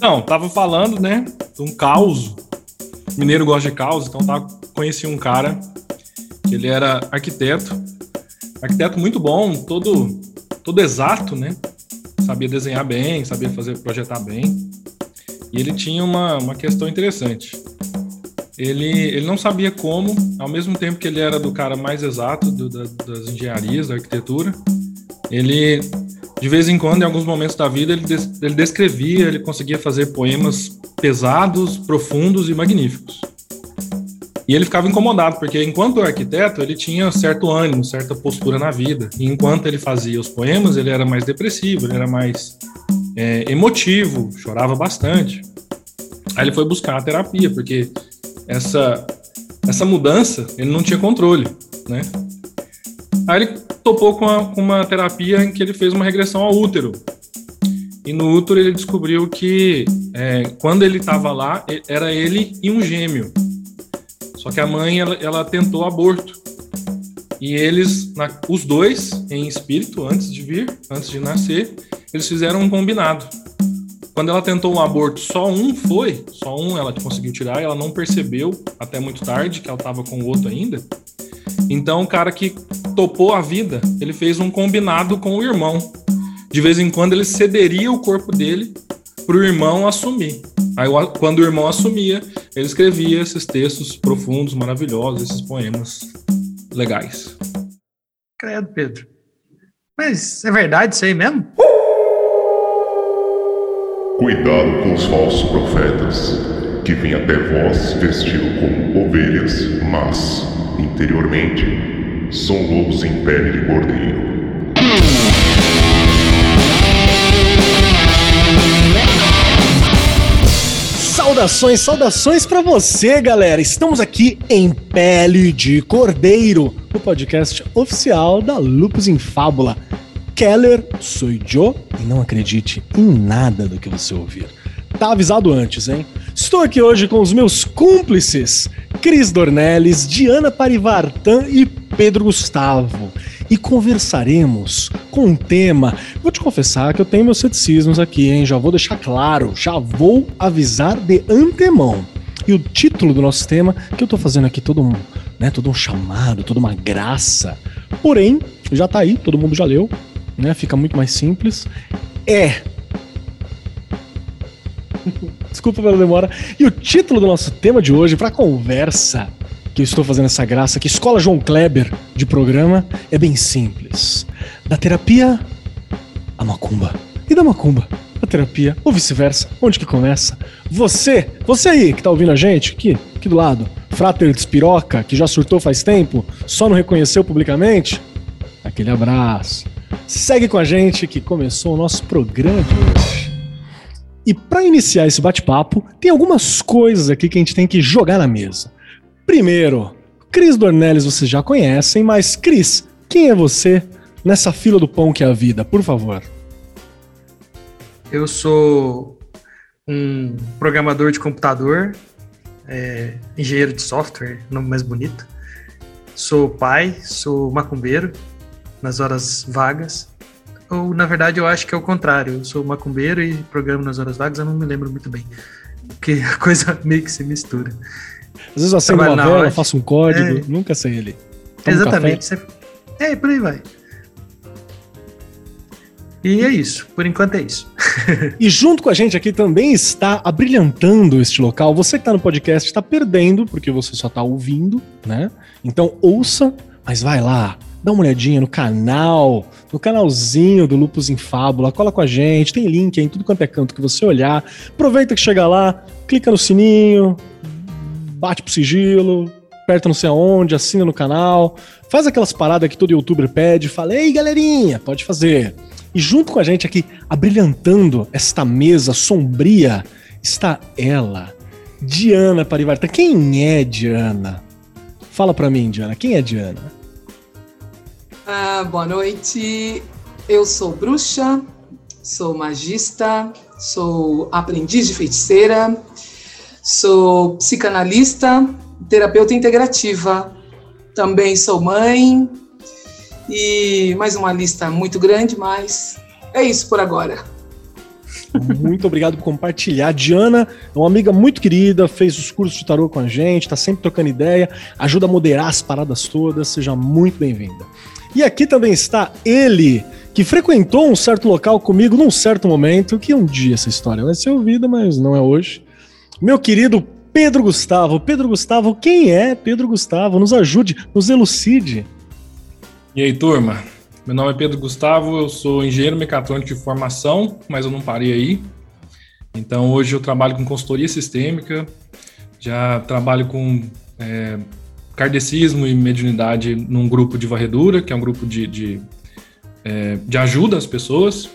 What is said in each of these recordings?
Não, tava falando, né, de um caos. Mineiro gosta de caos, então tava, conheci um cara, ele era arquiteto, arquiteto muito bom, todo, todo exato, né? Sabia desenhar bem, sabia fazer, projetar bem. E ele tinha uma, uma questão interessante. Ele, ele não sabia como, ao mesmo tempo que ele era do cara mais exato do, da, das engenharias, da arquitetura, ele de vez em quando, em alguns momentos da vida, ele, des ele descrevia, ele conseguia fazer poemas pesados, profundos e magníficos. E ele ficava incomodado, porque enquanto arquiteto, ele tinha certo ânimo, certa postura na vida. E enquanto ele fazia os poemas, ele era mais depressivo, ele era mais é, emotivo, chorava bastante. Aí ele foi buscar a terapia, porque essa, essa mudança ele não tinha controle, né? Aí ele topou com, a, com uma terapia em que ele fez uma regressão ao útero. E no útero ele descobriu que é, quando ele estava lá, era ele e um gêmeo. Só que a mãe, ela, ela tentou aborto. E eles, na, os dois, em espírito, antes de vir, antes de nascer, eles fizeram um combinado. Quando ela tentou um aborto, só um foi, só um ela conseguiu tirar, ela não percebeu até muito tarde que ela estava com o outro ainda. Então, o cara que topou a vida, ele fez um combinado com o irmão. De vez em quando ele cederia o corpo dele para o irmão assumir. Aí, quando o irmão assumia, ele escrevia esses textos profundos, maravilhosos, esses poemas legais. Credo, Pedro. Mas é verdade isso aí mesmo? Cuidado com os falsos profetas, que vêm até vós vestido como ovelhas, mas, interiormente, são lobos em pele de cordeiro. Saudações, saudações para você, galera. Estamos aqui em Pele de Cordeiro, o podcast oficial da Lupus em Fábula. Keller sou Joe e não acredite em nada do que você ouvir. Tá avisado antes, hein? Estou aqui hoje com os meus cúmplices, Cris Dornelles, Diana Parivartan e Pedro Gustavo. E conversaremos com um tema. Vou te confessar que eu tenho meus ceticismos aqui, hein? Já vou deixar claro, já vou avisar de antemão. E o título do nosso tema, que eu tô fazendo aqui todo um, né, todo um chamado, toda uma graça. Porém, já tá aí, todo mundo já leu, né? Fica muito mais simples. É Desculpa pela demora. E o título do nosso tema de hoje, para conversa que eu estou fazendo essa graça, que Escola João Kleber de programa, é bem simples. Da terapia a macumba. E da macumba a terapia, ou vice-versa. Onde que começa? Você, você aí que tá ouvindo a gente, aqui, aqui do lado, Frater Despiroca, que já surtou faz tempo, só não reconheceu publicamente, aquele abraço. Segue com a gente que começou o nosso programa de hoje. E para iniciar esse bate-papo, tem algumas coisas aqui que a gente tem que jogar na mesa. Primeiro, Cris Dornelles vocês já conhecem, mas Cris, quem é você nessa fila do pão que é a vida, por favor? Eu sou um programador de computador, é, engenheiro de software, nome mais bonito. Sou pai, sou macumbeiro nas horas vagas ou, na verdade, eu acho que é o contrário. Eu sou macumbeiro e programo nas horas vagas, eu não me lembro muito bem. Porque a coisa meio que se mistura. Às vezes eu acendo uma vela, faço um código, é. nunca sei ele. Exatamente. Você... É, por aí vai. E é isso, por enquanto é isso. e junto com a gente aqui também está abrilhantando este local. Você que está no podcast está perdendo, porque você só está ouvindo, né? Então ouça, mas vai lá, dá uma olhadinha no canal, no canalzinho do Lupus em Fábula, cola com a gente, tem link aí em tudo quanto é canto que você olhar. Aproveita que chega lá, clica no sininho, bate pro sigilo, aperta não sei aonde, assina no canal, faz aquelas paradas que todo youtuber pede, fala, ei galerinha, pode fazer. E junto com a gente aqui, abrilhantando esta mesa sombria, está ela, Diana Parivarta. Quem é Diana? Fala pra mim, Diana, quem é Diana? Ah, boa noite. Eu sou bruxa, sou magista, sou aprendiz de feiticeira, sou psicanalista, terapeuta integrativa. Também sou mãe e mais uma lista muito grande, mas é isso por agora. Muito obrigado por compartilhar. Diana é uma amiga muito querida, fez os cursos de tarô com a gente, tá sempre trocando ideia, ajuda a moderar as paradas todas. Seja muito bem-vinda. E aqui também está ele, que frequentou um certo local comigo num certo momento, que um dia essa história vai ser ouvida, mas não é hoje. Meu querido Pedro Gustavo. Pedro Gustavo, quem é Pedro Gustavo? Nos ajude, nos elucide. E aí, turma? Meu nome é Pedro Gustavo, eu sou engenheiro mecatrônico de formação, mas eu não parei aí. Então, hoje eu trabalho com consultoria sistêmica, já trabalho com é, kardecismo e mediunidade num grupo de varredura, que é um grupo de, de, é, de ajuda às pessoas.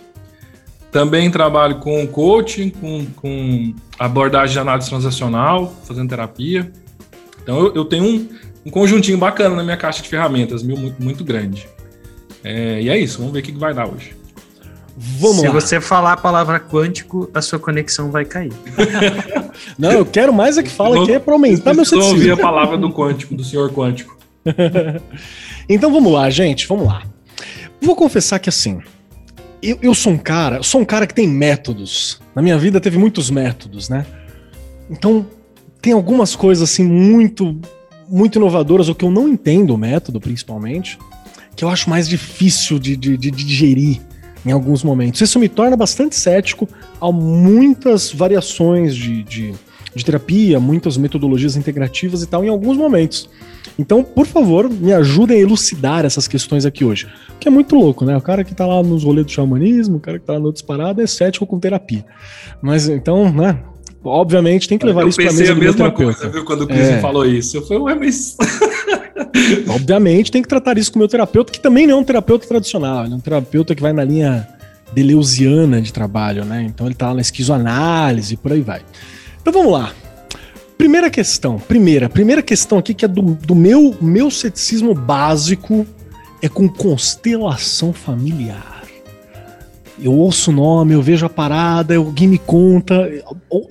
Também trabalho com coaching, com, com abordagem de análise transacional, fazendo terapia. Então, eu, eu tenho um, um conjuntinho bacana na minha caixa de ferramentas, muito, muito grande. É, e é isso, vamos ver o que vai dar hoje. Vamos Se lá. você falar a palavra quântico, a sua conexão vai cair. Não, eu quero mais é que fala que é para aumentar meu ceticismo. Eu ouvi a palavra do quântico, do senhor quântico. então vamos lá, gente, vamos lá. Vou confessar que assim, eu, eu sou um cara, sou um cara que tem métodos. Na minha vida teve muitos métodos, né? Então, tem algumas coisas assim muito muito inovadoras, ou que eu não entendo o método, principalmente, que eu acho mais difícil de, de, de digerir em alguns momentos. Isso me torna bastante cético a muitas variações de, de, de, terapia, muitas metodologias integrativas e tal, em alguns momentos. Então, por favor, me ajudem a elucidar essas questões aqui hoje. Que é muito louco, né? O cara que tá lá nos rolês do xamanismo, o cara que tá lá no outras paradas é cético com terapia. Mas então, né? Obviamente tem que levar eu isso pra mesa a mesma coisa, viu, quando o Cris é. falou isso. Eu falei, ué, mas... Obviamente tem que tratar isso com o meu terapeuta, que também não é um terapeuta tradicional, ele é um terapeuta que vai na linha deleuziana de trabalho, né? Então ele tá lá na esquizoanálise e por aí vai. Então vamos lá. Primeira questão, primeira, primeira questão aqui que é do, do meu, meu ceticismo básico é com constelação familiar eu ouço o nome, eu vejo a parada, alguém me conta.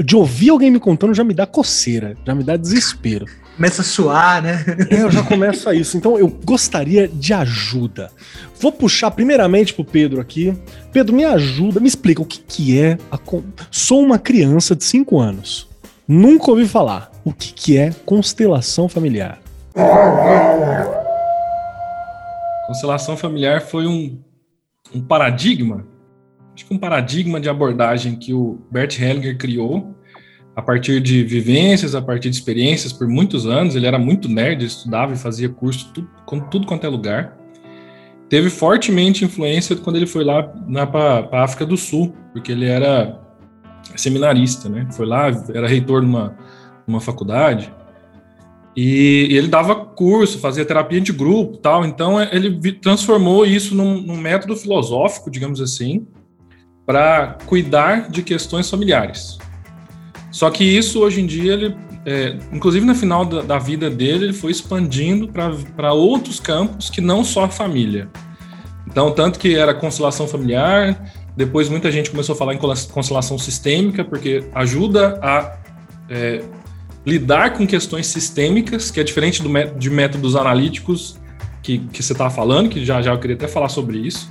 De ouvir alguém me contando já me dá coceira, já me dá desespero. Começa a suar, né? É, eu já começo a isso. Então eu gostaria de ajuda. Vou puxar primeiramente pro Pedro aqui. Pedro, me ajuda, me explica o que, que é. A... Sou uma criança de 5 anos. Nunca ouvi falar. O que, que é constelação familiar? Constelação familiar foi um, um paradigma acho que um paradigma de abordagem que o Bert Hellinger criou a partir de vivências, a partir de experiências por muitos anos. Ele era muito nerd, estudava e fazia curso tudo, tudo quanto é lugar. Teve fortemente influência quando ele foi lá para a África do Sul, porque ele era seminarista, né? Foi lá, era reitor numa, numa faculdade. E, ele dava curso, fazia terapia de grupo tal. Então, ele transformou isso num, num método filosófico, digamos assim, para cuidar de questões familiares. Só que isso hoje em dia, ele, é, inclusive no final da, da, vida dele, ele foi expandindo para outros campos que não só a família. Então, tanto que era constelação familiar, depois muita gente começou a falar em constelação sistêmica, porque ajuda a é, lidar com questões sistêmicas, que é diferente do, de métodos analíticos que, que você estava falando, que já já eu queria até falar sobre isso.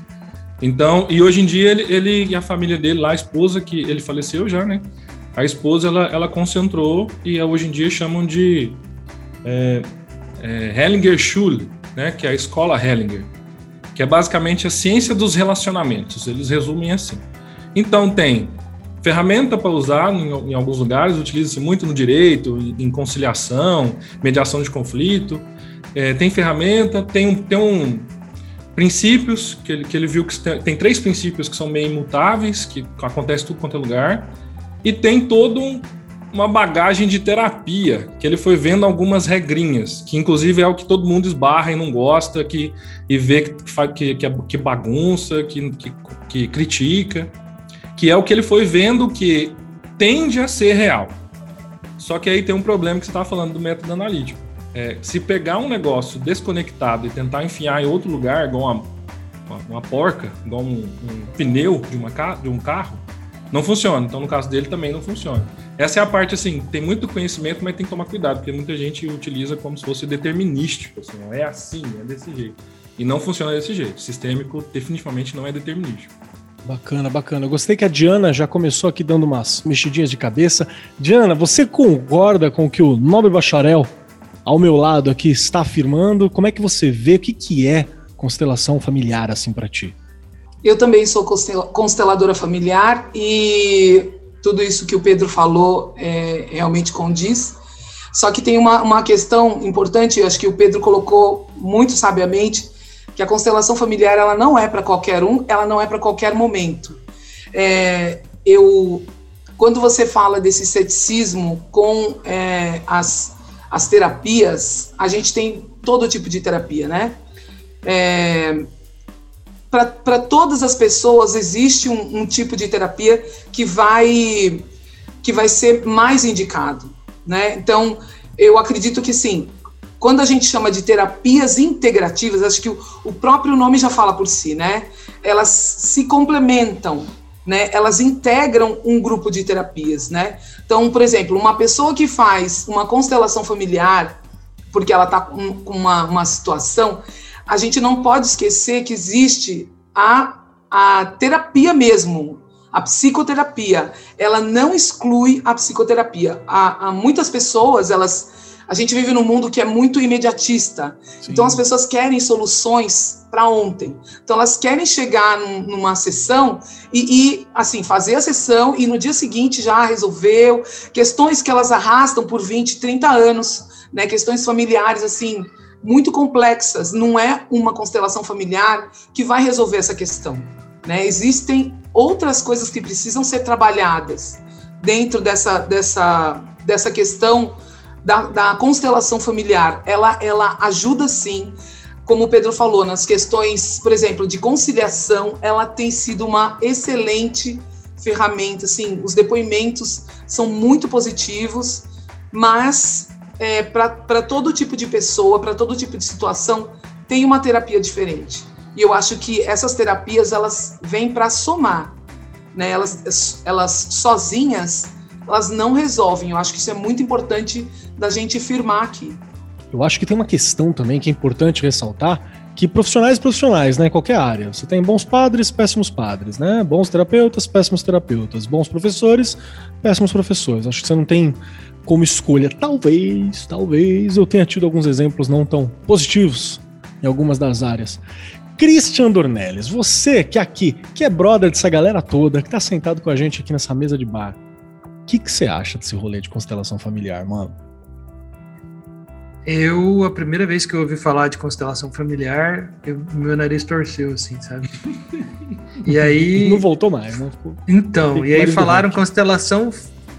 Então, e hoje em dia ele, ele e a família dele lá, a esposa que ele faleceu já, né? A esposa ela, ela concentrou e hoje em dia chamam de é, é, Hellinger Schule, né? Que é a escola Hellinger, que é basicamente a ciência dos relacionamentos. Eles resumem assim. Então tem ferramenta para usar em, em, alguns lugares, utiliza-se muito no direito, em conciliação, mediação de conflito. É, tem ferramenta, tem, tem um princípios, que ele, que ele viu que tem, tem três princípios que são meio imutáveis, que acontece tudo quanto é lugar, e tem todo um, uma bagagem de terapia, que ele foi vendo algumas regrinhas, que inclusive é o que todo mundo esbarra e não gosta, que, e vê que, que, que bagunça, que, que, que critica, que é o que ele foi vendo que tende a ser real. Só que aí tem um problema que você estava falando do método analítico é, se pegar um negócio desconectado e tentar enfiar em outro lugar, igual uma, uma, uma porca, igual um, um, pneu de, uma, de um carro, não funciona. Então, no caso dele, também não funciona. Essa é a parte, assim, tem muito conhecimento, mas tem que tomar cuidado, porque muita gente utiliza como se fosse determinístico, assim, é assim, é desse jeito. E não funciona desse jeito. Sistêmico definitivamente não é determinístico. Bacana, bacana. Eu gostei que a Diana já começou aqui dando umas mexidinhas de cabeça. Diana, você concorda com o que o nobre bacharel ao meu lado aqui está afirmando? Como é que você vê o que, que é constelação familiar assim para ti? Eu também sou consteladora familiar e tudo isso que o Pedro falou é, realmente condiz. Só que tem uma, uma questão importante, acho que o Pedro colocou muito sabiamente, que a constelação familiar ela não é para qualquer um, ela não é para qualquer momento. É, eu, quando você fala desse ceticismo com é, as, as terapias, a gente tem todo tipo de terapia, né? É, para todas as pessoas existe um, um, tipo de terapia que vai que vai ser mais indicado, né? Então eu acredito que sim, quando a gente chama de terapias integrativas, acho que o, o próprio nome já fala por si, né? Elas se complementam, né? Elas integram um grupo de terapias, né? Então, por exemplo, uma pessoa que faz uma constelação familiar, porque ela está com uma, uma situação, a gente não pode esquecer que existe a, a terapia mesmo, a psicoterapia. Ela não exclui a psicoterapia. Há, há muitas pessoas, elas a gente vive num mundo que é muito imediatista. Sim. Então as pessoas querem soluções para ontem. Então elas querem chegar num, numa sessão e, e, assim fazer a sessão e no dia seguinte já resolveu questões que elas arrastam por 20, 30 anos, né? Questões familiares assim muito complexas. Não é uma constelação familiar que vai resolver essa questão. Né? Existem outras coisas que precisam ser trabalhadas dentro dessa, dessa, dessa questão da, da constelação familiar, ela, ela ajuda sim, como o Pedro falou, nas questões, por exemplo, de conciliação, ela tem sido uma excelente ferramenta, assim, os depoimentos são muito positivos, mas é, para todo tipo de pessoa, para todo tipo de situação, tem uma terapia diferente. E eu acho que essas terapias, elas vêm para somar, né? Elas, elas sozinhas, elas não resolvem. Eu acho que isso é muito importante da gente firmar aqui. Eu acho que tem uma questão também que é importante ressaltar, que profissionais profissionais, né, em qualquer área. Você tem bons padres, péssimos padres, né? Bons terapeutas, péssimos terapeutas, bons professores, péssimos professores. Acho que você não tem como escolha. Talvez, talvez eu tenha tido alguns exemplos não tão positivos em algumas das áreas. Christian Dornelles, você que é aqui, que é brother dessa galera toda, que tá sentado com a gente aqui nessa mesa de bar, o que, que você acha desse rolê de constelação familiar, mano? Eu, a primeira vez que eu ouvi falar de constelação familiar, eu, meu nariz torceu, assim, sabe? E aí. Não voltou mais, né? Ficou... Então, e aí falaram constelação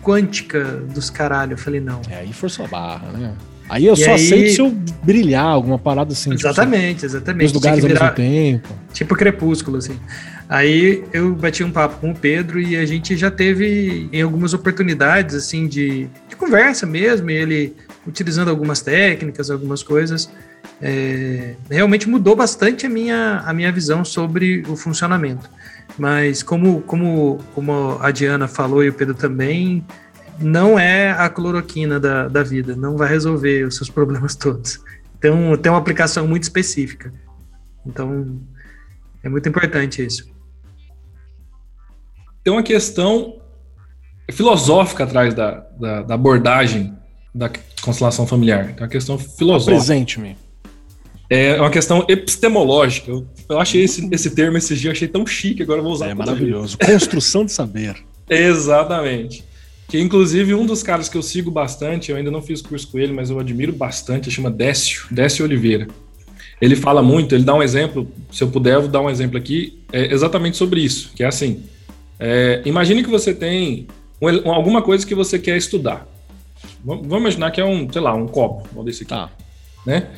quântica dos caralho. Eu falei, não. É, aí forçou a barra, né? Aí eu e só aí... aceito se eu brilhar, alguma parada assim. Tipo, exatamente, tipo, exatamente. Os lugares virar... ao mesmo tempo. Tipo crepúsculo, assim. Aí eu bati um papo com o Pedro e a gente já teve em algumas oportunidades, assim, de, de conversa mesmo, e ele utilizando algumas técnicas, algumas coisas, é, realmente mudou bastante a minha, a minha visão sobre o funcionamento. Mas como, como, como a Diana falou e o Pedro também, não é a cloroquina da, da vida, não vai resolver os seus problemas todos. Então, tem uma aplicação muito específica. Então, é muito importante isso tem uma questão filosófica atrás da, da, da abordagem da constelação familiar. Tem uma questão filosófica. Presente-me. É uma questão epistemológica. Eu, eu achei esse, esse termo esses dias, achei tão chique, agora vou usar. É maravilhoso. Construção de saber. Exatamente. Que inclusive um dos caras que eu sigo bastante, eu ainda não fiz curso com ele, mas eu admiro bastante, chama Décio, Décio Oliveira. Ele fala muito, ele dá um exemplo, se eu puder, eu vou dar um exemplo aqui, é exatamente sobre isso, que é assim, é, imagine que você tem um, alguma coisa que você quer estudar. Vamos imaginar que é um, sei lá, um copo, vamos desse aqui. Tá. Né?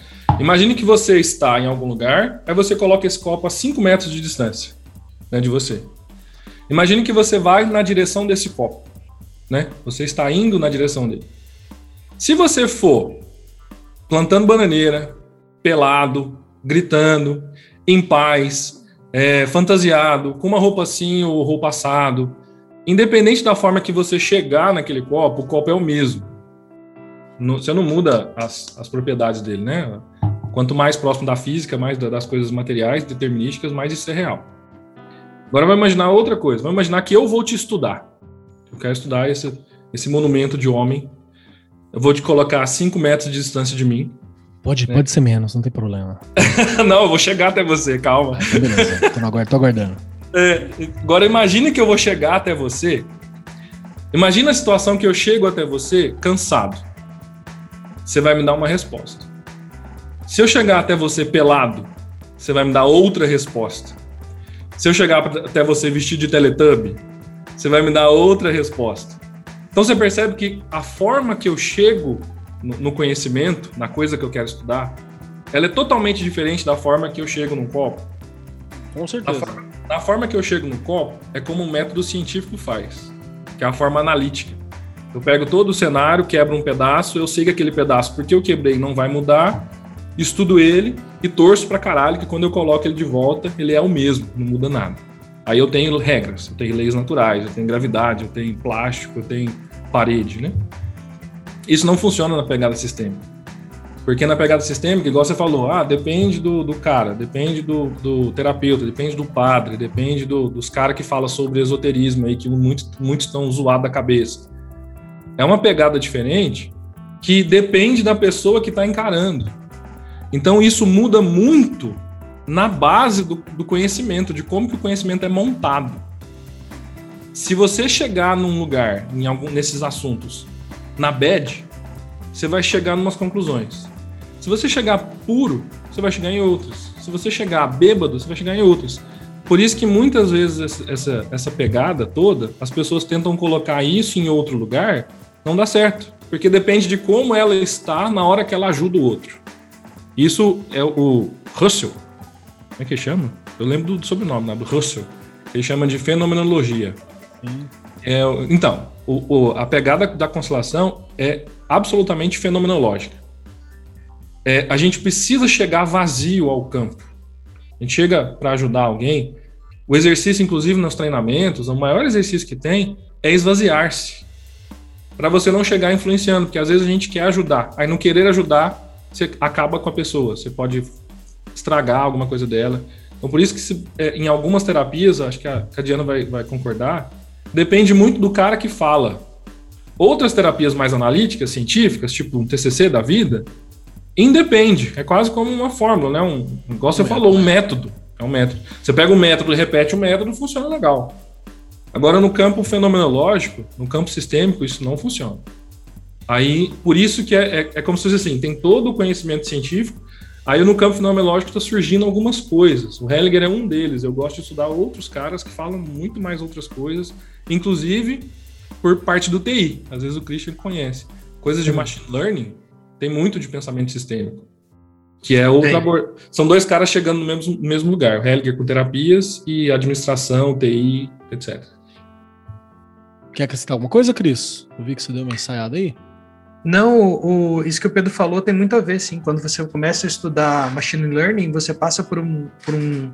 Imagine que você está em algum lugar, aí você coloca esse copo a 5 metros de distância né, de você. Imagine que você vai na direção desse copo. Né? Você está indo na direção dele. Se você for plantando bananeira, pelado, gritando, em paz, é, fantasiado, com uma roupa assim ou roupa assado. Independente da forma que você chegar naquele copo, o copo é o mesmo. Você não muda as, as propriedades dele, né? Quanto mais próximo da física, mais das coisas materiais, determinísticas, mais isso é real. Agora vai imaginar outra coisa. Vai imaginar que eu vou te estudar. Eu quero estudar esse, esse monumento de homem. Eu vou te colocar a 5 metros de distância de mim. Pode, É. pode ser menos, não tem problema. não, eu vou chegar até você, calma. Tá, beleza, tô, aguardo, tô aguardando. É, agora imagine que eu vou chegar até você. Imagina a situação que eu chego até você cansado. Você vai me dar uma resposta. Se eu chegar até você pelado, você vai me dar outra resposta. Se eu chegar até você vestido de Teletubby, você vai me dar outra resposta. Então você percebe que a forma que eu chego no no conhecimento, na coisa que eu quero estudar, ela é totalmente diferente da forma que eu chego num copo. Com A certeza. forma, a forma que eu chego no copo é como um método científico faz, que é a forma analítica. Eu pego todo o cenário, quebro um pedaço, eu sei que aquele pedaço, porque eu quebrei, não vai mudar, estudo ele e torço pra caralho que quando eu coloco ele de volta, ele é o mesmo, não muda nada. Aí eu tenho regras, eu tenho leis naturais, eu tenho gravidade, eu tenho plástico, eu tenho parede, né? Isso não funciona na pegada sistêmica. Porque na pegada sistêmica, igual você falou, ah, depende do, do cara, depende do, do terapeuta, depende do padre, depende do- dos caras que falam sobre esoterismo aí, que muitos, muitos estão zoados da cabeça. É uma pegada diferente que depende da pessoa que está encarando. Então isso muda muito na base do, do conhecimento, de como que o conhecimento é montado. Se você chegar num lugar, em algum nesses assuntos, na bad, você vai chegar em umas conclusões. Se você chegar puro, você vai chegar em outras. Se você chegar bêbado, você vai chegar em outras. Por isso que muitas vezes essa, essa pegada toda, as pessoas tentam colocar isso em outro lugar, não dá certo. Porque depende de como ela está na hora que ela ajuda o outro. Isso é o Russell. Como é que chama? Eu lembro do sobrenome, né? do Russell. Ele chama de fenomenologia. É, então, o- o- a pegada da constelação é absolutamente fenomenológica. É, a gente precisa chegar vazio ao campo. A gente chega para ajudar alguém. O exercício, inclusive nos treinamentos, o maior exercício que tem é esvaziar-se. Para você não chegar influenciando, porque às vezes a gente quer ajudar. Aí, no querer ajudar, você acaba com a pessoa. Você pode estragar alguma coisa dela. Então, por isso que se- é, em algumas terapias, acho que a, a Diana vai, vai concordar, depende muito do cara que fala. Outras terapias mais analíticas, científicas, tipo um TCC da vida, independe. É quase como uma fórmula, né? Um, igual você falou, um método. É um método. Você pega um método e repete o método, funciona legal. Agora, no campo fenomenológico, no campo sistêmico, isso não funciona. Aí, por isso que é, é, é como se fosse assim, tem todo o conhecimento científico, aí no campo fenomenológico está surgindo algumas coisas. O Hellinger é um deles. Eu gosto de estudar outros caras que falam muito mais outras coisas, inclusive por parte do TI. Às vezes o Christian conhece. Coisas de machine learning tem muito de pensamento sistêmico. Que é outra Tem. abor- São dois caras chegando no mesmo, no mesmo lugar. O Hellinger com terapias e administração, TI, etc. Quer acrescentar alguma coisa, Cris? Eu vi que você deu uma ensaiada aí. Não, o, isso que o Pedro falou tem muito a ver, sim. Quando você começa a estudar machine learning, você passa por um, por um,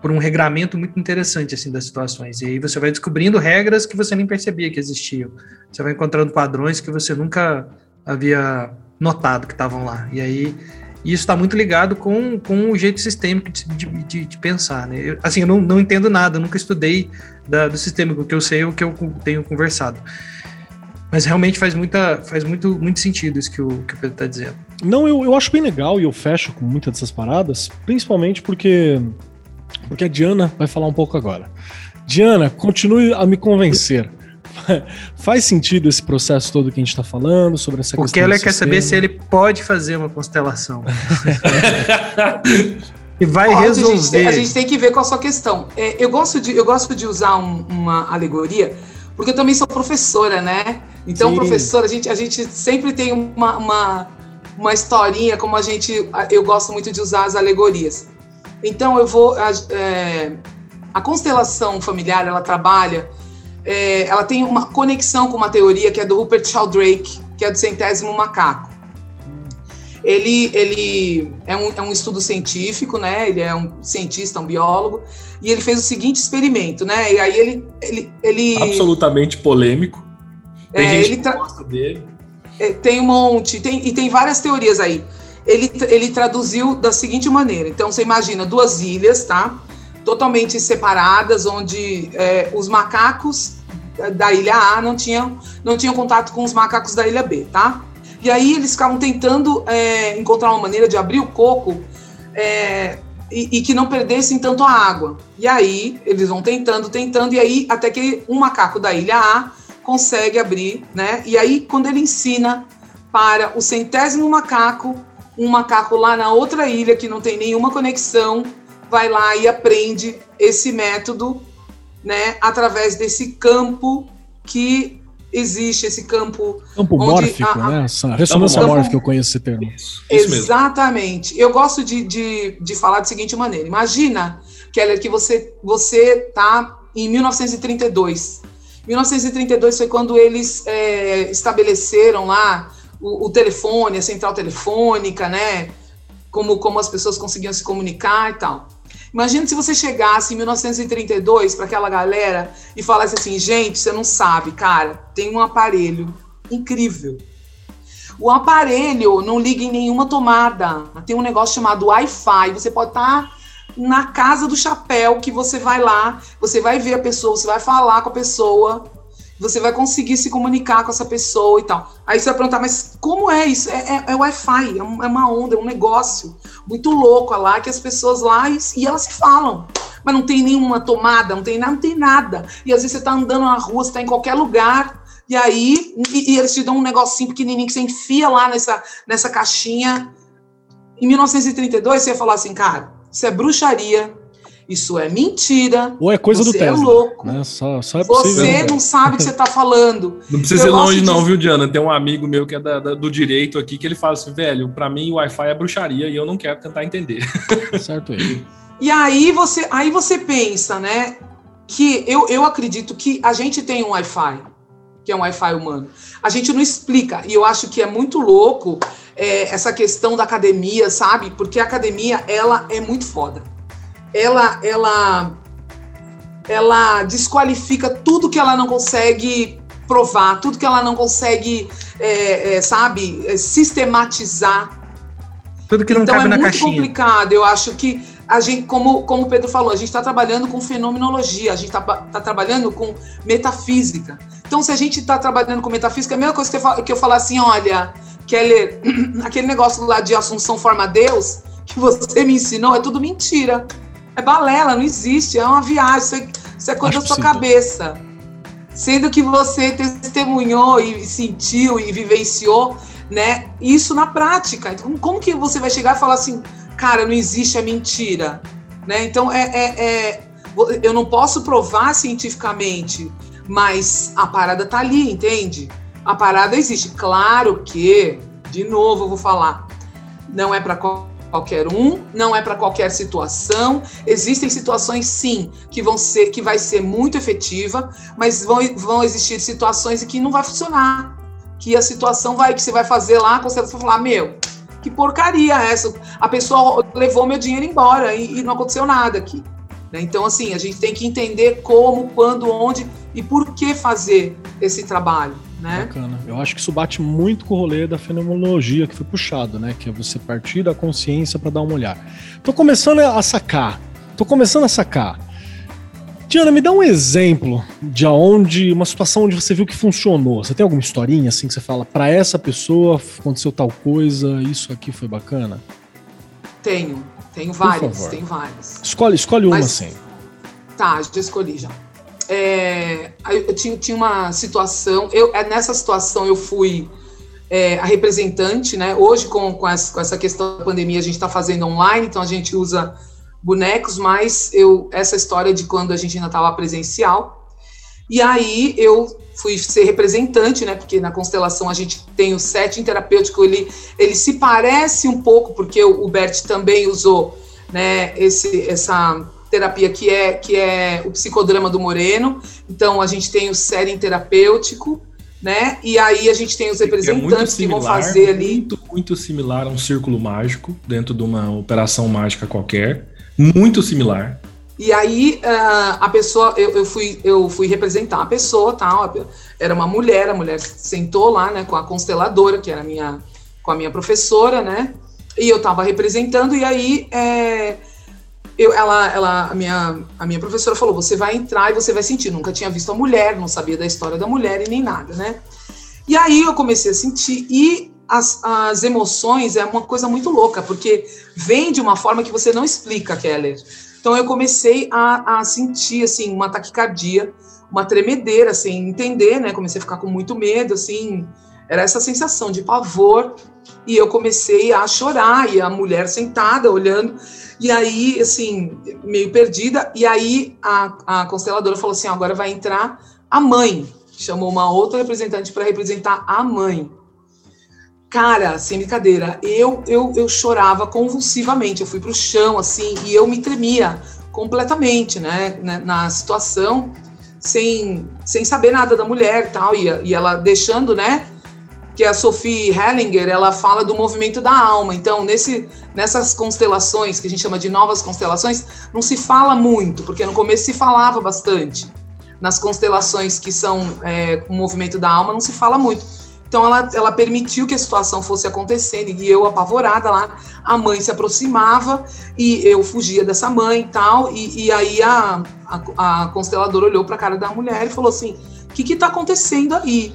por um regramento muito interessante assim das situações. E aí você vai descobrindo regras que você nem percebia que existiam. Você vai encontrando padrões que você nunca havia notado que estavam lá. E aí isso está muito ligado com, com o jeito sistêmico de, de, de- pensar. Né? Eu, assim, eu não, não entendo nada, nunca estudei da, do sistêmico, o que eu sei o que eu tenho conversado. Mas realmente faz, muita, faz muito, muito sentido isso que o, que o Pedro está dizendo. Não, eu, eu acho bem legal e eu fecho com muitas dessas paradas, principalmente porque, porque a Diana vai falar um pouco agora. Diana, continue a me convencer. Faz sentido esse processo todo que a gente está falando sobre essa questão ela do quer saber se ele pode fazer uma constelação. e vai Pode, resolver. gente, a gente tem que ver qual a sua questão. É, eu, gosto de, eu gosto de usar um- uma alegoria, porque eu também sou professora, né? Então, Sim. professora, a gente, a gente sempre tem uma, uma, uma historinha, como a gente. Eu gosto muito de usar as alegorias. Então, eu vou. A, é, a constelação familiar, ela trabalha. é, ela tem uma conexão com uma teoria que é do Rupert Sheldrake, que é do centésimo macaco. Ele, ele é, um, é um estudo científico, né? Ele é um cientista, um biólogo, e ele fez o seguinte experimento, né? E aí ele, ele, ele Absolutamente polêmico. Tem É, gente ele que tra- gosta dele. é, tem um monte, tem, e tem várias teorias aí. Ele, ele traduziu da seguinte maneira: então você imagina duas ilhas, tá? totalmente separadas, onde é, os macacos da ilha A não tinham, não tinham contato com os macacos da ilha B, tá? E aí eles ficavam tentando é, encontrar uma maneira de abrir o coco é, e, e, que não perdessem tanto a água. E aí eles vão tentando, tentando, e aí até que um macaco da ilha A consegue abrir, né? E aí quando ele ensina para o centésimo macaco, um macaco lá na outra ilha que não tem nenhuma conexão, vai lá e aprende esse método, né? Através desse campo que existe esse campo. Campo mórfico, a, a, né? Essa ressonância campo, mórfica, eu conheço esse termo. Isso, exatamente. Eu gosto de, de, de falar da seguinte maneira: imagina, Keller, que você você tá em 1932. 1932 foi quando eles é, estabeleceram lá o, o, telefone, a central telefônica, né? Como, como as pessoas conseguiam se comunicar e tal. Imagina se você chegasse em 1932 para aquela galera e falasse assim: gente, você não sabe, cara, tem um aparelho incrível. O aparelho não liga em nenhuma tomada. Tem um negócio chamado Wi-Fi. Você pode estar tá na casa do chapéu que você vai lá, você vai ver a pessoa, você vai falar com a pessoa você vai conseguir se comunicar com essa pessoa e tal. Aí você vai perguntar, mas como é isso? É, é, é Wi-Fi, é, é, uma onda, é um negócio muito louco lá, que as pessoas lá, e, e, elas se falam. Mas não tem nenhuma tomada, não tem nada, não tem nada. E às vezes você tá andando na rua, você tá em qualquer lugar, e aí, e, e eles te dão um negocinho pequenininho que você enfia lá nessa, nessa caixinha. Em 1932, você ia falar assim, cara, isso é bruxaria, isso é mentira. Ou é coisa do Tesla. Você é louco. Né? Só, só é possível, você não sabe o que você está falando. Não precisa eu ir longe, não, viu, Diana? Tem um amigo meu que é da, da, do direito aqui que ele fala assim: velho, para mim o Wi-Fi é bruxaria e eu não quero tentar entender. Certo aí. E aí você, aí você pensa, né? Que eu, eu acredito que a gente tem um Wi-Fi, que é um Wi-Fi humano. A gente não explica. E eu acho que é muito louco é, essa questão da academia, sabe? Porque a academia, ela é muito foda ela, ela, ela desqualifica tudo que ela não consegue provar, tudo que ela não consegue, é, é, sabe, é, sistematizar. Tudo que não então, cabe é na muito caixinha. complicado. Eu acho que a gente, como, como o Pedro falou, a gente está trabalhando com fenomenologia, a gente está tá trabalhando com metafísica. Então, se a gente está trabalhando com metafísica, é a mesma coisa que eu, que eu falar assim, olha, Keller, aquele negócio lá de Assunção Forma Deus, que você me ensinou, é tudo mentira. É balela, não existe. É uma viagem. Isso é, isso é coisa Acho da sua cabeça. Sendo que você testemunhou e sentiu e vivenciou, né? Isso na prática. Então, como que você vai chegar e falar assim, cara, não existe, é mentira? Né? Então, é, é, é eu não posso provar cientificamente, mas a parada tá ali, entende? A parada existe. Claro que, de novo, eu vou falar, não é para qualquer um, não é para qualquer situação. Existem situações sim que vão ser que vai ser muito efetiva, mas vão, vão existir situações em que não vai funcionar. Que a situação vai que você vai fazer lá, você vai falar, meu, que porcaria é essa? A pessoa levou meu dinheiro embora e, e não aconteceu nada aqui. Né? Então, assim, a gente tem que entender como, quando, onde e por que fazer esse trabalho. Né? Bacana. Eu acho que isso bate muito com o rolê da fenomenologia que foi puxado, né? Que é você partir da consciência para dar uma olhar. Tô começando a sacar. Tô começando a sacar. Diana, me dá um exemplo de onde uma situação onde você viu que funcionou. Você tem alguma historinha assim que você fala para essa pessoa aconteceu tal coisa, isso aqui foi bacana? Tenho, tenho várias, tenho várias. Escolhe, escolhe uma Mas, assim. Tá, já escolhi já é, eu tinha, tinha uma situação, eu, é, nessa situação eu fui é, a representante, né? Hoje, com, com, essa, com essa questão da pandemia, a gente está fazendo online, então a gente usa bonecos, mas eu essa história de quando a gente ainda estava presencial. E aí eu fui ser representante, né? Porque na constelação a gente tem o setting terapêutico, ele, ele se parece um pouco, porque o, o Bert também usou né, esse, essa terapia que é, que é o psicodrama do Moreno. Então, a gente tem o setting terapêutico, né? E aí a gente tem os é representantes é similar, que vão fazer ali. Muito, muito similar a um círculo mágico dentro de uma operação mágica qualquer. Muito similar. E aí uh, a pessoa, eu, eu, fui, eu fui representar a pessoa, tal. Tá? Era uma mulher, a mulher sentou lá, né, com a consteladora, que era minha, com a minha professora, né? E eu estava representando, e aí é, eu, ela, ela, a, minha, a minha professora falou: você vai entrar e você vai sentir. Nunca tinha visto a mulher, não sabia da história da mulher e nem nada, né? E aí eu comecei a sentir, e as, as emoções é uma coisa muito louca, porque vem de uma forma que você não explica, Keller. Então eu comecei a, a sentir, assim, uma taquicardia, uma tremedeira, sem entender, né? Comecei a ficar com muito medo, assim, era essa sensação de pavor, e eu comecei a chorar, e a mulher sentada, olhando, e aí, assim, meio perdida, e aí a, a consteladora falou assim, agora vai entrar a mãe, chamou uma outra representante para representar a mãe. Cara, sem brincadeira, eu, eu, eu chorava convulsivamente, eu fui para o chão, assim, e eu me tremia completamente, né, na, né, na situação, sem, sem saber nada da mulher tal, e, e ela deixando, né, que a Sophie Hellinger, ela fala do movimento da alma. Então, nesse, nessas constelações, que a gente chama de novas constelações, não se fala muito, porque no começo se falava bastante nas constelações que são é, o movimento da alma, não se fala muito. Então ela, ela permitiu que a situação fosse acontecendo e eu apavorada lá, a mãe se aproximava e eu fugia dessa mãe e tal, e, e aí a, a, a consteladora olhou para a cara da mulher e falou assim, o que está acontecendo aí?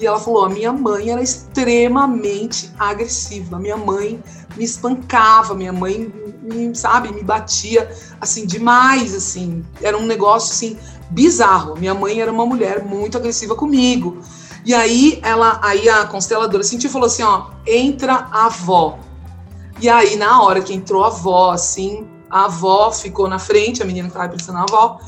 E ela falou: a minha mãe era extremamente agressiva. Minha mãe me espancava, minha mãe, me, sabe, me batia assim demais, assim. Era um negócio assim bizarro. Minha mãe era uma mulher muito agressiva comigo. E aí ela, aí a consteladora sentiu e falou assim, ó, entra a avó. E aí na hora que entrou a avó, assim, a avó ficou na frente, a menina que estava pensando na avó.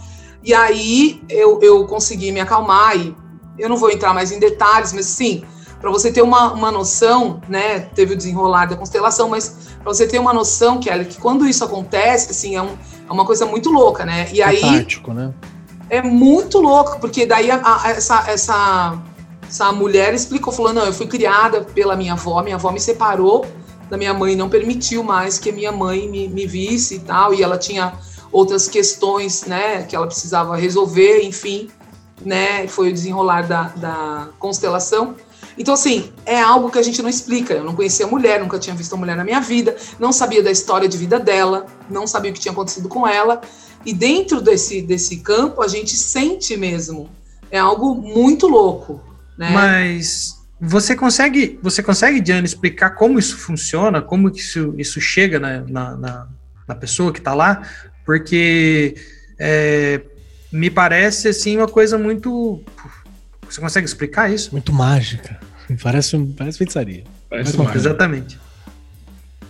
E aí eu, eu consegui me acalmar e eu não vou entrar mais em detalhes, mas sim, para você ter uma, uma noção, né, teve o desenrolar da constelação, mas para você ter uma noção, Kelly, que quando isso acontece, assim, é, um, é uma coisa muito louca, né? E aí né? é muito louco, porque daí a, a, essa, essa, essa mulher explicou, falou, não, eu fui criada pela minha avó, minha avó me separou da minha mãe, não permitiu mais que a minha mãe me, me visse e tal, e ela tinha outras questões, né, que ela precisava resolver, enfim, né, foi o desenrolar da, da constelação. Então, assim, é algo que a gente não explica. Eu não conhecia a mulher, nunca tinha visto a mulher na minha vida, não sabia da história de vida dela, não sabia o que tinha acontecido com ela. E dentro desse, desse campo, a gente sente mesmo. É algo muito louco. Né? Mas você consegue, você consegue, Diana, explicar como isso funciona, como isso, isso chega na, na, na, na pessoa que está lá? Porque é, me parece assim uma coisa muito. Você consegue explicar isso? Muito mágica. Parece, parece feitiçaria. Parece Exatamente.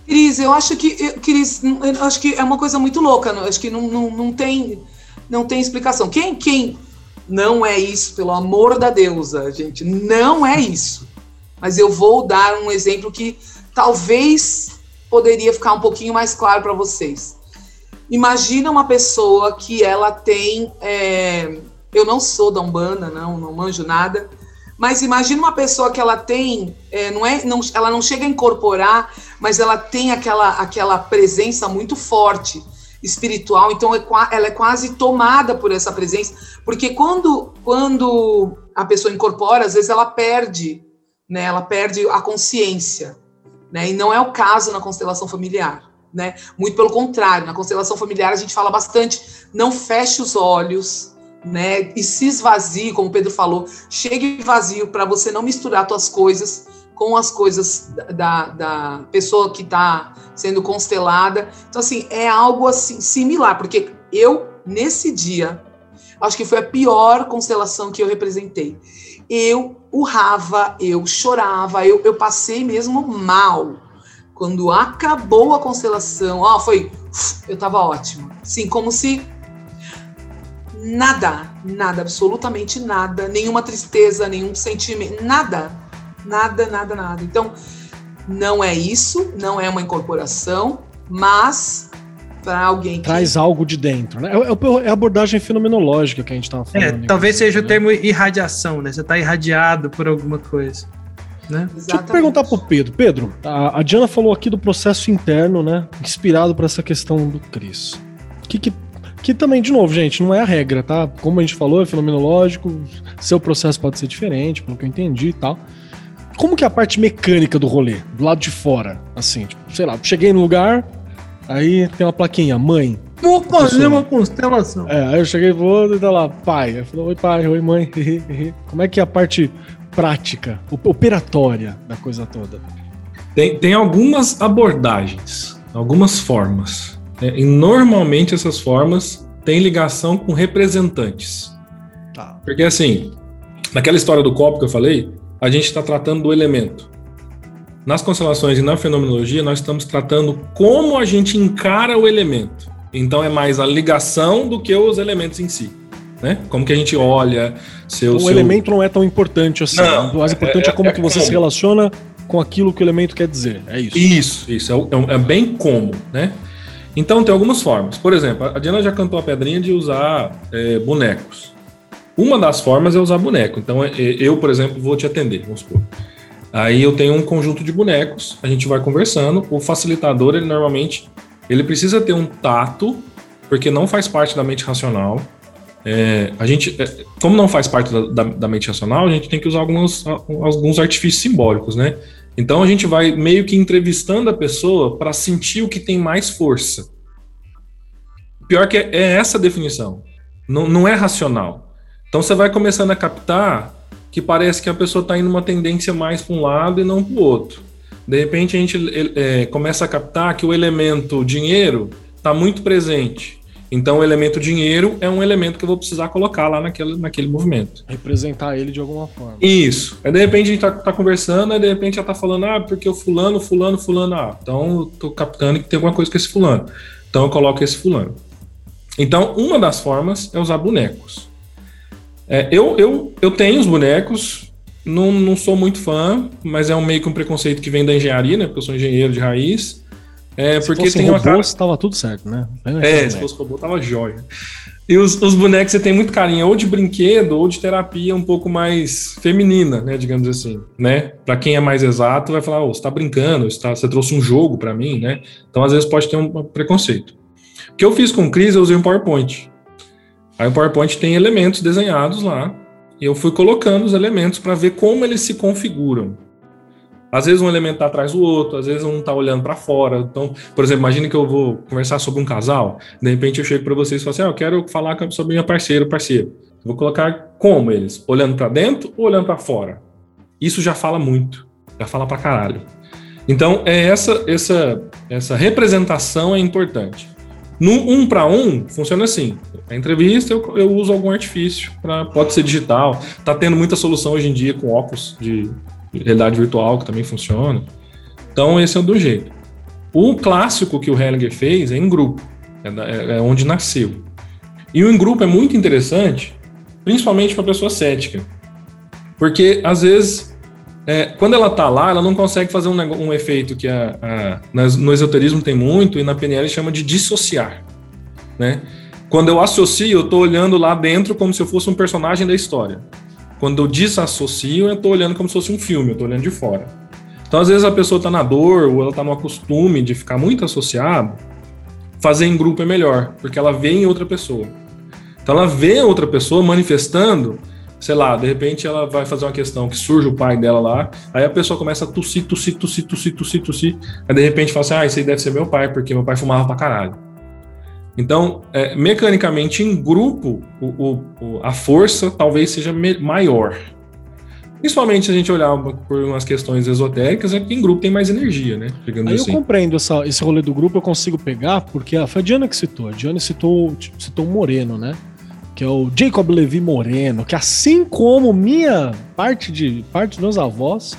Cris, eu acho que, Cris, eu acho que é uma coisa muito louca. Não? Acho que não, não, não, tem, não tem explicação. Quem, quem não é isso, pelo amor da deusa, gente, não é isso. Mas eu vou dar um exemplo que talvez poderia ficar um pouquinho mais claro para vocês. Imagina uma pessoa que ela tem, é, eu não sou da umbanda, não, não manjo nada, mas imagina uma pessoa que ela tem, é, não é, não, ela não chega a incorporar, mas ela tem aquela, aquela presença muito forte espiritual, então é, ela é quase tomada por essa presença, porque quando, quando a pessoa incorpora, às vezes ela perde, né, ela perde a consciência, né, e não é o caso na constelação familiar, né, muito pelo contrário, na constelação familiar a gente fala bastante, não feche os olhos, né? E se esvazie, como o Pedro falou, chegue vazio para você não misturar suas coisas com as coisas da, da pessoa que está sendo constelada. Então, assim, é algo assim similar, porque eu, nesse dia, acho que foi a pior constelação que eu representei. Eu urrava, eu chorava, eu, eu passei mesmo mal. Quando acabou a constelação, ó, foi. Eu tava ótima. Sim, como se nada, nada, absolutamente nada, nenhuma tristeza, nenhum sentimento, nada, nada, nada, nada. Então, não é isso, não é uma incorporação, mas para alguém que... traz algo de dentro, né? É, é, é, a abordagem fenomenológica que a gente estava falando. É, talvez seja né? o termo irradiação, né? Você está irradiado por alguma coisa. Né? Deixa eu perguntar pro Pedro. Pedro, a, a Diana falou aqui do processo interno, né? Inspirado por essa questão do Cris. O que, que que também, de novo, gente, não é a regra, tá? Como a gente falou, é fenomenológico, seu processo pode ser diferente, pelo que eu entendi e tal. Como que é a parte mecânica do rolê, do lado de fora? Assim, tipo, sei lá, cheguei no lugar, Aí tem uma plaquinha, mãe. Vou fazer uma constelação. É, aí eu cheguei vou e tá lá, pai. Aí falou, oi pai, oi mãe. Como é que é a parte prática, operatória da coisa toda? Tem, tem algumas abordagens, algumas formas. Né? E normalmente essas formas têm ligação com representantes. Tá. Porque assim, naquela história do copo que eu falei, a gente está tratando do elemento. Nas constelações e na fenomenologia, nós estamos tratando como a gente encara o elemento. Então é mais a ligação do que os elementos em si. Né? Como que a gente olha seu, o seu... elemento não é tão importante assim. Não, o mais importante é, é como é, que você como. se relaciona com aquilo que o elemento quer dizer. É isso. Isso, isso. É, é, é, bem como, né? Então tem algumas formas. Por exemplo, a Diana já cantou a pedrinha de usar é, bonecos. Uma das formas é usar boneco. Então é, eu, por exemplo, vou te atender, vamos supor. Aí eu tenho um conjunto de bonecos, a gente vai conversando. O facilitador, ele normalmente, ele precisa ter um tato, porque não faz parte da mente racional. É, a gente, é, como não faz parte da, da, da, mente racional, a gente tem que usar alguns, alguns artifícios simbólicos, né? Então a gente vai meio que entrevistando a pessoa para sentir o que tem mais força. Pior que é, é essa definição. Não, não é racional. Então você vai começando a captar que parece que a pessoa está indo uma tendência mais para um lado e não para o outro. De repente a gente é, começa a captar que o elemento dinheiro está muito presente. Então o elemento dinheiro é um elemento que eu vou precisar colocar lá naquele, naquele movimento. Representar ele de alguma forma. Isso. Aí de repente a gente está tá conversando, aí de repente já está falando, ah, porque o fulano, fulano, fulano, ah, então eu tô captando que tem alguma coisa com esse fulano. Então eu coloco esse fulano. Então, uma das formas é usar bonecos. É, eu, eu, eu tenho os bonecos, não, não sou muito fã, mas é um meio que um preconceito que vem da engenharia, né? Porque eu sou engenheiro de raiz. É, se porque fosse tem robô, uma cara... tava tudo certo, né? É, se fosse robô, tava jóia. E os, os, bonecos você tem muito carinho, ou de brinquedo, ou de terapia um pouco mais feminina, né? Digamos assim, né? Para quem é mais exato, vai falar, oh, você tá brincando, você, tá, você trouxe um jogo para mim, né? Então, às vezes, pode ter um preconceito. O que eu fiz com o Cris, eu usei um PowerPoint. Aí o PowerPoint tem elementos desenhados lá, e eu fui colocando os elementos para ver como eles se configuram. Às vezes um elemento está atrás do outro, às vezes um está olhando para fora. Então, por exemplo, imagine que eu vou conversar sobre um casal, de repente eu chego para vocês e falo assim: ah, eu quero falar sobre minha parceira, parceiro. vou colocar como eles? Olhando para dentro ou olhando para fora? Isso já fala muito, já fala para caralho. Então, é essa, essa, essa representação é importante. No um para um, funciona assim. A entrevista eu, eu uso algum artifício, pra, pode ser digital. Tá tendo muita solução hoje em dia com óculos de realidade virtual que também funciona. Então esse é o do jeito. O clássico que o Hellinger fez é em grupo, é, é, é onde nasceu. E o em grupo é muito interessante, principalmente para pessoa cética, porque às vezes é, quando ela está lá, ela não consegue fazer um, um efeito que a, a, no esoterismo tem muito e na PNL chama de dissociar. Né? Quando eu associo, eu estou olhando lá dentro como se eu fosse um personagem da história. Quando eu desassocio, eu estou olhando como se fosse um filme, eu estou olhando de fora. Então, às vezes, a pessoa está na dor ou ela está no costume de ficar muito associado, fazer em grupo é melhor, porque ela vê em outra pessoa. Então, ela vê outra pessoa manifestando sei lá, de repente ela vai fazer uma questão que surge o pai dela lá, aí a pessoa começa a tossir, tossir, tossir, tossir, tossir, tossir, aí de repente fala assim, ah, isso aí deve ser meu pai, porque meu pai fumava pra caralho. Então, é, mecanicamente, em grupo, o, o, a força talvez seja maior. Principalmente se a gente olhar por umas questões esotéricas, é que em grupo tem mais energia, né? Aí assim. eu compreendo essa, esse rolê do grupo, eu consigo pegar, porque ah, foi a Diana que citou. A Diana citou, citou o Moreno, né? que é o Jacob Levi Moreno, que assim como minha parte de parte dos meus avós,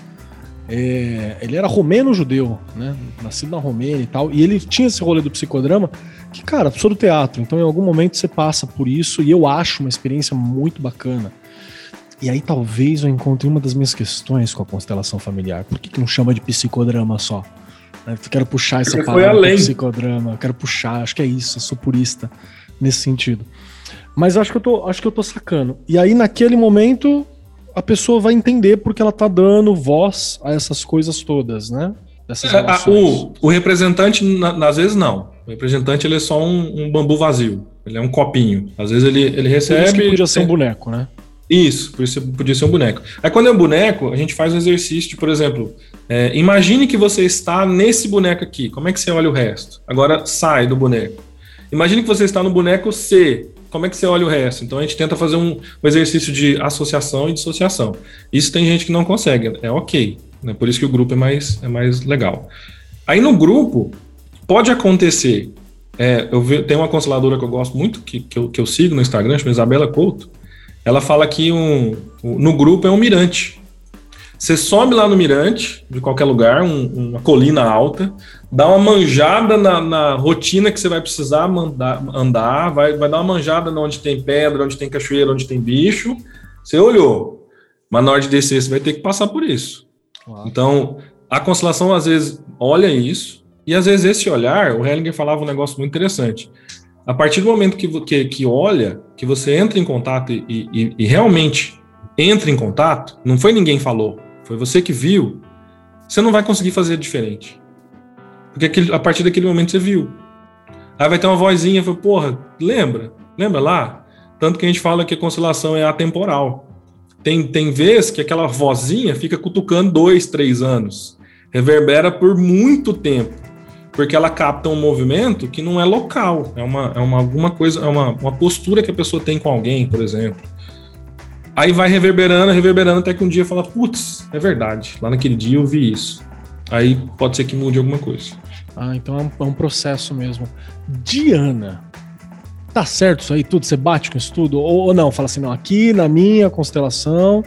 é, ele era romeno-judeu, né? Nascido na Romênia e tal. E ele tinha esse rolê do psicodrama, que, cara, sou do teatro, então em algum momento você passa por isso e eu acho uma experiência muito bacana. E aí talvez eu encontre uma das minhas questões com a constelação familiar. Por que, que não chama de psicodrama só? Eu quero puxar essa Porque palavra psicodrama, eu quero puxar, acho que é isso, eu sou purista nesse sentido. Mas acho que eu tô, acho que eu tô sacando. E aí, naquele momento, a pessoa vai entender porque ela tá dando voz a essas coisas todas, né? Dessas é, o, o, representante, na, às vezes, não. O representante ele é só um, um, bambu vazio. Ele é um copinho. Às vezes ele, ele recebe. Por isso que podia ser um boneco, né? Isso, por isso podia ser um boneco. Aí quando é um boneco, a gente faz um exercício de, por exemplo, é, imagine que você está nesse boneco aqui. Como é que você olha o resto? Agora sai do boneco. Imagine que você está no boneco C. Como é que você olha o resto? Então a gente tenta fazer um, um exercício de associação e dissociação. Isso tem gente que não consegue, é ok. Né? Por isso que o grupo é mais, é mais legal. Aí no grupo, pode acontecer. É, eu vi, tem uma consteladora que eu gosto muito, que, que, eu, que eu sigo no Instagram, chama Isabela Couto. Ela fala que um, no grupo é um mirante. Você sobe lá no mirante, de qualquer lugar, um, uma colina alta, dá uma manjada na, na, rotina que você vai precisar mandar, andar, vai, vai dar uma manjada onde tem pedra, onde tem cachoeira, onde tem bicho. Você olhou, mas na hora de descer você vai ter que passar por isso. Uau. Então, a constelação às vezes olha isso, e às vezes esse olhar, o Hellinger falava um negócio muito interessante. A partir do momento que, que, que olha, que você entra em contato e, e, e realmente entra em contato, não foi ninguém falou, foi você que viu, você não vai conseguir fazer diferente. Porque aquele, a partir daquele momento você viu. Aí vai ter uma vozinha, fala, porra, lembra? Lembra lá? Tanto que a gente fala que a constelação é atemporal. Tem, tem vez que aquela vozinha fica cutucando dois, três anos. Reverbera por muito tempo. Porque ela capta um movimento que não é local. É uma, é uma alguma coisa, é uma, uma postura que a pessoa tem com alguém, por exemplo. Aí vai reverberando, reverberando, até que um dia fala, putz, é verdade, lá naquele dia eu vi isso. Aí pode ser que mude alguma coisa. Ah, então é um, é um processo mesmo. Diana, tá certo isso aí tudo? Você bate com isso tudo? Ou, ou, não? Fala assim, não, aqui na minha constelação,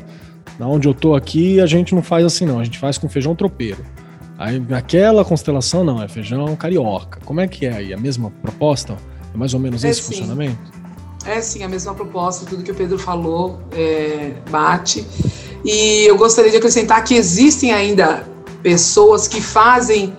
na onde eu tô aqui, a gente não faz assim não, a gente faz com feijão tropeiro. Aí naquela constelação não, é feijão carioca. Como é que é aí? A mesma proposta? É mais ou menos é esse sim. funcionamento? É sim, a mesma proposta, tudo que o Pedro falou é, bate. E eu gostaria de acrescentar que existem ainda pessoas que fazem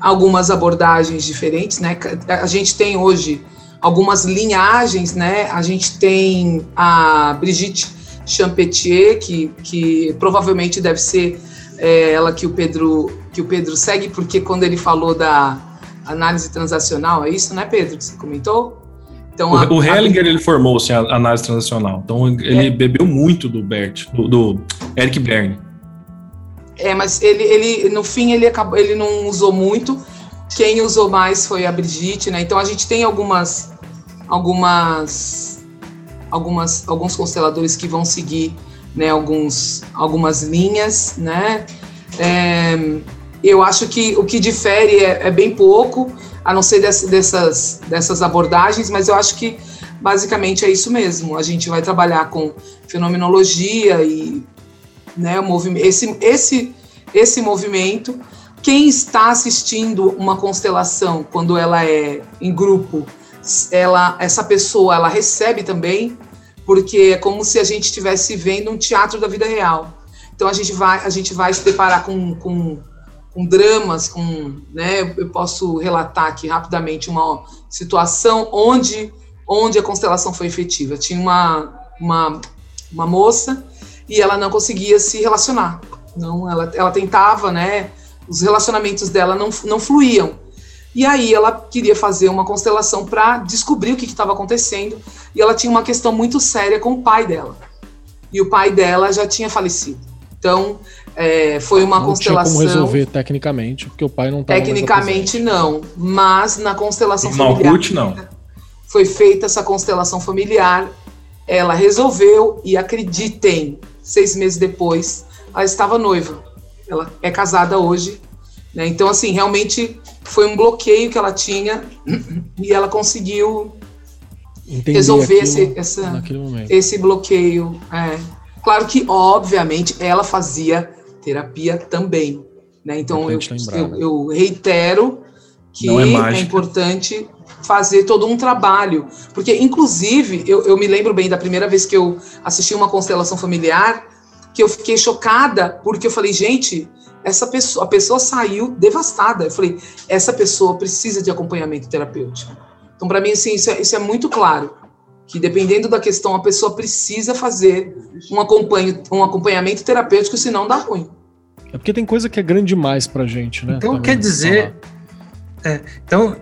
algumas abordagens diferentes, né? A gente tem hoje algumas linhagens, né? A gente tem a Brigitte Champetier, que, que provavelmente deve ser é, ela que o Pedro que o Pedro segue, porque quando ele falou da análise transacional, é isso, né, Pedro, que você comentou? Então, o, o Hellinger, a... ele formou-se em análise transacional. Então, ele é. bebeu muito do Bert, do, do, Eric Berne. É, mas ele, ele, no fim, ele, acabou, ele não usou muito. Quem usou mais foi a Brigitte, né? Então, a gente tem algumas, algumas, algumas, alguns consteladores que vão seguir, né? Alguns, algumas linhas, né? É, eu acho que o que difere é, é bem pouco a não ser dessas, dessas abordagens, mas eu acho que basicamente é isso mesmo. A gente vai trabalhar com fenomenologia e né, o movimento, esse, esse, esse movimento. Quem está assistindo uma constelação quando ela é em grupo, ela, essa pessoa ela recebe também, porque é como se a gente estivesse vendo um teatro da vida real. Então a gente vai, a gente vai se deparar com, com com dramas, com, né, eu posso relatar aqui rapidamente uma situação onde, onde a constelação foi efetiva. Tinha uma, uma, uma moça e ela não conseguia se relacionar. Não, ela, ela tentava, né, os relacionamentos dela não, não fluíam. E aí ela queria fazer uma constelação para descobrir o que estava acontecendo. E ela tinha uma questão muito séria com o pai dela. E o pai dela já tinha falecido. Então, é, foi uma não constelação. Tinha como resolver tecnicamente, porque o pai não estava. Tecnicamente não, mas na constelação familiar. Não. Foi feita essa constelação familiar, ela resolveu e acreditem, seis meses depois, ela estava noiva. Ela é casada hoje, né? Então assim, realmente foi um bloqueio que ela tinha e ela conseguiu Entender resolver aquilo, esse, essa, esse bloqueio. É. Claro que, obviamente, ela fazia terapia também. Né? Então, eu, eu, né? eu, reitero que é, é, importante fazer todo um trabalho. Porque, inclusive, eu, eu me lembro bem da primeira vez que eu assisti uma constelação familiar, que eu fiquei chocada, porque eu falei, gente, essa pessoa, a pessoa saiu devastada. Eu falei, essa pessoa precisa de acompanhamento terapêutico. Então, para mim, assim, isso é, isso é muito claro que dependendo da questão, a pessoa precisa fazer um, acompanho, um acompanhamento terapêutico, senão dá ruim. É porque tem coisa que é grande demais pra gente, né? Então quer dizer É, então,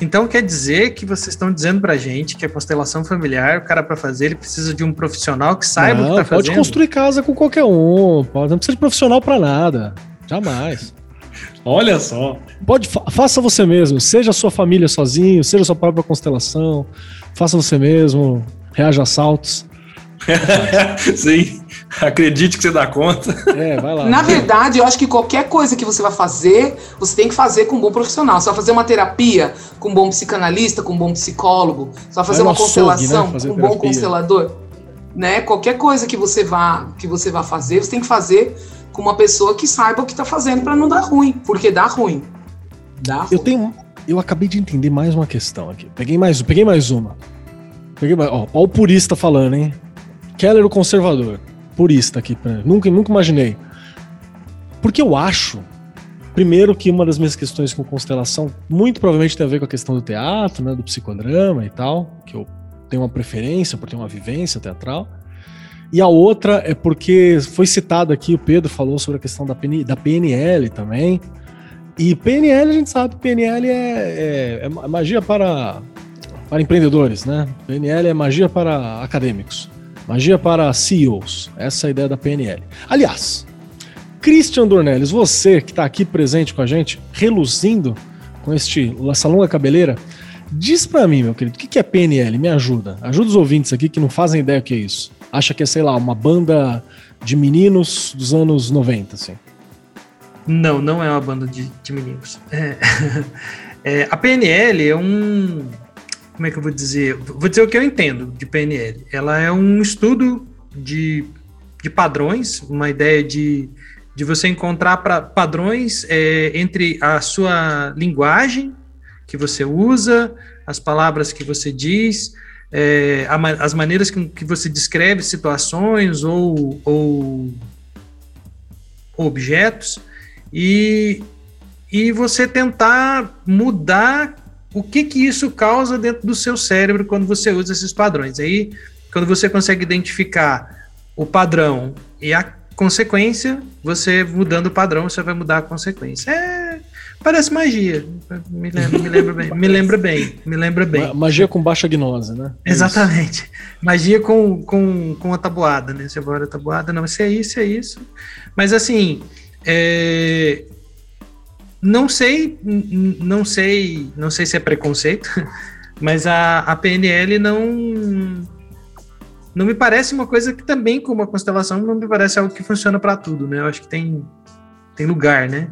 então quer dizer que vocês estão dizendo pra gente que a constelação familiar, o cara para fazer, ele precisa de um profissional que saiba não, o que tá pode fazendo? construir casa com qualquer um, pode, não precisa de profissional para nada. Jamais. Olha só. Pode, fa faça você mesmo, seja a sua família sozinho, seja a sua própria constelação, faça você mesmo, reaja a assaltos. Sim, acredite que você dá conta. É, vai lá. Na verdade, eu acho que qualquer coisa que você vai fazer, você tem que fazer com um bom profissional. Você vai fazer uma terapia com um bom psicanalista, com um bom psicólogo, você vai fazer Vai uma açougue, constelação né? Fazer com um bom constelador. Né? Qualquer coisa que você vá que você vá fazer, você tem que fazer com uma pessoa que saiba o que está fazendo para não dar ruim, porque dá ruim. Dá ruim. Eu tenho. Eu acabei de entender mais uma questão aqui. Peguei mais, peguei mais uma. Peguei mais, ó, ó o purista falando, hein? Keller, o conservador. Purista aqui. Nunca, nunca imaginei. Porque eu acho, primeiro, que uma das minhas questões com constelação muito provavelmente tem a ver com a questão do teatro, né? Do psicodrama e tal. Que eu tenho uma preferência por ter uma vivência teatral. E a outra é porque foi citado aqui, o Pedro falou sobre a questão da, PN da PNL também. E PNL, a gente sabe, PNL é, é- é magia para, para empreendedores, né? PNL é magia para acadêmicos, magia para CEOs. Essa é a ideia da PNL. Aliás, Christian Dornelles, você que está aqui presente com a gente, reluzindo com este, essa longa cabeleira, diz para mim, meu querido, o que é PNL? Me ajuda. Ajuda os ouvintes aqui que não fazem ideia o que é isso. Acha que é, sei lá, uma banda de meninos dos anos 90, assim. Não, não é uma banda de, de meninos. É, é, a PNL é um. Como é que eu vou dizer? Vou dizer o que eu entendo de PNL. Ela é um estudo de, de padrões, uma ideia de, de você encontrar pra, padrões é, entre a sua linguagem que você usa, as palavras que você diz, é, as maneiras que, que você descreve situações ou, ou objetos e, e você tentar mudar o que que isso causa dentro do seu cérebro quando você usa esses padrões. Aí, quando você consegue identificar o padrão e a consequência, você mudando o padrão, você vai mudar a consequência. É, parece magia. Me lembra, me lembra bem, me lembra bem, me lembra bem. Ma- Magia com baixa gnose, né? É isso. Exatamente. Magia com, com, com a tabuada, né? Você vai a tabuada, não, isso é isso, é isso. Mas assim, é, não sei, não sei, não sei se é preconceito, mas a, a PNL não não me parece uma coisa que também como a constelação não me parece algo que funciona para tudo, né? Eu acho que tem tem lugar, né?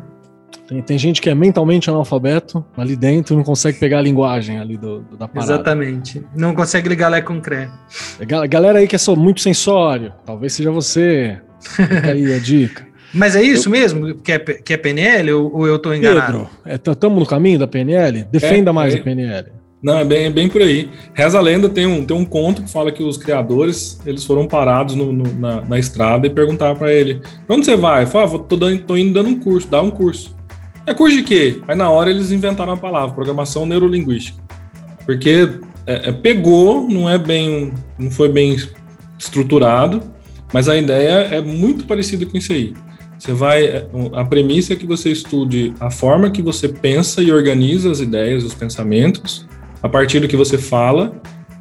Tem, tem gente que é mentalmente analfabeto ali dentro e não consegue pegar a linguagem ali do, do- da parada. Exatamente. Não consegue ligar Lé com Cré. Gal- Galera aí que é só muito sensório, talvez seja você. Fica aí a dica. Mas é isso mesmo que é, que é PNL ou, ou eu tô enganado? Pedro, estamos no caminho da PNL? Defenda É, mais é. a PNL. Não, é bem, é bem por aí. Reza a lenda, tem um, tem um conto que fala que os criadores, eles foram parados no- no- na, na estrada e perguntaram pra ele, pra onde você vai? Ele falou, ah, vou- tô, dando, tô indo dando um curso, dá um curso. É curso de quê? Aí na hora eles inventaram a palavra, programação neurolinguística. Porque é, é, pegou, não é bem, não foi bem estruturado, mas a ideia é muito parecida com isso aí. Você vai, é, a premissa é que você estude a forma que você pensa e organiza as ideias, os pensamentos, a partir do que você fala,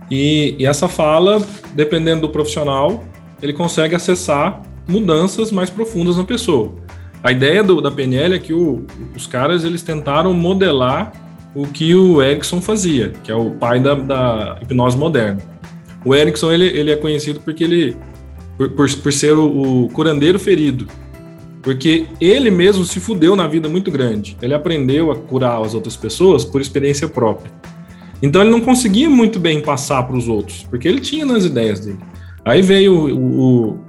e, e essa fala, dependendo do profissional, ele consegue acessar mudanças mais profundas na pessoa. A ideia do, da PNL é que o- os caras eles tentaram modelar o que o Erickson fazia, que é o pai da, da hipnose moderna. O Erickson ele, ele é conhecido porque ele por, por, por ser o, o curandeiro ferido, porque ele mesmo se fudeu na vida muito grande. Ele aprendeu a curar as outras pessoas por experiência própria. Então ele não conseguia muito bem passar para os outros, porque ele tinha nas ideias dele. Aí veio o, o,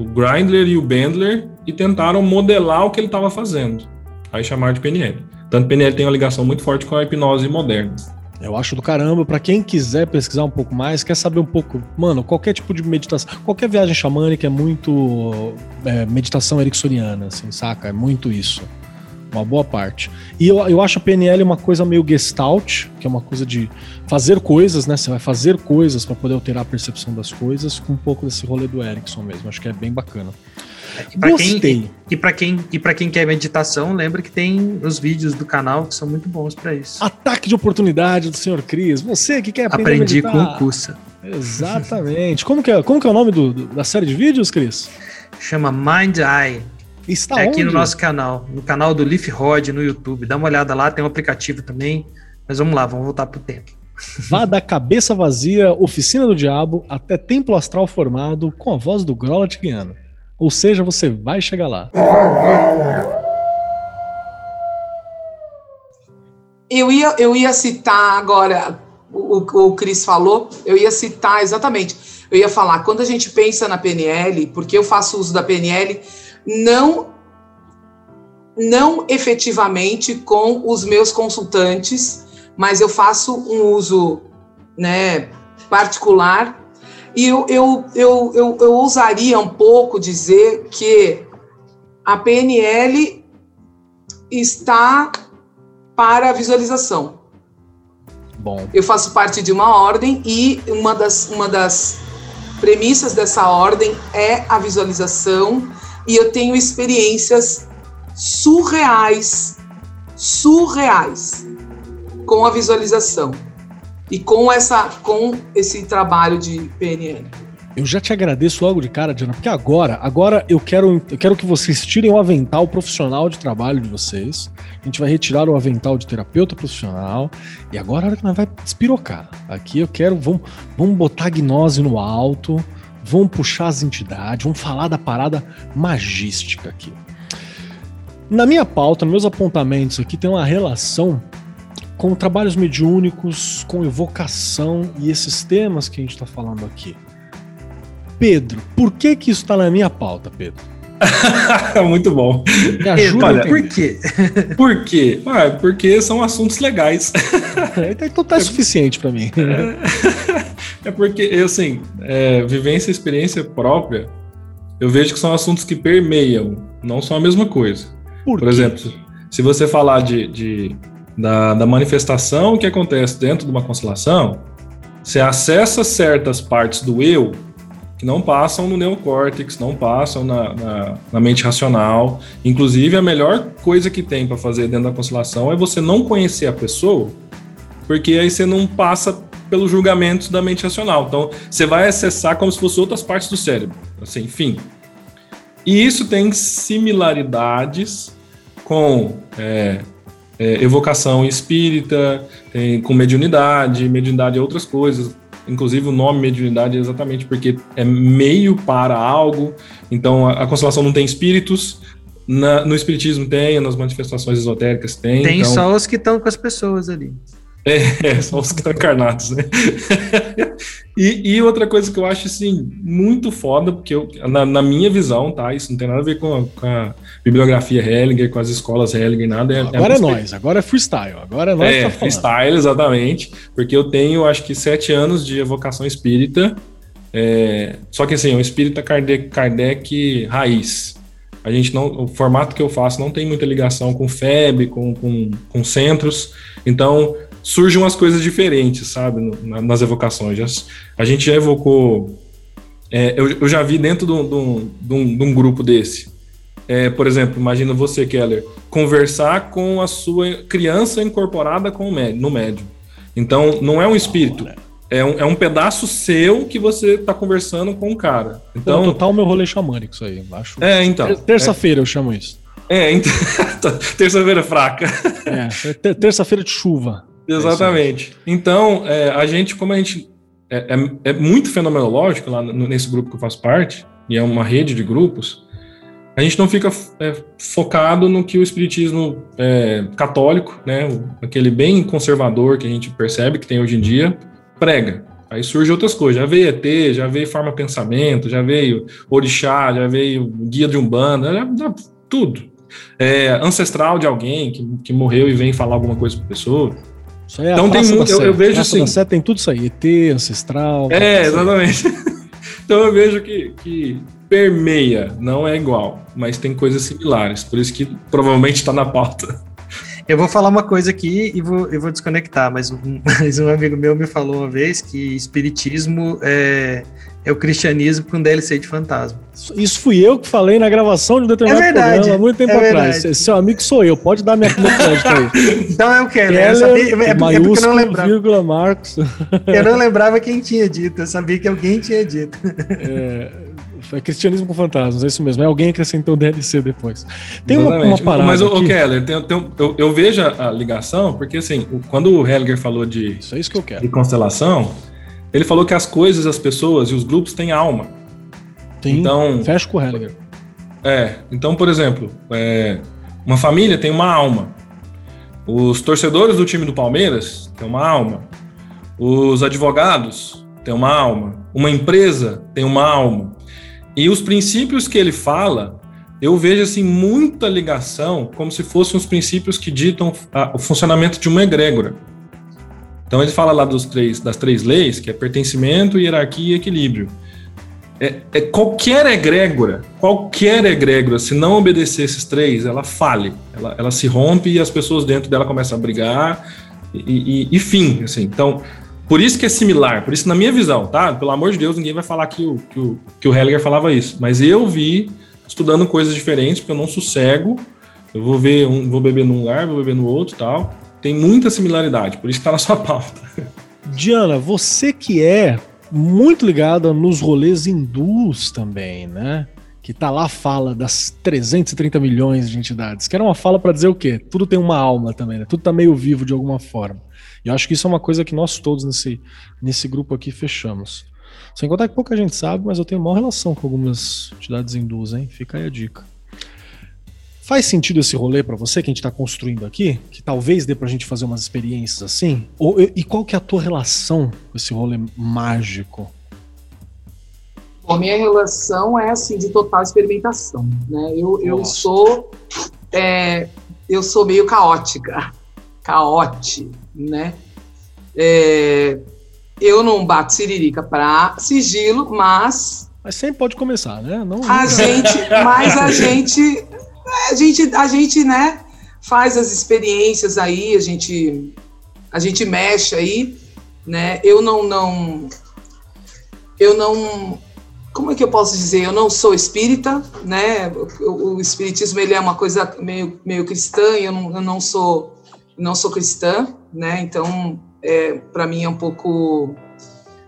o Grindler e o Bendler e tentaram modelar o que ele estava fazendo. Aí chamaram de PNL. Tanto PNL tem uma ligação muito forte com a hipnose moderna. Eu acho do caramba. Pra quem quiser pesquisar um pouco mais, quer saber um pouco, mano, qualquer tipo de meditação, qualquer viagem xamânica é muito é, meditação ericksoniana, assim, saca? É muito isso. Uma boa parte. E eu, eu acho a PNL uma coisa meio gestalt, que é uma coisa de fazer coisas, né? Você vai fazer coisas para poder alterar a percepção das coisas, com um pouco desse rolê do Erickson mesmo. Acho que é bem bacana. Pra Gostei. Quem, e para quem, e pra quem quer meditação, lembra que tem os vídeos do canal que são muito bons para isso. Ataque de oportunidade do Senhor Cris. Você que quer aprender Aprendi a meditar. com o Cussa. Exatamente. como, que é, como que é o nome do, do, da série de vídeos, Cris? Chama Mind Eye. Está é aqui no nosso canal, no canal do Leaf Rod no YouTube. Dá uma olhada lá, tem um aplicativo também. Mas vamos lá, vamos voltar pro tempo. Vá da cabeça vazia, oficina do diabo, até templo astral formado com a voz do Grola te guiando. Ou seja, você vai chegar lá. Eu ia, eu ia citar agora, o, o Cris falou, eu ia citar exatamente. Eu ia falar, quando a gente pensa na PNL, porque eu faço uso da PNL, não não efetivamente com os meus consultantes, mas eu faço um uso né, particular e eu, eu, eu, eu, eu ousaria um pouco dizer que a PNL está para a visualização. Bom. Eu faço parte de uma ordem e uma das, uma das premissas dessa ordem é a visualização e eu tenho experiências surreais, surreais com a visualização e com essa com esse trabalho de PNL. Eu já te agradeço logo de cara, Diana, porque agora, agora eu quero, eu quero que vocês tirem o avental profissional de trabalho de vocês. A gente vai retirar o avental de terapeuta profissional e agora é a hora que nós vai despirocar. Aqui eu quero, vamos, vamos botar a gnose no alto, vamos puxar as entidades, vamos falar da parada magística aqui. Na minha pauta, nos meus apontamentos aqui, tem uma relação com trabalhos mediúnicos, com evocação e esses temas que a gente está falando aqui. Pedro, por que que isso está na minha pauta, Pedro? Muito bom. Me ajuda Olha, por quê? Por quê? Ah, porque são assuntos legais. então tá é, suficiente para mim. É, é porque, assim, é, vivência e experiência própria, eu vejo que são assuntos que permeiam, não são a mesma coisa. Por, por exemplo, se você falar de, de da, da manifestação que acontece dentro de uma constelação, você acessa certas partes do eu que não passam no neocórtex, não passam na, na, na, mente racional. Inclusive, a melhor coisa que tem para fazer dentro da constelação é você não conhecer a pessoa, porque aí você não passa pelos julgamentos da mente racional. Então, você vai acessar como se fosse outras partes do cérebro. Assim, enfim. E isso tem similaridades com é, é, evocação espírita, tem, com mediunidade, mediunidade é outras coisas. Inclusive o nome mediunidade é exatamente porque é meio para algo. Então a, a constelação não tem espíritos, na, no espiritismo tem, nas manifestações esotéricas tem. Tem então... só os que estão com as pessoas ali. É, são os encarnados, né? e, e, outra coisa que eu acho, assim, muito foda, porque eu, na, na, minha visão, tá? Isso não tem nada a ver com a, com a bibliografia Hellinger, com as escolas Hellinger, nada. É, agora é, é nós, agora é freestyle, agora é nós é, tá freestyle, exatamente, porque eu tenho, acho que, sete anos de evocação espírita, é, só que, assim, é um espírita Kardec, Kardec raiz. A gente não, o formato que eu faço não tem muita ligação com FEB, com, com, com centros, então surgem umas coisas diferentes, sabe, nas evocações. A gente já evocou. É, eu, eu, já vi dentro de um, de um, de um grupo desse. É, por exemplo, imagina você, Keller, conversar com a sua criança incorporada com o médium, no médium. Então, não é um espírito, é um, é um pedaço seu que você está conversando com o cara. Então, total meu rolê xamânico isso aí, acho. É, então. Terça-feira é, eu chamo isso. É, então, terça-feira fraca. É, terça-feira de chuva. Exatamente. Então, é, a gente, como a gente é, é, é, muito fenomenológico lá nesse grupo que eu faço parte, e é uma rede de grupos, a gente não fica é, focado no que o espiritismo é, católico, né, aquele bem conservador que a gente percebe que tem hoje em dia, prega. Aí surge outras coisas, já veio ET, já veio forma pensamento, já veio orixá, já veio guia de umbanda, já, já, tudo. É, ancestral de alguém que, que morreu e vem falar alguma coisa para pessoa. Isso é então tem muito, eu, eu, vejo assim. Sé tem tudo isso aí, ET, ancestral. É, exatamente. então eu vejo que, que permeia, não é igual, mas tem coisas similares, por isso que provavelmente está na pauta. Eu vou falar uma coisa aqui e vou, eu vou desconectar, mas um, mas um amigo meu me falou uma vez que espiritismo é, é o cristianismo com DLC de fantasma. Isso fui eu que falei na gravação de um determinado É verdade, programa há muito tempo é atrás. verdade. Seu amigo sou eu, pode dar minha crédito aí. Então é o. Eu Keller, sabia, é, é porque eu não lembrava. vírgula, Marcos. Eu não lembrava quem tinha dito, eu sabia que alguém tinha dito. É, é cristianismo com fantasmas, é isso mesmo. É alguém acrescentou DLC depois. Tem uma, uma parada Mas, o. Keller, tem, tem, eu, eu vejo a ligação, porque assim, quando o Helger falou de, Isso é isso que eu quero. de constelação, ele falou que as coisas, as pessoas e os grupos têm alma. Tem, Então- Fecha com o Hellinger. É, então, por exemplo, é, uma família tem uma alma. Os torcedores do time do Palmeiras têm uma alma. Os advogados têm uma alma. Uma empresa tem uma alma. E os princípios que ele fala, eu vejo assim muita ligação, como se fossem os princípios que ditam o funcionamento de uma egrégora. Então ele fala lá dos três, das três leis, que é pertencimento, hierarquia e equilíbrio. É, é qualquer egrégora, qualquer egrégora, se não obedecer esses três, ela fale, ela, ela se rompe e as pessoas dentro dela começam a brigar e, e- e fim, assim. Então, por isso que é similar, por isso na minha visão, tá? Pelo amor de Deus, ninguém vai falar que o, que o, que o falava isso, mas eu vi estudando coisas diferentes, porque eu não sossego, eu vou ver um, vou beber num lugar, vou beber no outro, tal. Tem muita similaridade, por isso que tá na sua pauta. Diana, você que é muito ligada nos rolês hindus também, né? Que tá lá fala das 330 milhões de entidades. Que era uma fala para dizer o quê? Tudo tem uma alma também, né? Tudo tá meio vivo de alguma forma. E eu acho que isso é uma coisa que nós todos nesse, nesse grupo aqui fechamos. Sem contar que pouca gente sabe, mas eu tenho uma relação com algumas entidades hindus, hein? Fica aí a dica. Faz sentido esse rolê pra você que a gente tá construindo aqui? Que talvez dê pra gente fazer umas experiências assim? Ou, e qual que é a tua relação com esse rolê mágico? Bom, minha relação é assim de total experimentação, né? Eu, eu Nossa. sou é, eu sou meio caótica, caote, né? É, eu não bato siririca para sigilo, mas Mas sempre pode começar, né? Não, a gente, mas a gente, a gente, a gente, né? Faz as experiências aí, a gente, a gente mexe aí, né? Eu não, não, eu não, como é que eu posso dizer? Eu não sou espírita, né? O, o espiritismo ele é uma coisa meio, meio cristã eu não, eu não sou, não sou cristã, né? Então, é, para mim é um pouco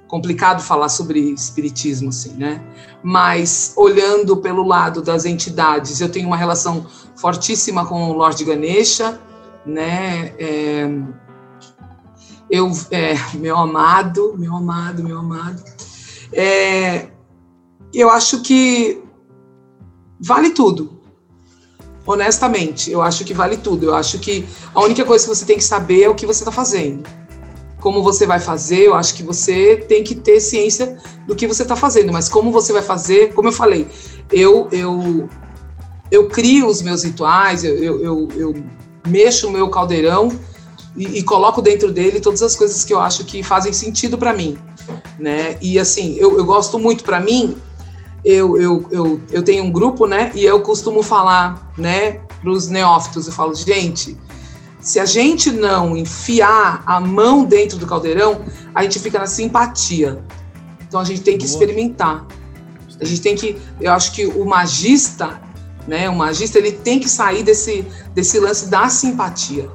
complicado falar sobre espiritismo, assim, né? Mas olhando pelo lado das entidades, eu tenho uma relação fortíssima com o Lord Ganesha, né? É, eu, é, meu amado, meu amado, meu amado. É, eu acho que vale tudo. Honestamente, eu acho que vale tudo. Eu acho que a única coisa que você tem que saber é o que você está fazendo. Como você vai fazer, eu acho que você tem que ter ciência do que você está fazendo. Mas como você vai fazer, como eu falei, eu eu, eu crio os meus rituais, eu, eu, eu, eu mexo o meu caldeirão e, e coloco dentro dele todas as coisas que eu acho que fazem sentido para mim, né? E assim, eu, eu gosto muito para mim. Eu, eu, eu, eu tenho um grupo, né? E eu costumo falar, né, para os neófitos, eu falo, gente, se a gente não enfiar a mão dentro do caldeirão, a gente fica na simpatia. Então a gente tem que experimentar. A gente tem que, eu acho que o magista, né, o magista, ele tem que sair desse, desse lance da simpatia.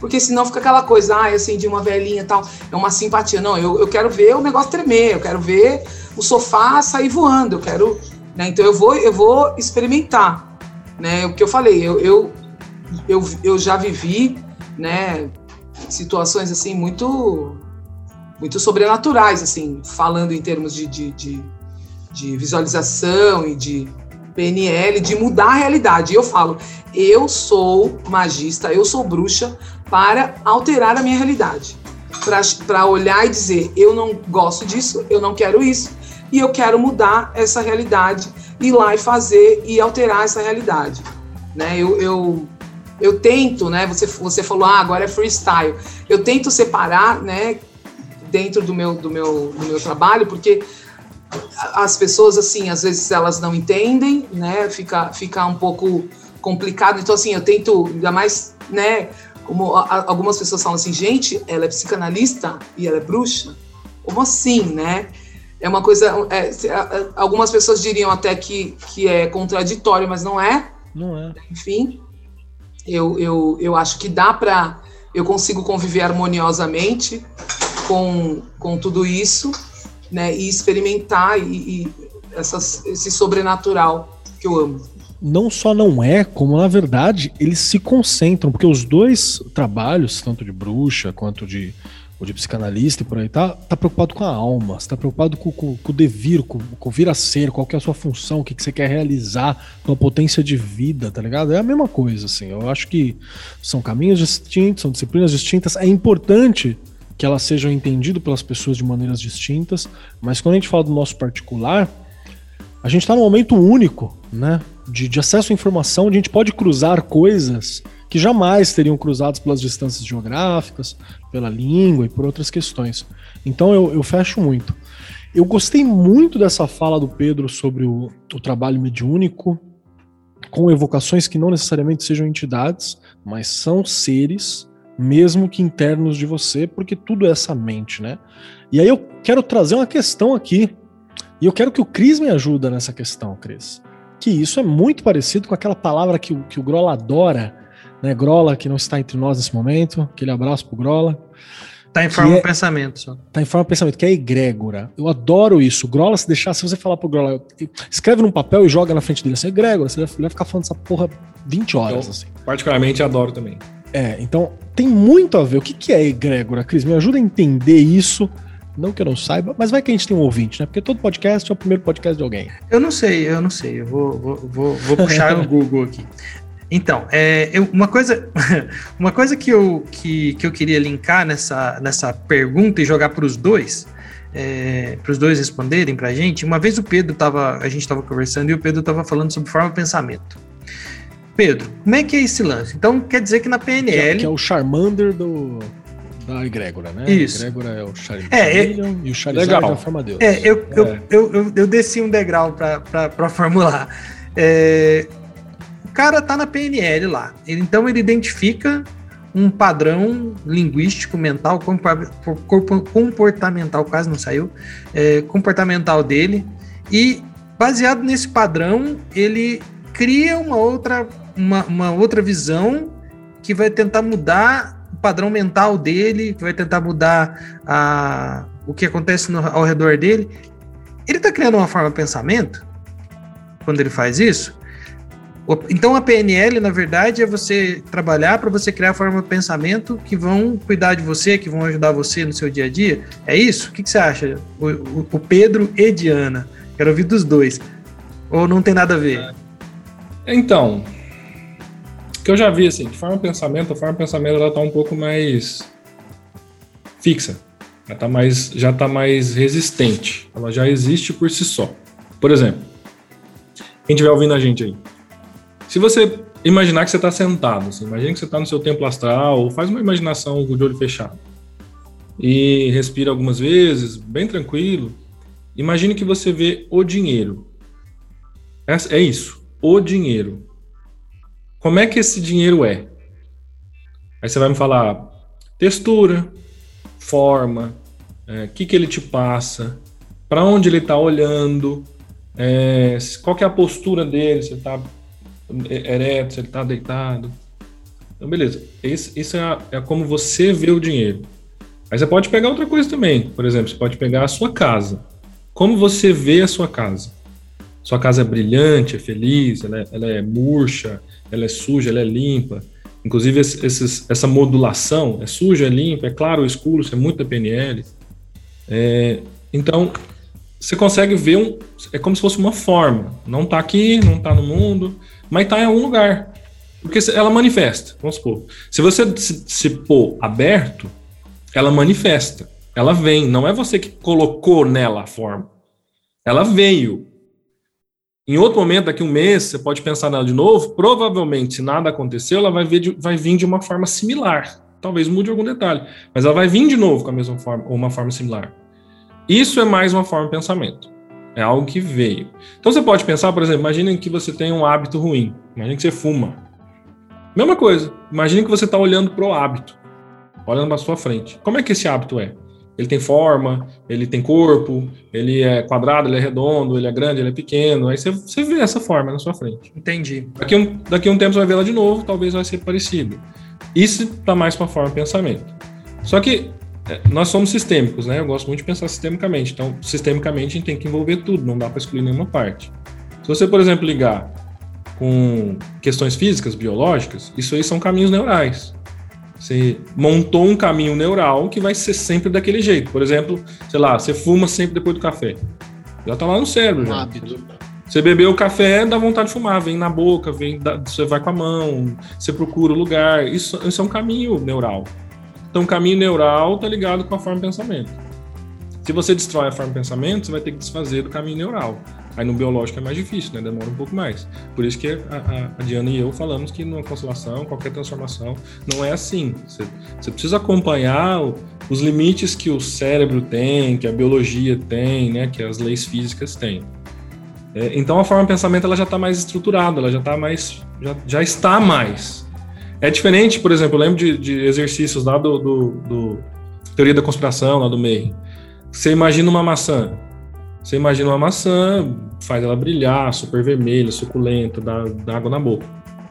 Porque senão fica aquela coisa, ah, eu acendi uma velhinha e tal, é uma simpatia. Não, eu, eu quero ver o negócio tremer, eu quero ver o sofá sair voando, eu quero. Né, então eu vou, eu vou experimentar. Né, o que eu falei, eu, eu, eu, eu já vivi né, situações assim muito muito sobrenaturais, assim, falando em termos de, de, de, de visualização e de PNL, de mudar a realidade. Eu falo, eu sou magista, eu sou bruxa para alterar a minha realidade. Para olhar e dizer, eu não gosto disso, eu não quero isso, e eu quero mudar essa realidade, ir lá e fazer e alterar essa realidade. Né? Eu, eu, eu tento, né? Você, você falou, ah, agora é freestyle. Eu tento separar, né? Dentro do meu, do meu, do meu trabalho, porque as pessoas, assim, às vezes elas não entendem, né? Fica, fica um pouco complicado. Então, assim, eu tento, ainda mais, né? Como algumas pessoas falam assim, gente, ela é psicanalista e ela é bruxa? Como assim, né? É uma coisa. É, algumas pessoas diriam até que, que é contraditório, mas não é. Não é. Enfim, eu, eu, eu acho que dá para. Eu consigo conviver harmoniosamente com, com tudo isso, né? E experimentar e, e essas, esse sobrenatural que eu amo. Não só não é, como na verdade eles se concentram, porque os dois trabalhos, tanto de bruxa quanto de ou de psicanalista e por aí, tá, tá preocupado com a alma, está preocupado com, com, com, o devir, com, com o vir a ser, qual que é a sua função, o que, que você quer realizar, tua potência de vida, tá ligado? É a mesma coisa, assim. Eu acho que são caminhos distintos, são disciplinas distintas. É importante que elas sejam entendidas pelas pessoas de maneiras distintas, mas quando a gente fala do nosso particular, a gente está num momento único, né? De, de acesso à informação, onde a gente pode cruzar coisas que jamais teriam cruzados pelas distâncias geográficas, pela língua e por outras questões. Então eu, eu fecho muito. Eu gostei muito dessa fala do Pedro sobre o, o trabalho mediúnico, com evocações que não necessariamente sejam entidades, mas são seres, mesmo que internos de você, porque tudo é essa mente, né? E aí eu quero trazer uma questão aqui, e eu quero que o Cris me ajuda nessa questão, Cris. Que isso é muito parecido com aquela palavra que o, que o Grola adora, né? Grola, que não está entre nós nesse momento, aquele abraço pro Grola. Tá em forma é, pensamento só. Tá em forma pensamento, que é egrégora. Eu adoro isso. Grola, se deixar, se você falar pro Grola, escreve num papel e joga na frente dele assim, egrégora, você vai ficar falando essa porra 20 horas. Eu, assim. Particularmente adoro também. É, então tem muito a ver. O que, que é egrégora, Cris? Me ajuda a entender isso. Não que eu não saiba, mas vai que a gente tem um ouvinte, né? Porque todo podcast é o primeiro podcast de alguém. Eu não sei, eu não sei. Eu vou, vou, vou, vou puxar no Google aqui. Então, é, eu, uma coisa, uma coisa que, eu, que, que eu queria linkar nessa, nessa pergunta e jogar para os dois, é, para os dois responderem para a gente. Uma vez o Pedro estava, a gente estava conversando e o Pedro estava falando sobre forma de pensamento. Pedro, como é que é esse lance? Então quer dizer que na PNL. Que é, que é o Charmander do, da egrégora, né? Isso. A egrégora é o Charizard é, é, e o Charizard legal. é a forma Deus. É, eu, é. Eu, eu, eu, eu, desci um degrau para formular. É, cara tá na PNL lá. Então ele identifica um padrão linguístico, mental, comportamental, quase não saiu, é, comportamental dele, e baseado nesse padrão, ele cria uma outra, uma, uma outra visão que vai tentar mudar o padrão mental dele, que vai tentar mudar a, o que acontece no, ao redor dele. Ele está criando uma forma de pensamento quando ele faz isso, então a PNL, na verdade, é você trabalhar para você criar forma de pensamento que vão cuidar de você, que vão ajudar você no seu dia a dia. É isso? O que, que você acha? O, o, o, Pedro e Diana. Quero ouvir dos dois. Ou não tem nada a ver? Então, o que eu já vi, assim, de forma pensamento, a forma pensamento ela tá um pouco mais fixa. Já tá mais, já tá mais resistente. Ela já existe por si só. Por exemplo, quem estiver ouvindo a gente aí, se você imaginar que você está sentado, assim, imagina que você está no seu templo astral, faz uma imaginação de olho fechado e respira algumas vezes, bem tranquilo. Imagine que você vê o dinheiro. É, é isso, o dinheiro. Como é que esse dinheiro é? Aí você vai me falar textura, forma, o é, que, que ele te passa, para onde ele está olhando, é, qual que é a postura dele, você está ereto, se ele está deitado. Então, beleza. Esse, isso é, é como você vê o dinheiro. Aí você pode pegar outra coisa também. Por exemplo, você pode pegar a sua casa. Como você vê a sua casa? Sua casa é brilhante, é feliz, ela é, ela é murcha, ela é suja, ela é limpa. Inclusive, esses, essa modulação é suja, é limpa, é claro, é escuro, isso é muito PNL. É, então, você consegue ver um. É como se fosse uma forma. Não está aqui, não está no mundo, mas está em algum lugar. Porque ela manifesta, vamos supor. Se você se, se pôr aberto, ela manifesta. Ela vem. Não é você que colocou nela a forma. Ela veio. Em outro momento, daqui um mês, você pode pensar nela de novo. Provavelmente, se nada aconteceu, ela vai, de, vai vir de uma forma similar. Talvez mude algum detalhe. Mas ela vai vir de novo com a mesma forma, ou uma forma similar. Isso é mais uma forma de pensamento. É algo que veio. Então você pode pensar, por exemplo, imagine que você tem um hábito ruim. Imagine que você fuma. Mesma coisa. Imagine que você está olhando para o hábito, olhando para sua frente. Como é que esse hábito é? Ele tem forma, ele tem corpo, ele é quadrado, ele é redondo, ele é grande, ele é pequeno. Aí você, você vê essa forma na sua frente. Entendi. Daqui um, daqui um tempo você vai ver ela de novo, talvez vai ser parecido. Isso está mais para a forma de pensamento. Só que é, nós somos sistêmicos, né? Eu gosto muito de pensar sistemicamente. Então, sistemicamente, a gente tem que envolver tudo, não dá para excluir nenhuma parte. Se você, por exemplo, ligar com questões físicas, biológicas, isso aí são caminhos neurais. Você montou um caminho neural que vai ser sempre daquele jeito. Por exemplo, sei lá, você fuma sempre depois do café. Já tá lá no cérebro. Um hábito. Você bebeu o café, dá vontade de fumar, vem na boca, vem, você vai com a mão, você procura o lugar. Isso, isso é um caminho neural. Então, o caminho neural tá ligado com a forma de pensamento. Se você destrói a forma de pensamento, você vai ter que desfazer do caminho neural. Aí no biológico é mais difícil, né? Demora um pouco mais. Por isso que a, a Diana e eu falamos que numa constelação, qualquer transformação, não é assim. Você, precisa acompanhar o, os limites que o cérebro tem, que a biologia tem, né? Que as leis físicas têm. É, então a forma de pensamento ela já está mais estruturada, ela já está mais, já, já está mais. É diferente, por exemplo, eu lembro de, de exercícios lá do, do, do, teoria da conspiração, lá do MEI. Você imagina uma maçã, você imagina uma maçã, faz ela brilhar, super vermelha, suculenta, dá, dá água na boca.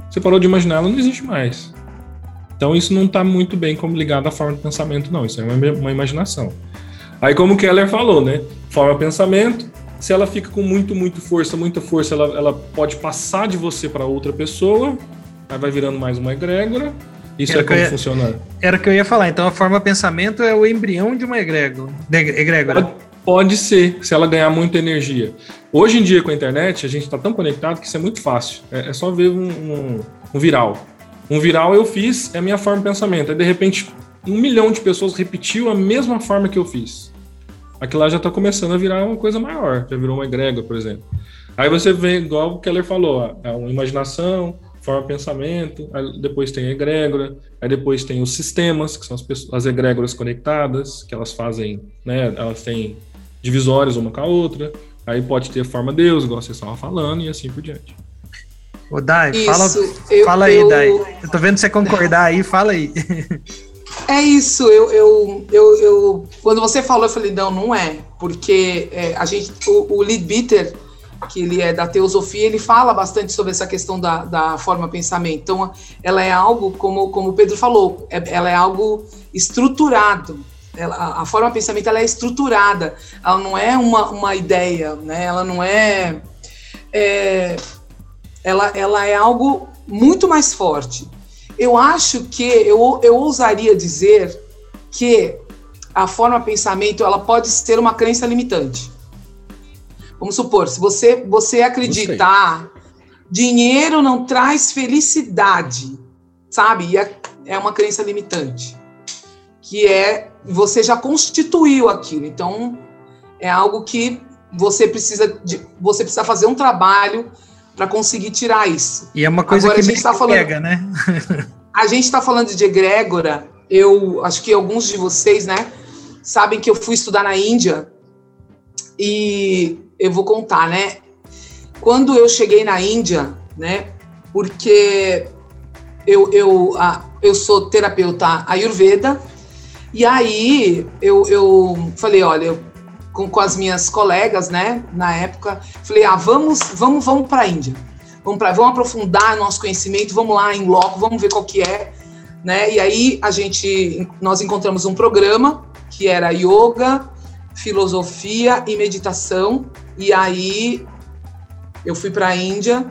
Você parou de imaginar, ela não existe mais. Então isso não está muito bem como ligado à forma de pensamento, não. Isso é uma, uma imaginação. Aí, como o Keller falou, né? Forma de pensamento. Se ela fica com muito, muito força, muita força, ela, ela pode passar de você para outra pessoa. Aí vai virando mais uma egrégora. Isso era é como ia, funciona. Era o que eu ia falar. Então, a forma de pensamento é o embrião de uma egrégora. egrégora. Pode, Pode ser, se ela ganhar muita energia. Hoje em dia, com a internet, a gente está tão conectado que isso é muito fácil. É, é só ver um, um, um, viral. Um viral eu fiz, é a minha forma de pensamento. Aí, de repente, um milhão de pessoas repetiu a mesma forma que eu fiz. Aquilo lá já está começando a virar uma coisa maior. Já virou uma egrégora, por exemplo. Aí você vê, igual o Keller falou, é uma imaginação, forma de pensamento, depois tem a egrégora, aí depois tem os sistemas, que são as, pessoas, as egrégoras conectadas, que elas fazem, né, elas têm divisórias uma com a outra. Aí pode ter forma Deus, igual vocês estavam falando, e assim por diante. Ô, Dai, isso, fala, eu, fala aí, eu, Dai. Eu tô vendo você concordar aí, fala aí. É isso, eu, eu, eu, eu, quando você falou, eu falei, não, não é, porque é, a gente, o, o Leadbeater, que ele é da teosofia, ele fala bastante sobre essa questão da, da forma pensamento. Então, ela é algo, como, como o Pedro falou, é, ela é algo estruturado, ela, a forma de pensamento ela é estruturada, ela não é uma, uma ideia, né? ela não é, é ela, ela é algo muito mais forte. Eu acho que, eu, eu ousaria dizer que a forma de pensamento ela pode ser uma crença limitante. Vamos supor, se você, você acreditar, dinheiro não traz felicidade, sabe? E é, é uma crença limitante que é você já constituiu aquilo. Então é algo que você precisa de, você precisa fazer um trabalho para conseguir tirar isso. E é uma coisa Agora, que a gente está falando, pega, né? a gente está falando de egrégora. Eu acho que alguns de vocês, né, sabem que eu fui estudar na Índia e eu vou contar, né? Quando eu cheguei na Índia, né? Porque eu, eu, a, eu sou terapeuta Ayurveda, e aí eu, eu falei, olha, com, com as minhas colegas, né, na época, falei, ah, vamos, vamos, vamos para a Índia. Vamos, pra, vamos aprofundar nosso conhecimento, vamos lá em loco, vamos ver qual que é, né? E aí a gente, nós encontramos um programa que era yoga, filosofia e meditação. E aí eu fui para a Índia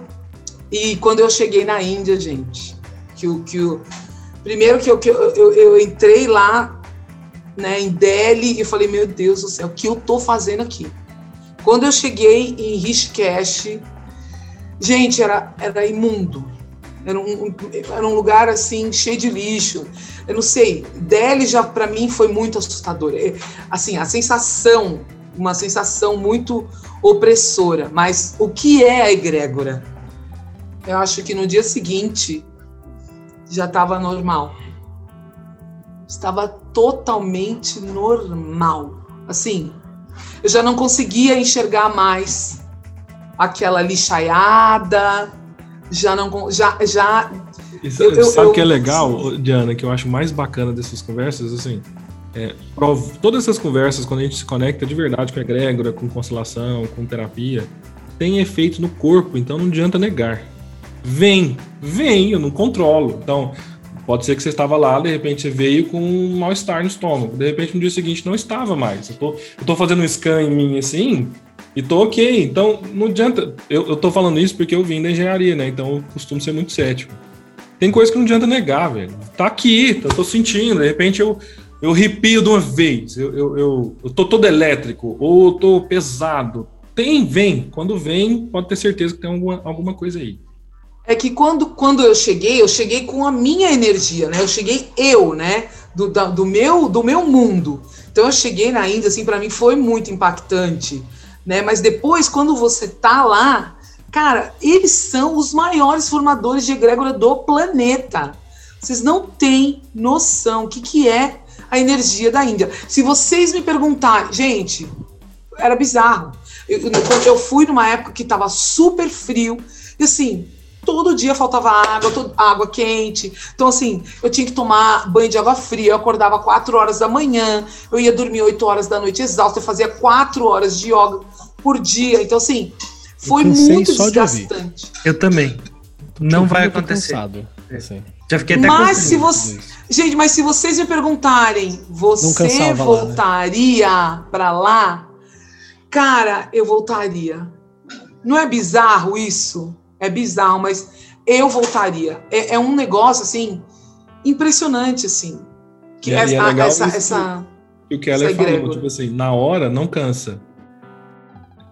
e quando eu cheguei na Índia, gente, que o que o primeiro que eu, que eu, eu, eu entrei lá né, em Delhi, e eu falei, meu Deus do céu, o que eu tô fazendo aqui? Quando eu cheguei em Rishikesh, gente, era, era imundo. Era um, era um lugar assim, cheio de lixo. Eu não sei, Delhi já para mim foi muito assustador. É, assim, a sensação, uma sensação muito opressora. Mas o que é a egrégora? Eu acho que no dia seguinte já estava normal estava totalmente normal. Assim, eu já não conseguia enxergar mais aquela lixaiada, já não já já Isso, eu, sabe o que é legal, Diana, que eu acho mais bacana dessas conversas, assim, é, todas essas conversas, quando a gente se conecta de verdade com a egrégora, com constelação, com terapia, tem efeito no corpo, então não adianta negar. Vem, vem, eu não controlo. Então, pode ser que você estava lá, de repente você veio com um mal-estar no estômago, de repente no dia seguinte não estava mais. Eu tô, eu tô fazendo um scan em mim assim, e tô ok. Então, não adianta. Eu, eu tô falando isso porque eu vim da engenharia, né? Então eu costumo ser muito cético. Tem coisa que não adianta negar, velho. Tá aqui, eu tô sentindo. De repente eu, eu arrepio de uma vez. Eu, eu, eu, eu tô todo elétrico, ou eu tô pesado. Tem, vem. Quando vem, pode ter certeza que tem alguma, alguma coisa aí. É que quando, quando eu cheguei, eu cheguei com a minha energia, né? Eu cheguei eu, né? Do, da, do, meu, do meu mundo. Então eu cheguei na Índia, assim, para mim foi muito impactante, né? Mas depois, quando você tá lá, Cara, eles são os maiores formadores de egrégora do planeta. Vocês não têm noção o que, que é a energia da Índia. Se vocês me perguntarem, gente, era bizarro. Eu, eu fui numa época que estava super frio, e assim, todo dia faltava água, todo, água quente. Então, assim, eu tinha que tomar banho de água fria. Eu acordava 4 horas da manhã, eu ia dormir 8 horas da noite exausta, eu fazia 4 horas de yoga por dia. Então, assim, foi muito desgastante. De eu também. Não vai acontecer. Cansado, assim. Já fiquei até Mas se você, gente, mas se vocês me perguntarem, você voltaria lá, né? para lá? Cara, eu voltaria. Não é bizarro isso? É bizarro, mas eu voltaria. É, é um negócio assim impressionante assim. Que é, é legal essa, essa, o que ela falou, tipo assim, na hora não cansa.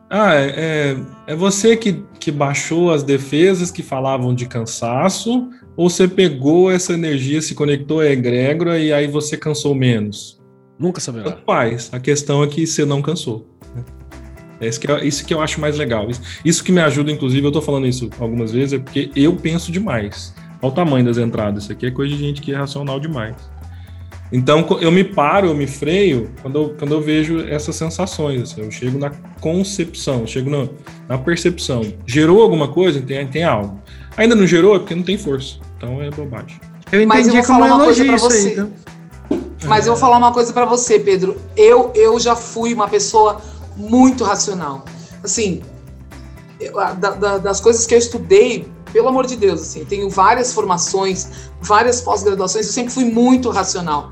Ah, é, é, é você que, que baixou as defesas que falavam de cansaço, ou você pegou essa energia, se conectou à egrégora e aí você cansou menos? Nunca saberá. Tanto faz. A questão é que você não cansou. É isso que, eu, isso que eu acho mais legal. Isso, que me ajuda, inclusive, eu tô falando isso algumas vezes, é porque eu penso demais. Olha o tamanho das entradas. Isso aqui é coisa de gente que é racional demais. Então eu me paro, eu me freio quando eu, quando eu vejo essas sensações. Assim, eu chego na concepção, eu chego na, na, percepção. Gerou alguma coisa? Tem, tem algo. Ainda não gerou é porque não tem força. Então é bobagem. Eu Mas eu vou falar uma coisa para você. Aí, então. Mas eu vou falar uma coisa para você, Pedro. Eu, eu já fui uma pessoa muito racional. Assim, eu, da, da, das coisas que eu estudei, pelo amor de Deus, assim, tenho várias formações, várias pós-graduações, eu sempre fui muito racional.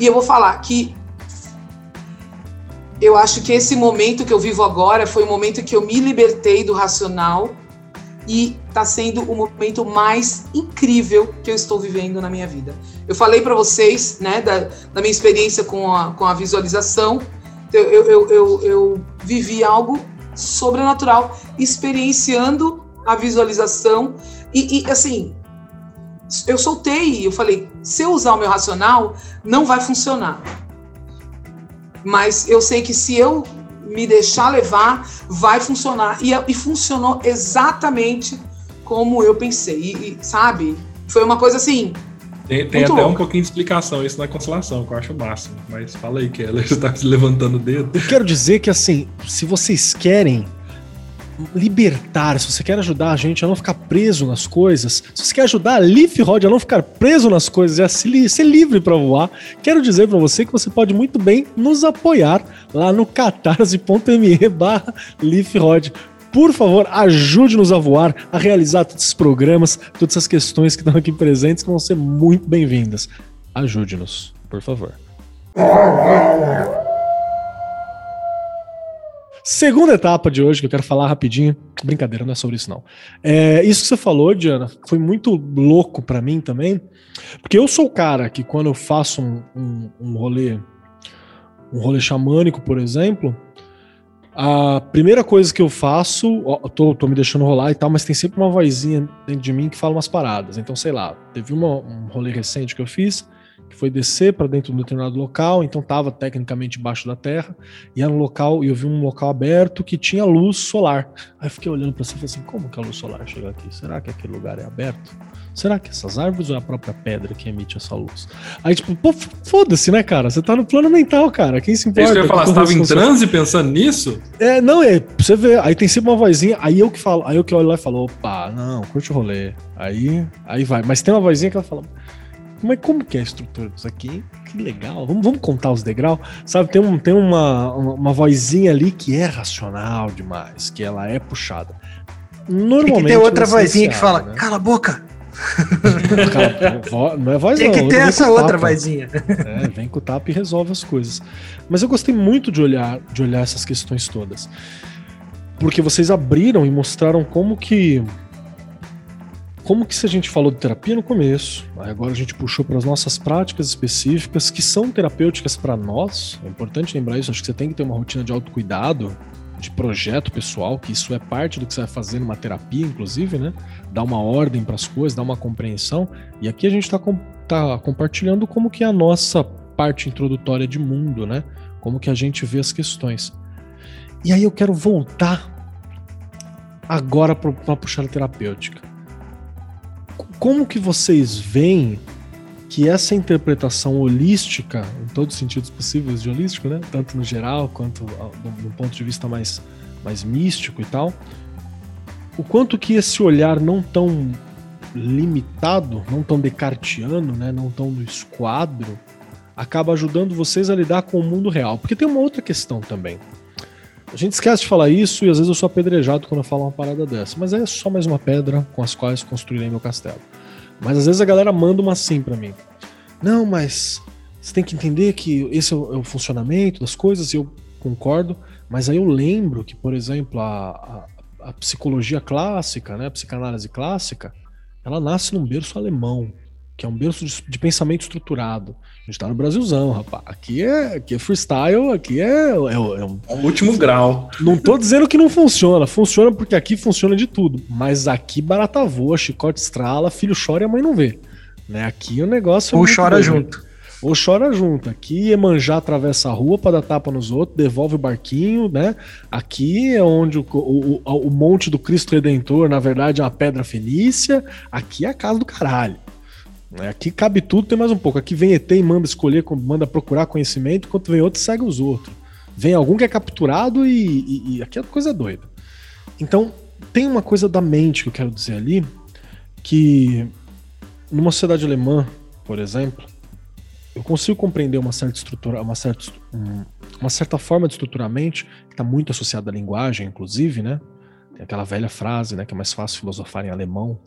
E eu vou falar que eu acho que esse momento que eu vivo agora foi o momento que eu me libertei do racional e está sendo o momento mais incrível que eu estou vivendo na minha vida. Eu falei para vocês, né, da, da, minha experiência com a, com a visualização. Eu, eu, eu, eu, vivi algo sobrenatural, experienciando a visualização. E, e, assim, eu soltei, eu falei, se eu usar o meu racional, não vai funcionar. Mas eu sei que se eu me deixar levar, vai funcionar. E, e funcionou exatamente como eu pensei. E, e sabe? Foi uma coisa assim. Tem, tem até um pouquinho de explicação isso na constelação, que eu acho o máximo. Mas fala aí, Keller, você tá se levantando o dedo. Eu quero dizer que, assim, se vocês querem libertar, se você quer ajudar a gente a não ficar preso nas coisas, se você quer ajudar a Leaf Rod a não ficar preso nas coisas e a ser livre para voar, quero dizer para você que você pode muito bem nos apoiar lá no catarse.me barra Rod. Por favor, ajude-nos a voar, a realizar todos esses programas, todas essas questões que estão aqui presentes, que vão ser muito bem-vindas. Ajude-nos, por favor. Segunda etapa de hoje, que eu quero falar rapidinho. Brincadeira, não é sobre isso, não. É, isso que você falou, Diana, foi muito louco para mim também. Porque eu sou o cara que, quando eu faço um, um, um rolê, um rolê xamânico, por exemplo, a primeira coisa que eu faço, ó, tô, tô me deixando rolar e tal, mas tem sempre uma vozinha dentro de mim que fala umas paradas. Então, sei lá, teve uma, um rolê recente que eu fiz que foi descer para dentro de um determinado local, então estava tecnicamente embaixo da terra, e era um local, e eu vi um local aberto que tinha luz solar. Aí eu fiquei olhando para você e falei assim: como que a luz solar chega aqui? Será que aquele lugar é aberto? Será que essas árvores ou é a própria pedra que emite essa luz? Aí, tipo, pô, foda-se, né, cara? Você tá no plano mental, cara. Quem se importa? É isso que eu ia falar, você tava em transe pensando nisso? É, não, é, você vê, aí tem sempre uma vozinha, aí eu que falo, aí eu que olho lá e falo, opa, não, curte o rolê. Aí, aí vai. Mas tem uma vozinha que ela fala, mas como que é a estrutura disso aqui? Que legal. Vamos, vamos contar os degraus? Sabe, tem, um, tem uma, uma, vozinha ali que é racional demais, que ela é puxada. Normalmente. Tem que ter outra vozinha que fala, né? cala a boca. Cara, não é voz Tem não, que ter essa outra vozinha. É, vem com o tapa e resolve as coisas. Mas eu gostei muito de olhar, de olhar essas questões todas. Porque vocês abriram e mostraram como que como que se a gente falou de terapia no começo, agora a gente puxou para as nossas práticas específicas que são terapêuticas para nós. É importante lembrar isso, acho que você tem que ter uma rotina de autocuidado, de projeto pessoal, que isso é parte do que você vai fazer numa terapia, inclusive, né? Dar uma ordem para as coisas, dar uma compreensão. E aqui a gente está com, tá compartilhando como que é a nossa parte introdutória de mundo, né? Como que a gente vê as questões. E aí eu quero voltar agora para uma puxada terapêutica como que vocês veem que essa interpretação holística, em todos os sentidos possíveis de holístico, né? Tanto no geral quanto do, ponto de vista mais, mais místico e tal, o quanto que esse olhar não tão limitado, não tão decartiano, né? Não tão no esquadro, acaba ajudando vocês a lidar com o mundo real. Porque tem uma outra questão também. A gente esquece de falar isso e às vezes eu sou apedrejado quando eu falo uma parada dessa. Mas é só mais uma pedra com as quais construirei meu castelo. Mas às vezes a galera manda uma assim para mim. Não, mas você tem que entender que esse é o, é o, funcionamento das coisas e eu concordo. Mas aí eu lembro que, por exemplo, a, a, a psicologia clássica, né, a psicanálise clássica, ela nasce num berço alemão que é um berço de, de, pensamento estruturado. A gente tá no Brasilzão, rapaz. Aqui é, aqui é freestyle, aqui é, é, é, um, é o último grau. Não tô dizendo que não funciona. Funciona porque aqui funciona de tudo. Mas aqui barata voa, chicote estrala, filho chora e a mãe não vê. Né? Aqui o negócio. É Ou chora bom, junto. Ou chora junto. Aqui Iemanjá atravessa a rua para dar tapa nos outros, devolve o barquinho, né? Aqui é onde o, o, o, o Monte do Cristo Redentor, na verdade, é uma pedra fenícia. Aqui é a casa do caralho. É, aqui cabe tudo, tem mais um pouco. Aqui vem ET e manda escolher, manda procurar conhecimento, enquanto vem outro segue os outros. Vem algum que é capturado e, e, e aqui é coisa doida. Então, tem uma coisa da mente que eu quero dizer ali, que numa sociedade alemã, por exemplo, eu consigo compreender uma certa estrutura, uma certa, uma certa forma de estruturar a mente, que está muito associada à linguagem, inclusive, né? Tem aquela velha frase, né, que é mais fácil filosofar em alemão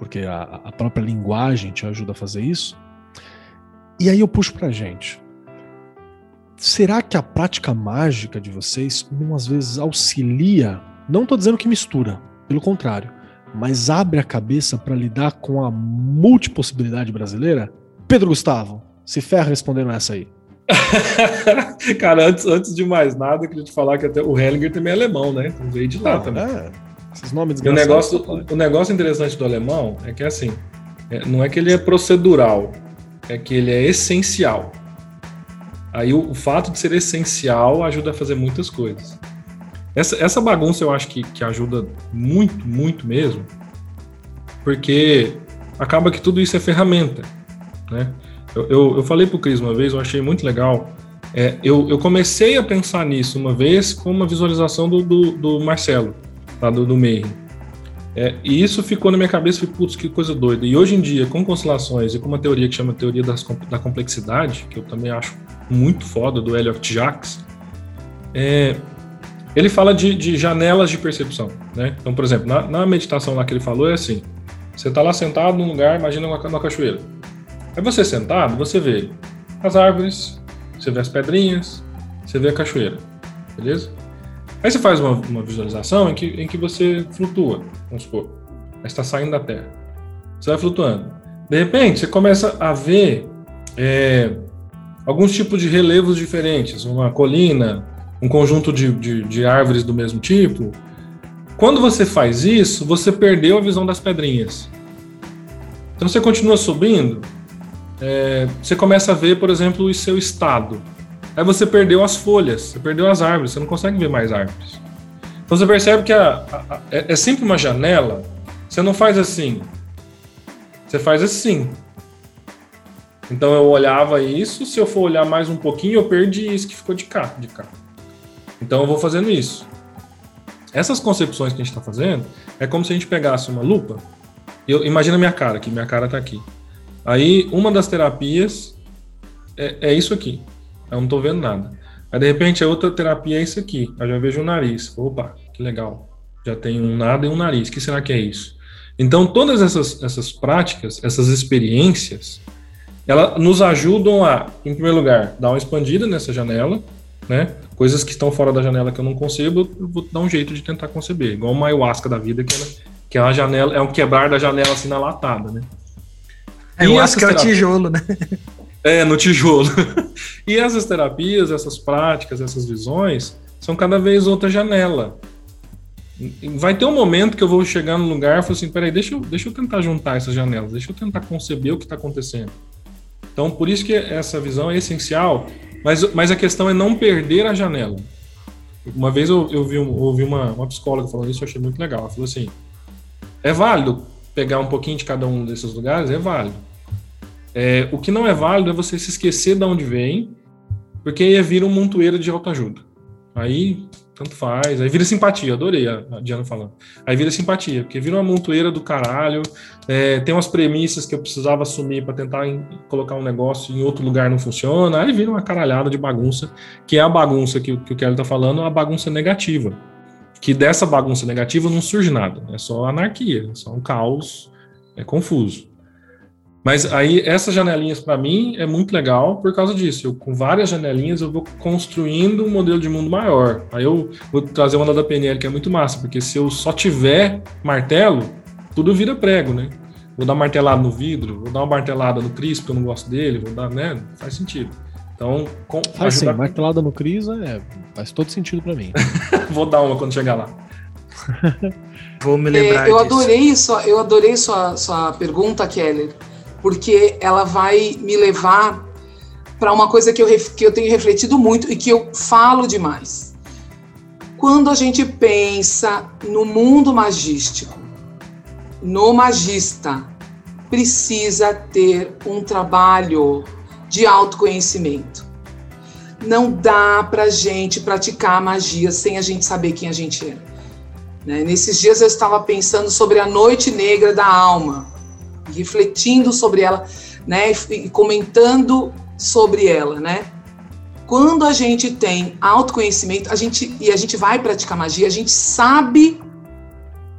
porque a, a própria linguagem te ajuda a fazer isso. E aí eu puxo pra gente. Será que a prática mágica de vocês, umas vezes, auxilia? Não estou dizendo que mistura, pelo contrário, mas abre a cabeça para lidar com a multipossibilidade brasileira? Pedro Gustavo, se ferra respondendo essa aí. Cara, antes, antes de mais nada, eu queria te falar que até o Hellinger também é alemão, né? Então veio de lá Não, também. É. Esses nomes o negócio, o negócio interessante do alemão é que assim, é, não é que ele é procedural, é que ele é essencial. Aí o, o, fato de ser essencial ajuda a fazer muitas coisas. Essa, essa bagunça eu acho que, que ajuda muito, muito mesmo, porque acaba que tudo isso é ferramenta, né? Eu, eu, eu falei pro Cris uma vez, eu achei muito legal. É, eu, eu comecei a pensar nisso uma vez com uma visualização do, do, do Marcelo lá do, do É, e isso ficou na minha cabeça, falei, putz, que coisa doida. E hoje em dia, com constelações e com uma teoria que chama teoria das, da complexidade, que eu também acho muito foda, do Elliot Jacques, é, ele fala de, de, janelas de percepção. Né? Então, por exemplo, na, na, meditação lá que ele falou, é assim: você está lá sentado num lugar, imagina uma, uma cachoeira. Aí você sentado, você vê as árvores, você vê as pedrinhas, você vê a cachoeira. Beleza? Aí você faz uma, uma visualização em que, em que você flutua, vamos supor. Está saindo da Terra. Você vai flutuando. De repente, você começa a ver é, alguns tipos de relevos diferentes, uma colina, um conjunto de, de, de, árvores do mesmo tipo. Quando você faz isso, você perdeu a visão das pedrinhas. Então você continua subindo, é, você começa a ver, por exemplo, o seu estado. Aí você perdeu as folhas, você perdeu as árvores, você não consegue ver mais árvores. Então você percebe que a, a, a, é, é sempre uma janela, você não faz assim, você faz assim. Então eu olhava isso, se eu for olhar mais um pouquinho, eu perdi isso que ficou de cá, de cá. Então eu vou fazendo isso. Essas concepções que a gente está fazendo é como se a gente pegasse uma lupa. Eu, imagina minha cara aqui, minha cara está aqui. Aí uma das terapias é, é isso aqui. Eu não estou vendo nada. Aí de repente a outra terapia é isso aqui. Eu já vejo o nariz. Opa, que legal. Já tem um nada e um nariz. O que será que é isso? Então todas essas, essas práticas, essas experiências, ela nos ajudam a, em primeiro lugar, dar uma expandida nessa janela, né? Coisas que estão fora da janela que eu não concebo, eu vou dar um jeito de tentar conceber. Igual uma ayahuasca da vida, que, ela, que é uma janela, é um quebrar da janela assim na latada, né? Ayahuasca é o tijolo, né? É, no tijolo. e essas terapias, essas práticas, essas visões, são cada vez outra janela. Vai ter um momento que eu vou chegar no lugar e falar assim, peraí, deixa eu, deixa eu tentar juntar essas janelas, deixa eu tentar conceber o que está acontecendo. Então, por isso que essa visão é essencial, mas, mas a questão é não perder a janela. Uma vez eu, eu vi ouvi uma, uma psicóloga falando isso, eu achei muito legal. Ela falou assim: é válido pegar um pouquinho de cada um desses lugares? É válido. É, o que não é válido é você se esquecer de onde vem, porque aí vira um montoeiro de autoajuda. Aí tanto faz. Aí vira simpatia, adorei a, Diana falando. Aí vira simpatia, porque vira uma montoeira do caralho. É, tem umas premissas que eu precisava assumir para tentar em, colocar um negócio em outro lugar não funciona. Aí vira uma caralhada de bagunça, que é a bagunça que, que o Kelly tá falando, a bagunça negativa. Que dessa bagunça negativa não surge nada, é só anarquia, é só um caos, é confuso. Mas aí essas janelinhas para mim é muito legal por causa disso. Eu, com várias janelinhas eu vou construindo um modelo de mundo maior. Aí eu vou trazer uma da PNL que é muito massa, porque se eu só tiver martelo, tudo vira prego, né? Vou dar martelada no vidro, vou dar uma martelada no Cris, porque eu não gosto dele, vou dar, né? Faz sentido. Então, com, faz ajudar... sim, martelada no Cris é, faz todo sentido para mim. vou dar uma quando chegar lá. vou me lembrar é, eu disso. adorei sua, eu adorei sua, sua pergunta, Keller porque ela vai me levar para uma coisa que eu, que eu tenho refletido muito e que eu falo demais. Quando a gente pensa no mundo magístico, no magista, precisa ter um trabalho de autoconhecimento. Não dá para gente praticar magia sem a gente saber quem a gente é. Né? Nesses dias eu estava pensando sobre a noite negra da alma refletindo sobre ela, né, e comentando sobre ela, né? Quando a gente tem autoconhecimento, a gente e a gente vai praticar magia, a gente sabe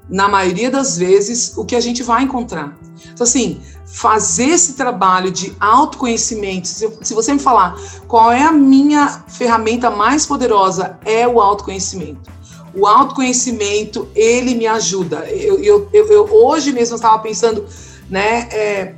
na maioria das vezes o que a gente vai encontrar. Então assim, fazer esse trabalho de autoconhecimento, se, você me falar qual é a minha ferramenta mais poderosa, é o autoconhecimento. O autoconhecimento, ele me ajuda. Eu, eu, eu hoje mesmo estava pensando né? É,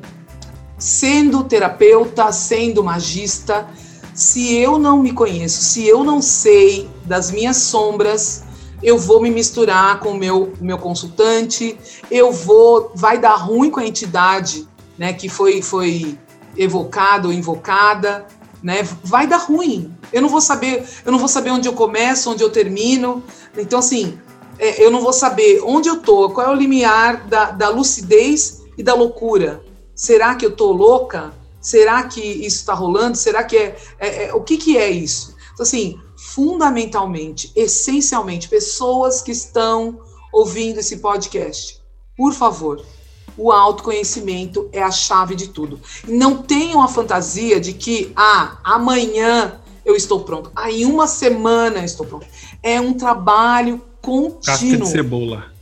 sendo terapeuta, sendo magista, se eu não me conheço, se eu não sei das minhas sombras, eu vou me misturar com o meu, meu consultante, eu vou, vai dar ruim com a entidade, né, que foi, foi evocada ou invocada, né, vai dar ruim. Eu não vou saber, eu não vou saber onde eu começo, onde eu termino. Então, assim, é, eu não vou saber onde eu tô, qual é o limiar da, da lucidez e da loucura. Será que eu estou louca? Será que isso está rolando? Será que é, é, é, O que, que é isso? Então, assim, fundamentalmente, essencialmente, pessoas que estão ouvindo esse podcast, por favor, o autoconhecimento é a chave de tudo. Não tenham a fantasia de que, ah, amanhã eu estou pronto. Ah, em uma semana eu estou pronto. É um trabalho contínuo. Casca de cebola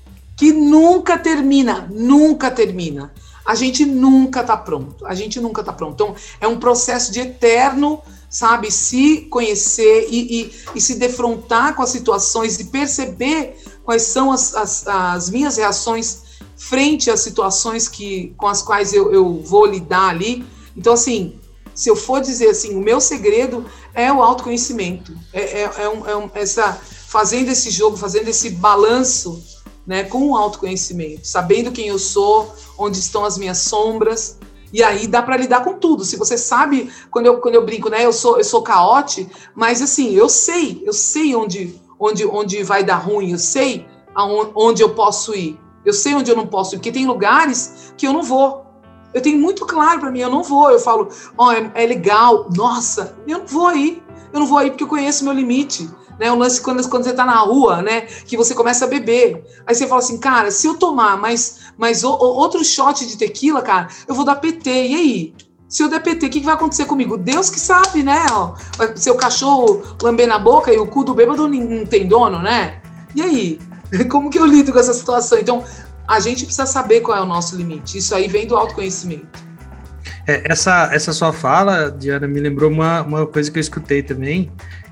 que nunca termina, nunca termina. A gente nunca está pronto, a gente nunca está pronto. Então, é um processo de eterno, sabe, se conhecer e, e, e se defrontar com as situações e perceber quais são as, as, as, minhas reações frente às situações que, com as quais eu, eu vou lidar ali. Então, assim, se eu for dizer assim, o meu segredo é o autoconhecimento, é, é, é, um, é um, essa fazendo esse jogo, fazendo esse balanço né, com o autoconhecimento, sabendo quem eu sou, onde estão as minhas sombras, E aí dá para lidar com tudo. Se você sabe, quando eu, quando eu brinco, né? Eu sou, eu sou caote, mas assim, eu sei, eu sei onde, onde, onde vai dar ruim, eu sei aonde, onde eu posso ir. Eu sei onde eu não posso ir, porque tem lugares que eu não vou. Eu tenho muito claro para mim, eu não vou. Eu falo, ó, oh, é, é, legal, nossa, eu não vou aí. Eu não vou aí porque eu conheço meu limite. Né, o lance quando, quando você tá na rua, né? Que você começa a beber. Aí você fala assim, cara, se eu tomar mais, mais o, o, outro shot de tequila, cara, eu vou dar PT. E aí? Se eu der PT, o que, vai acontecer comigo? Deus que sabe, né? Seu cachorro lamber na boca e o cu do bêbado não tem dono, né? E aí? Como que eu lido com essa situação? Então, a gente precisa saber qual é o nosso limite. Isso aí vem do autoconhecimento. É, essa, essa sua fala, Diana, me lembrou uma, uma coisa que eu escutei também,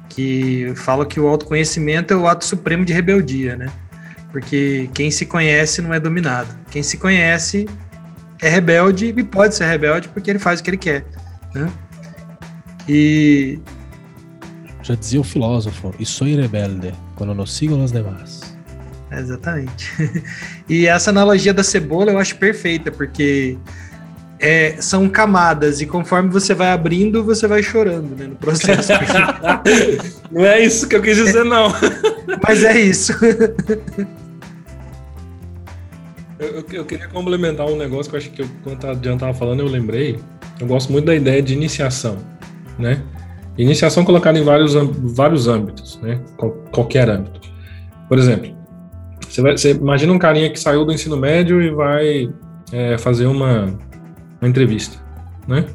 que fala que o autoconhecimento é o ato supremo de rebeldia, né? Porque quem se conhece não é dominado. Quem se conhece é rebelde e pode ser rebelde porque ele faz o que ele quer. Né? E. Já dizia o filósofo, e sou rebelde quando não sigo os demais. Exatamente. e essa analogia da cebola eu acho perfeita, porque é, são camadas, e conforme você vai abrindo, você vai chorando né, no processo. não é isso que eu quis dizer, não. Mas é isso. Eu, eu, queria complementar um negócio que eu acho que eu, quando a Diana estava falando, eu lembrei. Eu gosto muito da ideia de iniciação, né? Iniciação colocada em vários, vários âmbitos, né? qualquer âmbito. Por exemplo, você, vai, você, imagina um carinha que saiu do ensino médio e vai é, fazer uma, uma entrevista, né?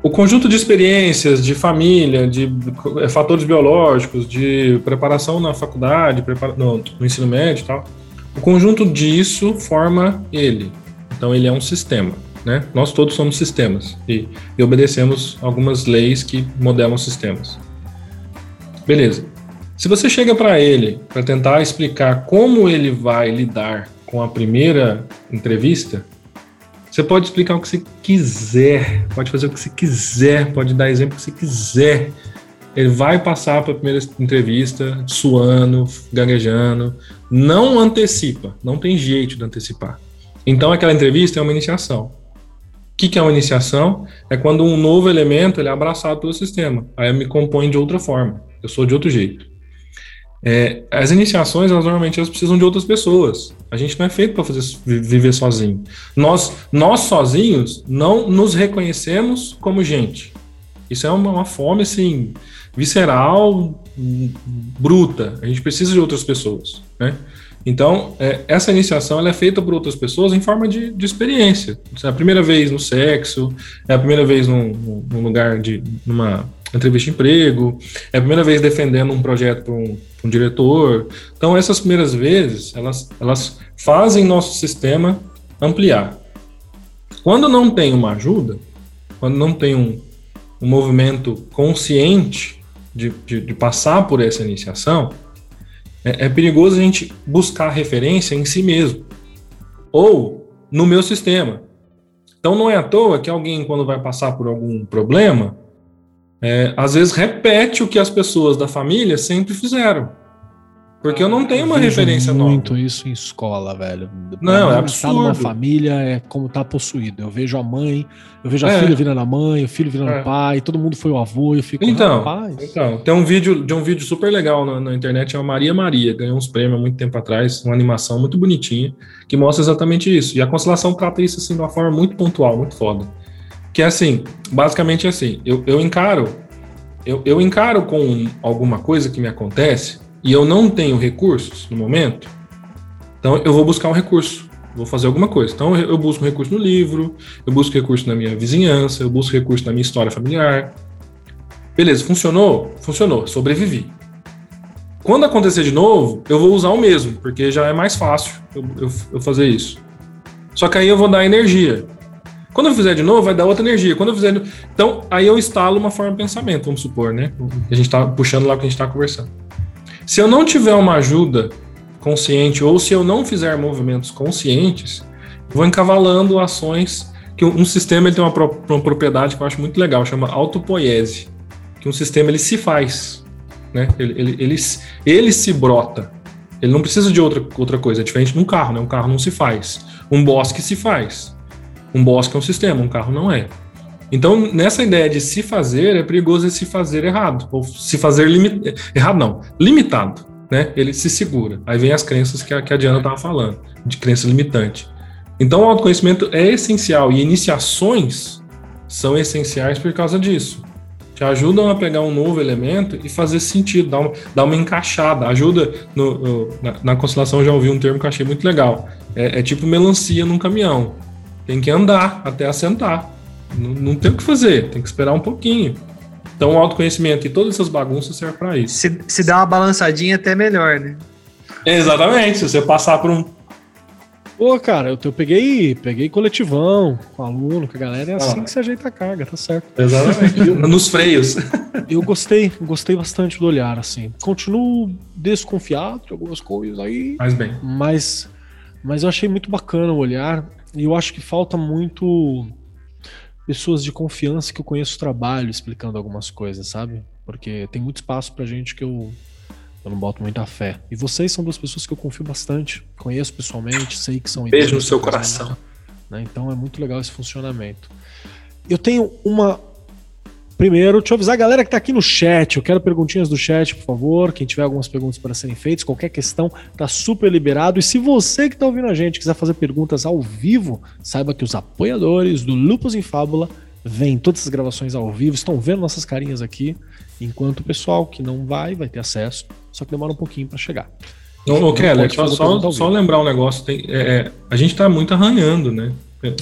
O conjunto de experiências, de família, de é, fatores biológicos, de preparação na faculdade, prepara, no, no ensino médio e tal, o conjunto disso forma ele. Então ele é um sistema, né? Nós todos somos sistemas e, e obedecemos algumas leis que modelam sistemas. Beleza. Se você chega para ele para tentar explicar como ele vai lidar com a primeira entrevista, você pode explicar o que você quiser, pode fazer o que você quiser, pode dar exemplo que você quiser. Ele vai passar para a primeira entrevista suando, gaguejando. Não antecipa, não tem jeito de antecipar. Então aquela entrevista é uma iniciação. O que, que é uma iniciação? É quando um novo elemento ele é abraçado pelo sistema. Aí eu me compõe de outra forma. Eu sou de outro jeito. É, as iniciações, elas normalmente elas precisam de outras pessoas. A gente não é feito para fazer viver sozinho. Nós, nós sozinhos não nos reconhecemos como gente. Isso é uma, uma fome assim visceral, bruta. A gente precisa de outras pessoas, né? Então, é, essa iniciação ela é feita por outras pessoas em forma de, de experiência. É a primeira vez no sexo, é a primeira vez num, num lugar de numa entrevista de emprego, é a primeira vez defendendo um projeto para um, um, diretor. Então, essas primeiras vezes, elas, elas fazem nosso sistema ampliar. Quando não tem uma ajuda, quando não tem um, um movimento consciente de, de, de, passar por essa iniciação, é, é perigoso a gente buscar referência em si mesmo ou no meu sistema. Então, não é à toa que alguém, quando vai passar por algum problema, é, às vezes repete o que as pessoas da família sempre fizeram. Porque eu não tenho uma referência muito nova. muito isso em escola, velho. Não, é absurdo. Tá numa família é como tá possuído. Eu vejo a mãe, eu vejo a é. filha virando a mãe, o filho virando é. pai, todo mundo foi o avô, eu fico, então, rapaz. Então, tem um vídeo de um vídeo super legal na, na internet, é a Maria Maria, ganhou uns prêmios há muito tempo atrás, uma animação muito bonitinha, que mostra exatamente isso. E a constelação trata isso assim de uma forma muito pontual, muito foda. Que é assim, basicamente é assim, eu, eu encaro, eu, eu encaro com alguma coisa que me acontece e eu não tenho recursos no momento, então eu vou buscar um recurso, vou fazer alguma coisa. Então eu busco um recurso no livro, eu busco recurso na minha vizinhança, eu busco recurso na minha história familiar. Beleza, funcionou? Funcionou, sobrevivi. Quando acontecer de novo, eu vou usar o mesmo, porque já é mais fácil eu, eu, eu fazer isso. Só que aí eu vou dar energia. Quando eu fizer de novo, vai dar outra energia. Quando eu fizer. Então, aí eu instalo uma forma de pensamento, vamos supor, né? A gente está puxando lá o que a gente está conversando. Se eu não tiver uma ajuda consciente, ou se eu não fizer movimentos conscientes, vou encavalando ações que um sistema ele tem uma, uma propriedade que eu acho muito legal, chama autopoiese, que um sistema ele se faz, né? Ele, ele, ele, ele se brota. Ele não precisa de outra, outra coisa, é diferente de um carro, né? Um carro não se faz. Um bosque se faz. Um bosque é um sistema, um carro não é. Então, nessa ideia de se fazer, é perigoso se fazer errado, ou se fazer limitado, errado não, limitado, né? Ele se segura. Aí vem as crenças que a, que a Diana estava falando, de crença limitante. Então, o autoconhecimento é essencial e iniciações são essenciais por causa disso. Te ajudam a pegar um novo elemento e fazer sentido, dar uma, dar uma encaixada. Ajuda no, no, na, na constelação, já ouvi um termo que eu achei muito legal. É, é tipo melancia num caminhão. Tem que andar até assentar. Não, não tem o que fazer, tem que esperar um pouquinho. Então, o autoconhecimento e todas essas bagunças servem para isso. Se, se dá uma balançadinha, até melhor, né? exatamente. Se você passar por um. Pô, cara, eu, eu peguei, peguei coletivão com aluno, com a galera, é assim ah. que se ajeita a carga, tá certo. Exatamente. Nos freios. Eu gostei, gostei bastante do olhar, assim. Continuo desconfiado de algumas coisas aí. Mas bem. Mas, mas eu achei muito bacana o olhar. E eu acho que falta muito pessoas de confiança que eu conheço o trabalho explicando algumas coisas, sabe? Porque tem muito espaço pra gente que eu, eu não boto muita fé. E vocês são duas pessoas que eu confio bastante, conheço pessoalmente, sei que são. Beijo no seu coração. Né? Então é muito legal esse funcionamento. Eu tenho uma Primeiro, deixa eu avisar a galera que está aqui no chat. Eu quero perguntinhas do chat, por favor. Quem tiver algumas perguntas para serem feitas, qualquer questão, tá super liberado. E se você que está ouvindo a gente quiser fazer perguntas ao vivo, saiba que os apoiadores do Lupus em Fábula vêm todas as gravações ao vivo, estão vendo nossas carinhas aqui, enquanto o pessoal que não vai, vai ter acesso, só que demora um pouquinho para chegar. Ô, Keller, só, só, só, lembrar um negócio: tem, é, é, a gente está muito arranhando, né?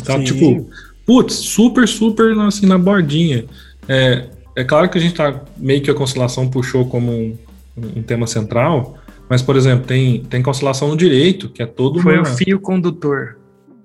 Tá Sim. tipo, putz, super, super assim, na bordinha. É, é claro que a gente está meio que a constelação puxou como um, um, tema central, mas, por exemplo, tem, tem constelação no direito, que é todo Foi uma... o fio condutor.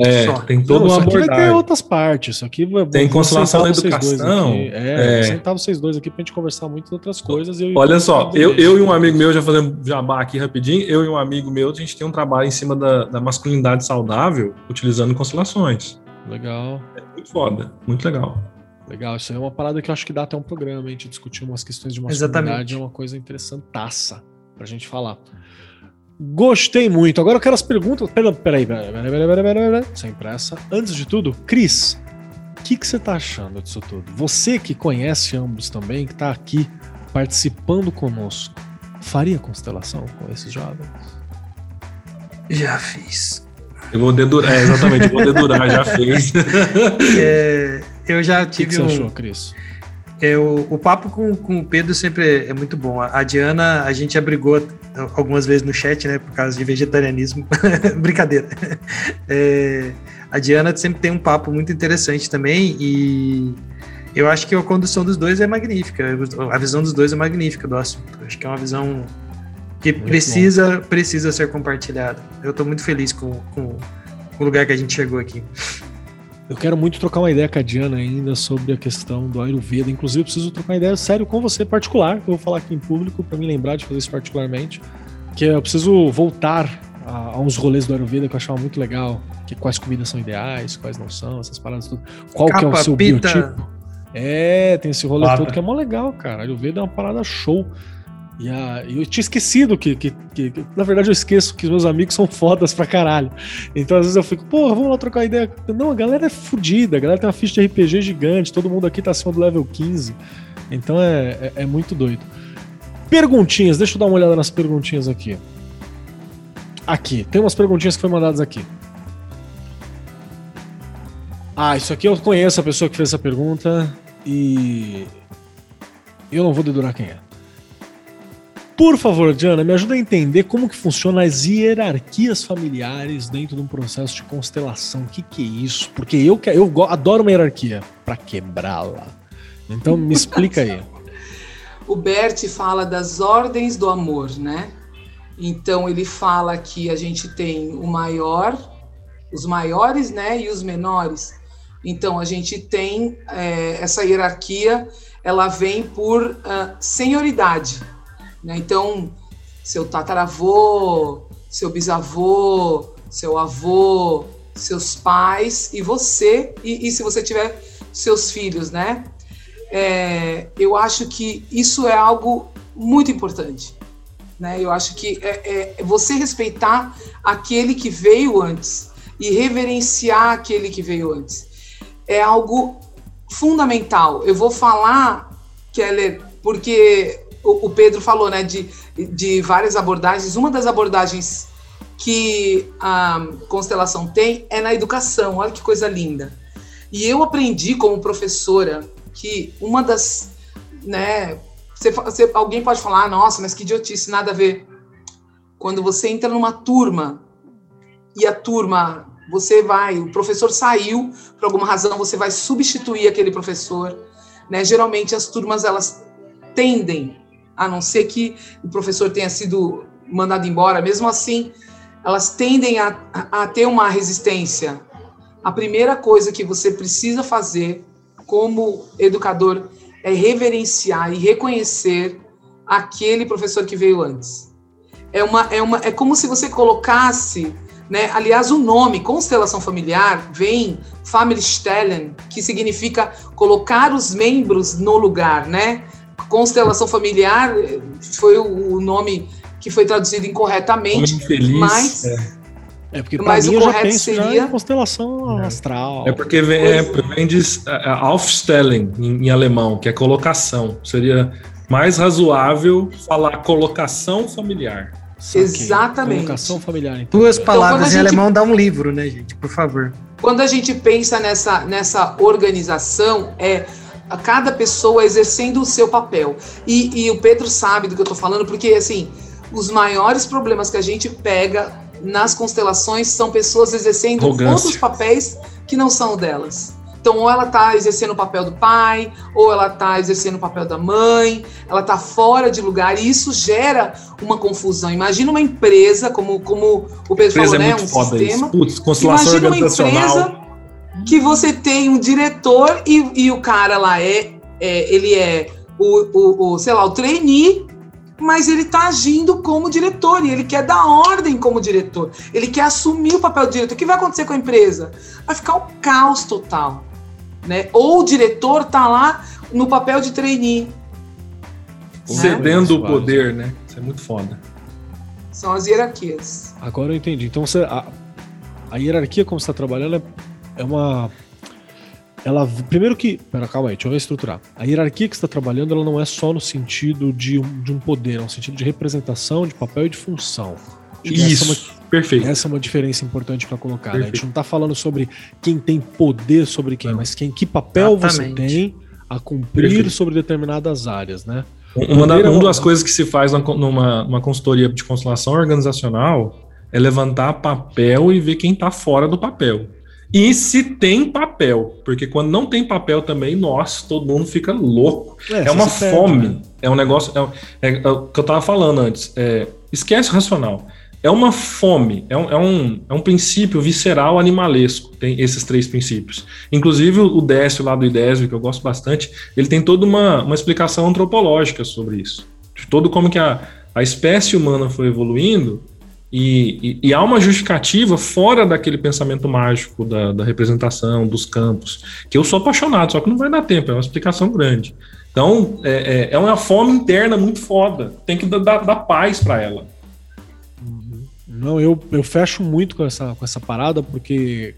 É, Só. tem todo uma abordagem. Vai ter outras partes. Isso aqui vai, tem constelação da educação. É, é. sentar vocês dois aqui pra gente conversar muito de outras coisas. Olha só, eu, eu e um amigo meu, já fazendo jabá aqui rapidinho, eu e um amigo meu, a gente tem um trabalho em cima da, da masculinidade saudável, utilizando constelações. Legal. É muito foda, muito legal. Legal, isso aí é uma parada que eu acho que dá até um programa, a gente discutir umas questões de masculinidade, Exatamente. é uma coisa interessantaça pra gente falar. Gostei muito. Agora eu quero as perguntas. Peraí, peraí, peraí, peraí, peraí, peraí, peraí, sem pressa. Antes de tudo, Cris, o que, que você tá achando disso tudo? Você que conhece ambos também, que tá aqui participando conosco, faria constelação com esses jovens? Já fiz. Eu vou dedurar, é, exatamente, eu vou dedurar, já fez. É, eu já tive o que, que você achou, Cris? Eu, o papo com, com o Pedro sempre é muito bom. A Diana, a gente abrigou algumas vezes no chat, né, por causa de vegetarianismo. Brincadeira. É, a Diana sempre tem um papo muito interessante também e eu acho que a condução dos dois é magnífica. A visão dos dois é magnífica do assunto. Acho que é uma visão que muito precisa, precisa ser compartilhada. Eu estou muito feliz com, com o lugar que a gente chegou aqui. Eu quero muito trocar uma ideia com a Diana ainda sobre a questão do Ayurveda. Inclusive, eu preciso trocar uma ideia sério com você particular, que eu vou falar aqui em público para me lembrar de fazer isso particularmente. Que eu preciso voltar a, a, uns rolês do Ayurveda que eu achava muito legal. Que quais comidas são ideais, quais não são, essas paradas tudo. Qual Capa, que é o seu pita. biotipo? É, tem esse rolê todo que é mó legal, cara. Ayurveda é uma parada show. E a, eu tinha esquecido que, que, que, Na verdade, eu esqueço que os meus amigos são fodas pra caralho. Então, às vezes eu fico, pô, vamos lá trocar ideia. Não, a galera é fodida, a galera tem uma ficha de RPG gigante, todo mundo aqui tá acima do level 15. Então é, é, é muito doido. Perguntinhas, deixa eu dar uma olhada nas perguntinhas aqui. Aqui, tem umas perguntinhas que foram mandadas aqui. Ah, isso aqui eu conheço a pessoa que fez essa pergunta e. Eu não vou dedurar quem é. Por favor, Diana, me ajuda a entender como que funcionam as hierarquias familiares dentro de um processo de constelação. O que, que é isso? Porque eu, eu adoro uma hierarquia para quebrá-la. Então me explica aí. o Bert fala das ordens do amor, né? Então ele fala que a gente tem o maior, os maiores, né, e os menores. Então a gente tem é, essa hierarquia, ela vem por uh, senioridade. Né? Então, seu tataravô, seu bisavô, seu avô, seus pais e você, e, e se você tiver seus filhos, né? É, eu acho que isso é algo muito importante. Né? Eu acho que é, é você respeitar aquele que veio antes e reverenciar aquele que veio antes. é algo fundamental. Eu vou falar, Keller, porque o, Pedro falou, né, de, de várias abordagens. Uma das abordagens que a constelação tem é na educação. Olha que coisa linda. E eu aprendi como professora que uma das, né, você, você, alguém pode falar, nossa, mas que idiotice, nada a ver. Quando você entra numa turma e a turma, você vai, o professor saiu, por alguma razão você vai substituir aquele professor, né? Geralmente as turmas elas tendem, a não ser que o professor tenha sido mandado embora, mesmo assim, elas tendem a, a ter uma resistência. A primeira coisa que você precisa fazer como educador é reverenciar e reconhecer aquele professor que veio antes. É, uma, é, uma, é como se você colocasse, né? Aliás, o nome constelação familiar vem Family Stellen, que significa colocar os membros no lugar, né? Constelação familiar foi o, nome que foi traduzido incorretamente, feliz, mas é. É porque Mas mim, o correto já seria constelação é. astral. É porque vem, é, vem de uh, Aufstellen em, em, alemão, que é colocação. Seria mais razoável falar colocação familiar. Saquei. Exatamente. Colocação familiar. Então. Duas então, palavras então, em gente, alemão dá um livro, né, gente? Por favor. Quando a gente pensa nessa, nessa organização, é a cada pessoa exercendo o seu papel. E, e o Pedro sabe do que eu estou falando, porque assim, os maiores problemas que a gente pega nas constelações são pessoas exercendo Arrogância. outros papéis que não são delas. Então, ou ela está exercendo o papel do pai, ou ela está exercendo o papel da mãe, ela está fora de lugar, e isso gera uma confusão. Imagina uma empresa, como, como o Pedro falou, é né? Um sistema. Putz, constelação Imagina uma empresa que você tem um diretor e, e o cara lá é, é ele é o, o, o, sei lá, o trainee mas ele está agindo como diretor e ele quer dar ordem como diretor. Ele quer assumir o papel de diretor. O que vai acontecer com a empresa? Vai ficar um caos total. Né? Ou o diretor está lá no papel de trainee. Cedendo né? o poder, né? Isso é muito foda. São as hierarquias. Agora eu entendi. Então você, a, a hierarquia como você está trabalhando é, é uma ela primeiro que, pera, calma aí, deixa eu reestruturar. A hierarquia que está trabalhando, ela não é só no sentido de um, de um poder, é um sentido de representação, de papel e de função. Isso, essa é uma, perfeito. Essa é uma diferença importante para colocar. Né? A gente não está falando sobre quem tem poder sobre quem, não. mas quem que papel Exatamente. você tem a cumprir perfeito. sobre determinadas áreas, né? Uma, da, uma das coisas que se faz numa, numa consultoria de constelação organizacional é levantar papel e ver quem está fora do papel. E se tem papel, porque quando não tem papel também, nossa, todo mundo fica louco. É, é uma fome, perde, né? é um negócio. É, é, é, o que eu tava falando antes. É, esquece o racional. É uma fome, é um, é, um, é um princípio visceral animalesco, tem esses três princípios. Inclusive o Décio lá do Idésio, que eu gosto bastante, ele tem toda uma, uma explicação antropológica sobre isso. De todo como que a, a espécie humana foi evoluindo e, e, e, há uma justificativa fora daquele pensamento mágico da, da, representação, dos campos, que eu sou apaixonado, só que não vai dar tempo, é uma explicação grande. Então, é, é, é uma fome interna muito foda, tem que dar, dar paz para ela. Uhum. Não, eu, eu fecho muito com essa, com essa parada, porque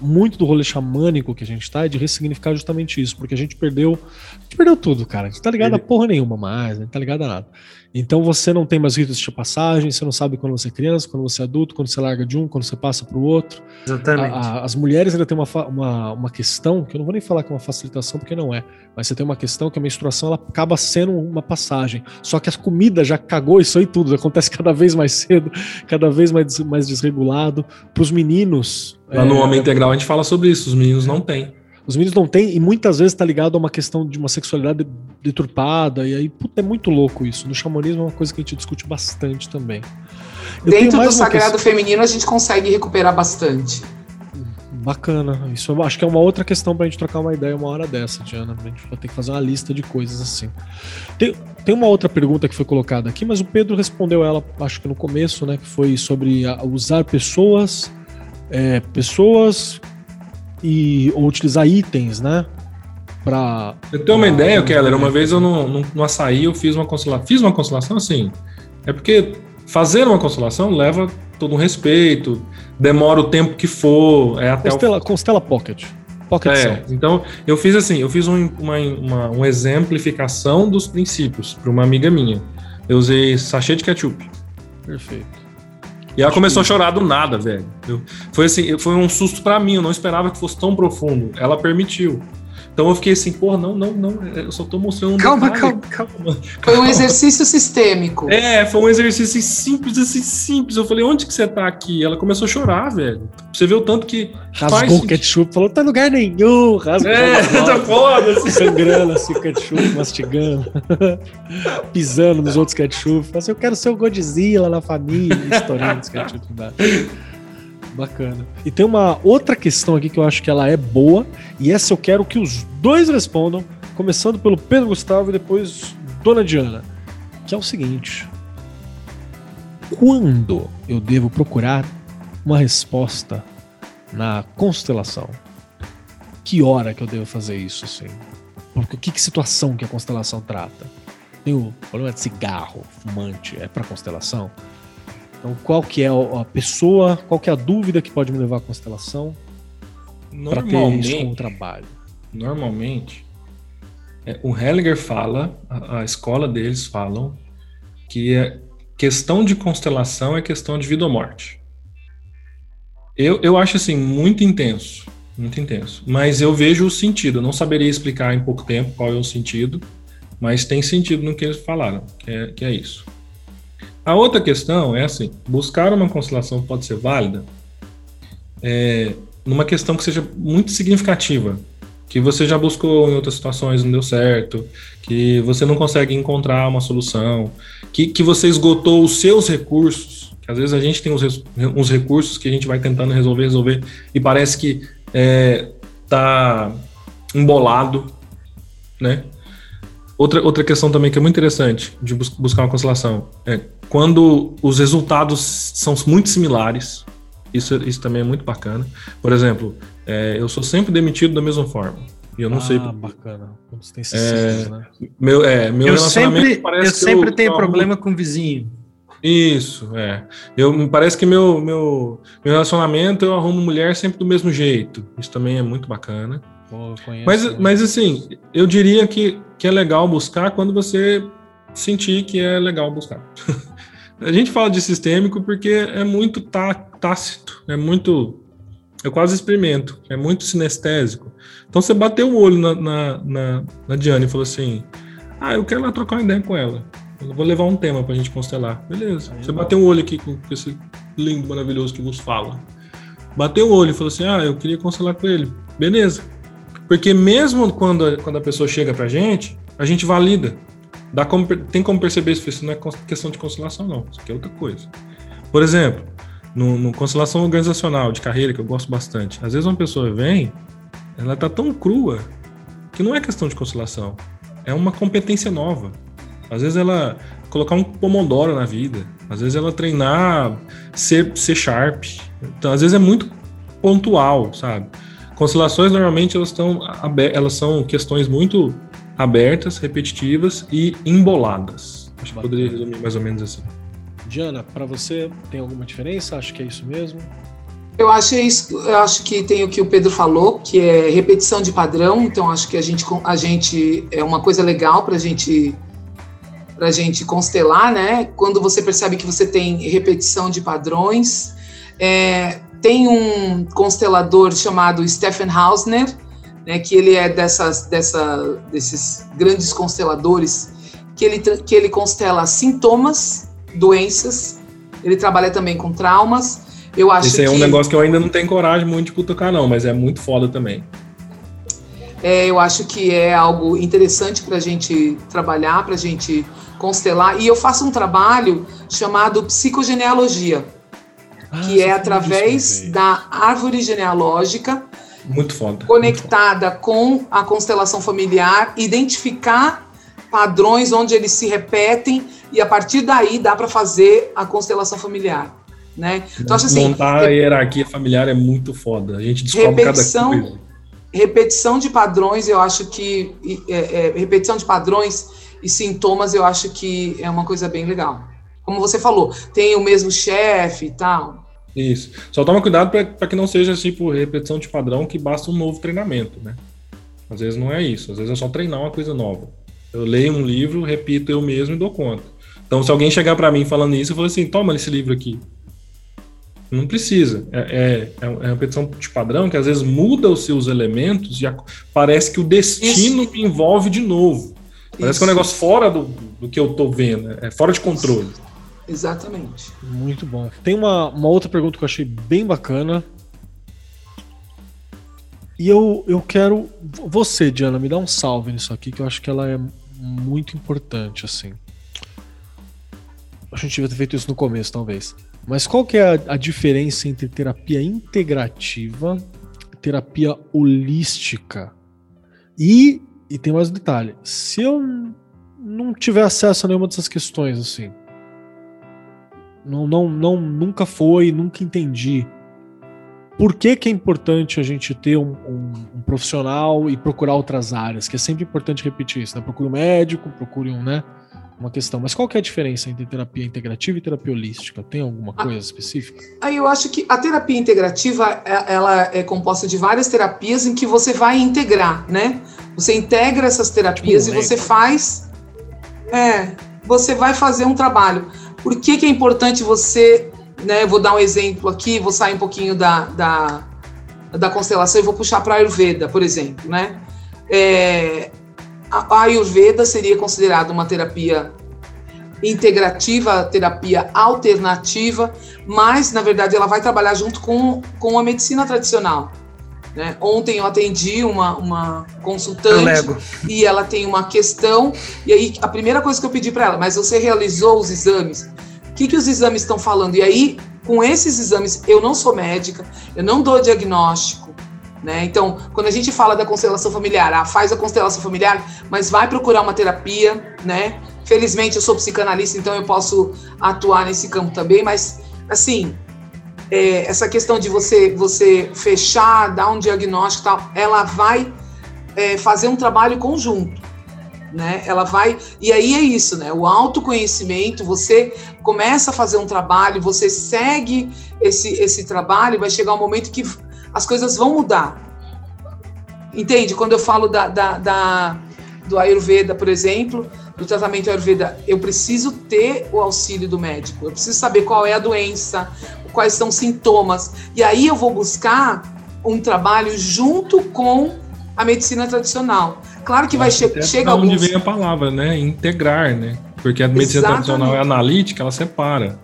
muito do rolê xamânico que a gente tá é de ressignificar justamente isso, porque a gente perdeu. A gente perdeu tudo, cara. A gente tá ligado a porra nenhuma mais, a gente tá ligado a nada. Então você não tem mais ritos de passagem, você não sabe quando você é criança, quando você é adulto, quando você larga de um, quando você passa para o outro. Exatamente. A, a, as mulheres ainda têm uma, uma, uma questão, que eu não vou nem falar que é uma facilitação, porque não é, mas você tem uma questão que a menstruação ela acaba sendo uma passagem. Só que a comida já cagou isso aí tudo, acontece cada vez mais cedo, cada vez mais, mais desregulado. Para os meninos. Lá é, no Homem Integral a gente fala sobre isso, os meninos não têm. Os meninos não têm, e muitas vezes está ligado a uma questão de uma sexualidade deturpada, e aí, puta, é muito louco isso. No xamanismo é uma coisa que a gente discute bastante também. Eu Dentro do sagrado questão... feminino a gente consegue recuperar bastante. Bacana. Isso eu acho que é uma outra questão pra gente trocar uma ideia uma hora dessa, Diana. A gente vai ter que fazer uma lista de coisas assim. Tem, tem uma outra pergunta que foi colocada aqui, mas o Pedro respondeu ela, acho que no começo, né? Que foi sobre usar pessoas. É, pessoas e ou utilizar itens, né? Pra, eu tenho uma ideia, Keller. Uma vez eu no, no, no açaí eu fiz uma constelação. Fiz uma constelação assim. É porque fazer uma constelação leva todo um respeito, demora o tempo que for. É até Constela, o... Constela Pocket. Pocket É, então eu fiz assim, eu fiz um, uma, uma, uma exemplificação dos princípios para uma amiga minha. Eu usei sachê de ketchup. Perfeito. E ela começou a chorar do nada, velho. Eu- foi assim, foi um susto pra mim, eu não esperava que fosse tão profundo. Ela permitiu. Então eu fiquei assim, porra, não, não, não, eu só tô mostrando um Calma, detalhe. calma, calma. Foi um exercício sistêmico. É, foi um exercício assim, simples, assim, simples. Eu falei, onde que você tá aqui? Ela começou a chorar, velho. Você vê o tanto que Rasgou faz o ketchup, falou, tá em lugar nenhum. Rasgou É, tá foda. assim. sangrando assim o ketchup, mastigando, pisando nos outros ketchup. Falou assim, eu quero ser o Godzilla na família, estourando esse ketchup embaixo. Bacana. E tem uma outra questão aqui que eu acho que ela é boa, e essa eu quero que os dois respondam, começando pelo Pedro Gustavo e depois Dona Diana, que é o seguinte: quando eu devo procurar uma resposta na constelação? Que hora que eu devo fazer isso, assim? Porque que, que situação que a constelação trata? Tem o problema de cigarro, fumante, é para constelação? Então, qual que é a pessoa, qual que é a dúvida que pode me levar à constelação para ter isso como trabalho? normalmente, é, o Hellinger fala, a, a escola deles falam, que é questão de constelação é questão de vida ou morte. Eu, eu acho assim, muito intenso, muito intenso. Mas eu vejo o sentido, eu não saberia explicar em pouco tempo qual é o sentido, mas tem sentido no que eles falaram, que é, que é isso. A outra questão é assim, buscar uma constelação pode ser válida é, numa questão que seja muito significativa, que você já buscou em outras situações, não deu certo, que você não consegue encontrar uma solução, que, que você esgotou os seus recursos, que às vezes a gente tem uns, uns recursos que a gente vai tentando resolver, resolver, e parece que é, tá embolado, né? Outra, outra questão também que é muito interessante de bus- buscar uma constelação é quando os resultados são muito similares, isso, isso também é muito bacana. Por exemplo, é, eu sou sempre demitido da mesma forma. E eu não ah, sei. bacana. Quando você tem É, né? Meu, é, meu Eu relacionamento sempre, parece eu que sempre tenho eu- problema com o vizinho. Isso, é. Eu, me parece que meu, meu, meu relacionamento eu arrumo mulher sempre do mesmo jeito. Isso também é muito bacana. Pô, eu conheço, Mas, né? mas assim, eu diria que, que é legal buscar quando você sentir que é legal buscar. a gente fala de sistêmico porque é muito tá, tácito, é muito. Eu quase experimento, é muito sinestésico. Então você bateu o olho na, na, na, na Diane e falou assim: Ah, eu quero lá trocar uma ideia com ela. Eu vou levar um tema pra gente constelar. Beleza. Você bateu o olho aqui com esse lindo, maravilhoso que vos fala. Bateu o olho e falou assim: Ah, eu queria constelar com ele. Beleza. Porque mesmo quando a, quando a pessoa chega pra gente, a gente valida. Dá como tem como perceber se isso não é questão de constelação, não. Isso aqui é outra coisa. Por exemplo, no, no constelação organizacional de carreira, que eu gosto bastante, às vezes uma pessoa vem, ela tá tão crua que não é questão de constelação. É uma competência nova. Às vezes ela colocar um pomodoro na vida, às vezes ela treinar ser, ser sharp. Então, às vezes é muito pontual, sabe? Constelações normalmente elas abe- elas são questões muito abertas, repetitivas e emboladas. Acho que Bacana. poderia resumir mais ou menos assim. Diana, pra você tem alguma diferença? Acho que é isso mesmo. Eu acho isso, eu acho que tem o que o Pedro falou, que é repetição de padrão. Então acho que a gente, a gente é uma coisa legal para gente para gente constelar, né? Quando você percebe que você tem repetição de padrões, É, tem um constelador chamado Stephen Hausner, né? Que ele é dessas, dessa, desses grandes consteladores que ele que ele constela sintomas, doenças. Ele trabalha também com traumas. Eu acho Esse é que um negócio que eu ainda não tenho coragem muito de cutucar, não, mas é muito foda também. É, eu acho que é algo interessante para a gente trabalhar, para a gente constelar. E eu faço um trabalho chamado psicogenealogia, Ah, que é através da árvore genealógica Muito foda. muito foda. conectada com a constelação familiar, identificar padrões onde eles se repetem e a partir daí dá para fazer a constelação familiar, né? Então acho assim, Montar a hierarquia familiar é muito foda. A gente descobre Repetição. cada coisa. repetição de padrões, eu acho que é, é, repetição de padrões e sintomas, eu acho que é uma coisa bem legal. Como você falou, tem o mesmo chefe e tal. Isso. Só toma cuidado para que não seja tipo repetição de padrão que basta um novo treinamento, né? Às vezes não é isso. Às vezes é só treinar uma coisa nova. Eu leio um livro, repito eu mesmo e dou conta. Então, se alguém chegar para mim falando isso, eu falo assim: toma esse livro aqui. Não precisa. É, é, é uma repetição de padrão que às vezes muda os seus elementos e parece que o destino me envolve de novo. Parece Isso. que é um negócio fora do, do que eu tô vendo, é fora de controle. Exatamente. Muito bom. Tem uma, uma outra pergunta que eu achei bem bacana. E eu, eu quero. Você, Diana, me dá um salve nisso aqui, que eu acho que ela é muito importante, assim. A gente devia ter feito isso no começo, talvez. Mas qual que é a, a diferença entre terapia integrativa e terapia holística? E, e tem mais um detalhe: se eu não tiver acesso a nenhuma dessas questões, assim, não, não, não, nunca foi, nunca entendi. Por que, que é importante a gente ter um, um, um, profissional e procurar outras áreas? Que é sempre importante repetir isso, né? Procure um médico, procure um, né? uma questão. Mas qual que é a diferença entre terapia integrativa e terapia holística? Tem alguma ah, coisa específica? Aí eu acho que a terapia integrativa é, ela é composta de várias terapias em que você vai integrar, né? Você integra essas terapias tipo, e você faz, é, você vai fazer um trabalho. Por que, que é importante você, né? Vou dar um exemplo aqui, vou sair um pouquinho da, da, da constelação e vou puxar para a Ayurveda, por exemplo, né? É, a Ayurveda seria considerada uma terapia integrativa, terapia alternativa, mas na verdade ela vai trabalhar junto com, com a medicina tradicional. Né? Ontem eu atendi uma, uma consultante e ela tem uma questão, e aí a primeira coisa que eu pedi para ela, mas você realizou os exames? O que, que os exames estão falando? E aí, com esses exames, eu não sou médica, eu não dou diagnóstico, né? Então, quando a gente fala da constelação familiar, ah, faz a constelação familiar, mas vai procurar uma terapia, né? Felizmente eu sou psicanalista, então eu posso atuar nesse campo também, mas assim, é, essa questão de você você fechar, dar um diagnóstico tal, ela vai é, fazer um trabalho conjunto. Né? Ela vai e aí é isso, né? O autoconhecimento, você começa a fazer um trabalho, você segue esse esse trabalho, vai chegar um momento que as coisas vão mudar. Entende? Quando eu falo da, da, da, do Ayurveda, por exemplo, do tratamento Ayurveda, eu preciso ter o auxílio do médico, eu preciso saber qual é a doença, quais são os sintomas, e aí eu vou buscar um trabalho junto com a medicina tradicional. Claro que vai che chegar alguns... onde vem a palavra, né? Integrar, né? Porque a medicina Exatamente. tradicional é analítica, ela separa.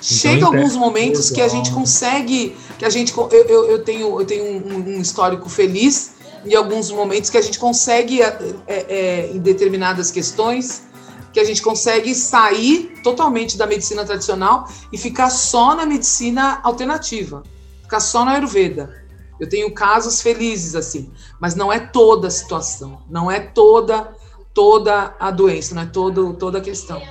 Chega então, alguns momentos que a gente consegue, que a gente eu, eu, eu tenho eu tenho um, um, histórico feliz e alguns momentos que a gente consegue é, é, em determinadas questões que a gente consegue sair totalmente da medicina tradicional e ficar só na medicina alternativa, ficar só na Ayurveda. Eu tenho casos felizes assim, mas não é toda a situação, não é toda toda a doença, não é todo, toda a questão.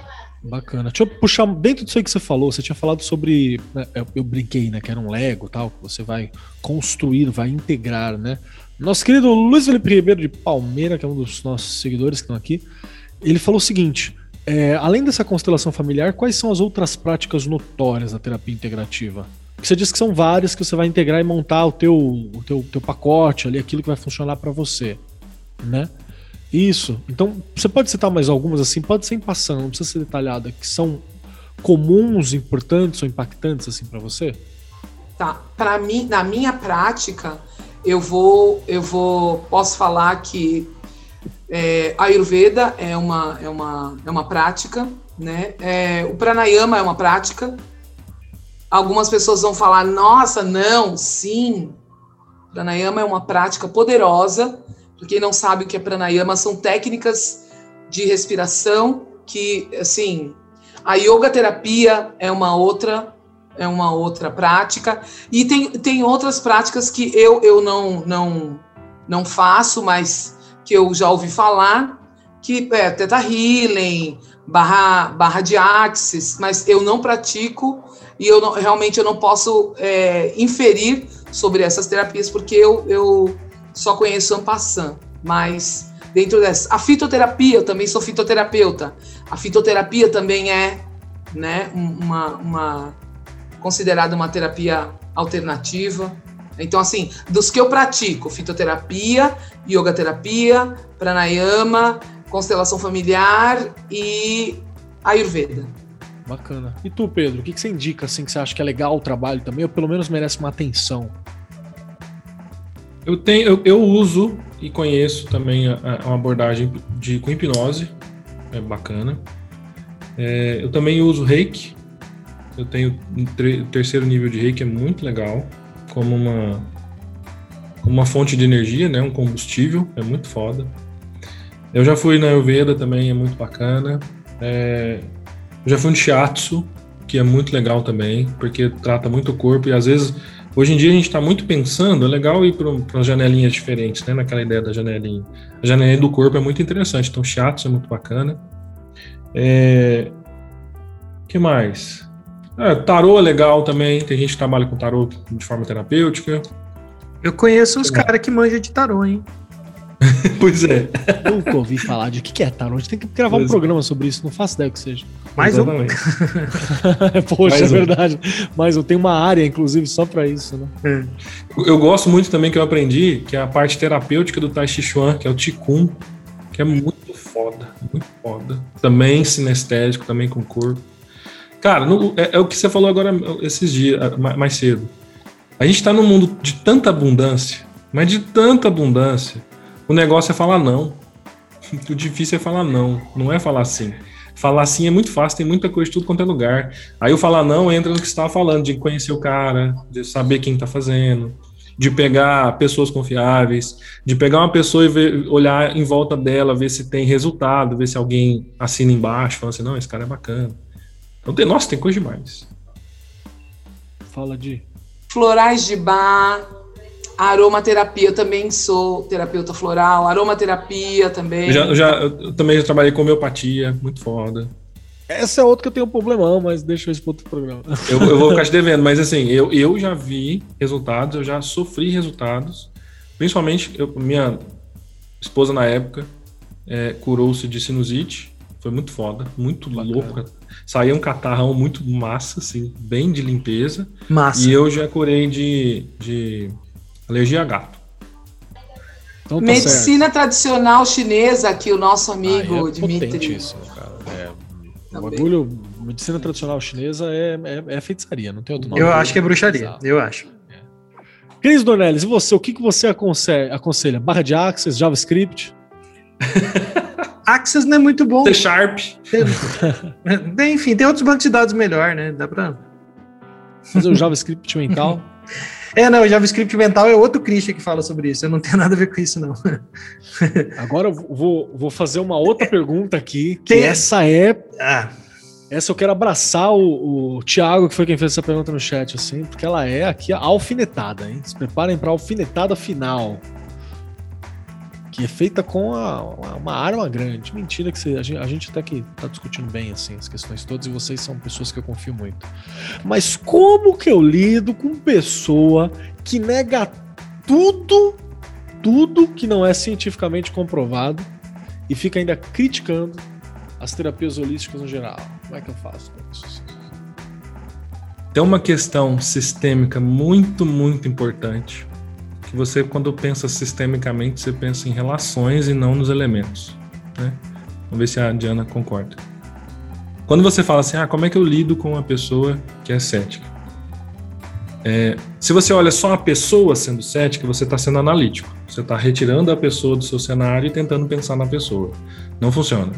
Bacana. Deixa eu puxar dentro disso aí que você falou. Você tinha falado sobre. Né, eu, eu, brinquei, né? Que era um Lego tal, que você vai construir, vai integrar, né? Nosso querido Luiz Felipe Ribeiro de Palmeira, que é um dos nossos seguidores que estão aqui, ele falou o seguinte: é, além dessa constelação familiar, quais são as outras práticas notórias da terapia integrativa? Porque você disse que são várias que você vai integrar e montar o teu, o teu, teu pacote ali, aquilo que vai funcionar para você, né? Isso. Então, você pode citar mais algumas assim, pode ser em passando, não precisa ser detalhada, que são comuns, importantes ou impactantes assim para você? Tá. Para mim, na minha prática, eu vou, eu vou, posso falar que é, a Ayurveda é uma, é uma, é uma prática, né? É, o pranayama é uma prática. Algumas pessoas vão falar, nossa, não, sim. Pranayama é uma prática poderosa para quem não sabe o que é pranayama, são técnicas de respiração que, assim, a yoga terapia é uma outra é uma outra prática e tem, tem outras práticas que eu, eu não, não não faço, mas que eu já ouvi falar, que é Teta Healing, barra, barra de Axis, mas eu não pratico e eu não, realmente eu não posso é, inferir sobre essas terapias porque eu, eu só conheço Ampassan, mas dentro dessa. A fitoterapia, eu também sou fitoterapeuta. A fitoterapia também é né, uma, uma considerada uma terapia alternativa. Então, assim, dos que eu pratico, fitoterapia, yoga terapia, pranayama, constelação familiar e ayurveda. Bacana. E tu, Pedro, o que, que você indica, assim, que você acha que é legal o trabalho também, ou pelo menos merece uma atenção? Eu tenho, eu, eu uso e conheço também a, a, uma abordagem de com hipnose, é bacana. É, eu também uso reiki. Eu tenho um terceiro nível de reiki, é muito legal, como uma, uma fonte de energia, né, um combustível, é muito foda. Eu já fui na Ayurveda também, é muito bacana. É, eu já fui no Shiatsu, que é muito legal também, porque trata muito o corpo e às vezes Hoje em dia a gente está muito pensando, é legal ir para janelinhas diferentes, né? Naquela ideia da janelinha. A janelinha do corpo é muito interessante, então shiatsu é muito bacana. É... que mais? É, tarô é legal também, tem gente que trabalha com tarô de forma terapêutica. Eu conheço uns caras que manjam de tarô, hein? pois é. Nunca ouvi falar de o que é tarô. A gente tem que gravar pois um programa sobre isso, não faço ideia o que seja. Mais um. Poxa, Mais é verdade. Mas eu tenho uma área, inclusive, só para isso, né? É. Eu gosto muito também que eu aprendi, que é a parte terapêutica do Tai Chi Chuan, que é o Qigong, que é muito foda, muito foda. Também sinestésico, também com corpo. Cara, no, é, é, o que você falou agora esses dias, mais cedo. A gente está num mundo de tanta abundância, mas de tanta abundância, o negócio é falar não. O difícil é falar não, não é falar sim. Falar sim é muito fácil, tem muita coisa de tudo quanto é lugar. Aí o falar não entra no que você estava falando, de conhecer o cara, de saber quem está fazendo, de pegar pessoas confiáveis, de pegar uma pessoa e ver, olhar em volta dela, ver se tem resultado, ver se alguém assina embaixo, falando assim, não, esse cara é bacana. Então, tem, nossa, tem coisa demais. Fala de. Florais de bar, Aromaterapia, eu também sou terapeuta floral, aromaterapia também. Eu, já, eu, já, eu também já trabalhei com homeopatia, muito foda. Essa é outra que eu tenho um problemão, mas deixa eu isso para outro programa. Eu, eu vou ficar te devendo, mas assim, eu, eu já vi resultados, eu já sofri resultados. Principalmente, eu, minha esposa na época é, curou-se de sinusite, foi muito foda, muito Bacana. louco. Saía um catarrão muito massa, assim, bem de limpeza. Massa. E eu já curei de, de Alergia a gato. Então, tá Medicina certo. tradicional chinesa, que o nosso amigo ah, é Dimitri. Isso, cara. É, o bagulho, medicina tradicional chinesa é, é, é, feitiçaria, não tem outro nome. Eu acho que é bruxaria, eu acho. É. Cris Dornelles, e você, o que, que você aconselha, aconselha? Barra de Access, JavaScript? Access não é muito bom. C Sharp. Tem, enfim, tem outros bancos de dados melhor, né? Dá pra. Fazer o JavaScript mental. É, não, o JavaScript mental é outro Christian que fala sobre isso. Eu não tenho nada a ver com isso, não. Agora eu vou, vou fazer uma outra pergunta aqui, que Tem... essa é. Ah. Essa eu quero abraçar o, o Thiago, que foi quem fez essa pergunta no chat, assim, porque ela é aqui a alfinetada, hein? Se preparem para a alfinetada final que é feita com a, uma arma grande. Mentira que você, a, gente, a gente até que tá discutindo bem assim as questões todas e vocês são pessoas que eu confio muito. Mas como que eu lido com pessoa que nega tudo, tudo que não é cientificamente comprovado e fica ainda criticando as terapias holísticas no geral? Como é que eu faço com isso? Tem uma questão sistêmica muito, muito importante você, quando pensa sistemicamente, você pensa em relações e não nos elementos. Né? Vamos ver se a Diana concorda. Quando você fala assim, ah, como é que eu lido com uma pessoa que é cética? É, se você olha só a pessoa sendo cética, você está sendo analítico. Você está retirando a pessoa do seu cenário e tentando pensar na pessoa. Não funciona.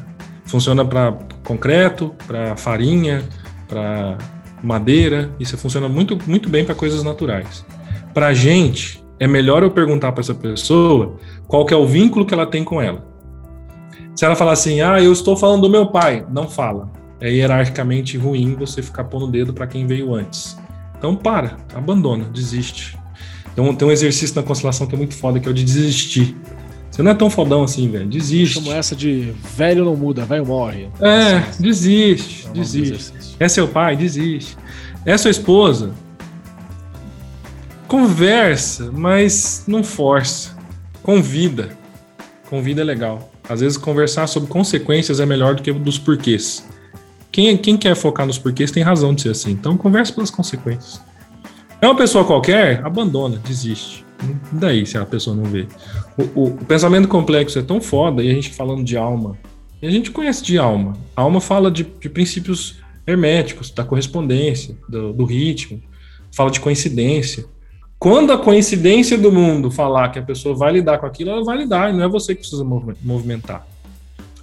Funciona para concreto, para farinha, para madeira. Isso funciona muito, muito bem para coisas naturais. Para gente, é melhor eu perguntar para essa pessoa qual que é o vínculo que ela tem com ela. Se ela falar assim, ah, eu estou falando do meu pai, não fala. É hierarquicamente ruim você ficar pondo o dedo para quem veio antes. Então para, abandona, desiste. Então tem um exercício na constelação que é muito foda, que é o de desistir. Você não é tão fodão assim, velho. Desiste. Como essa de velho não muda, velho morre. É, desiste, é desiste. É seu pai, desiste. É sua esposa, Conversa, mas não força. Convida. Convida é legal. Às vezes conversar sobre consequências é melhor do que dos porquês. quem, quem quer focar nos porquês tem razão de ser assim. Então conversa pelas consequências. É uma pessoa qualquer, abandona, desiste. E daí, se a pessoa não vê. O, o, o, pensamento complexo é tão foda, e a gente falando de alma. E a gente conhece de alma. A alma fala de, de princípios herméticos, da correspondência, do, do ritmo, fala de coincidência. Quando a coincidência do mundo falar que a pessoa vai lidar com aquilo, ela vai lidar, e não é você que precisa movimentar.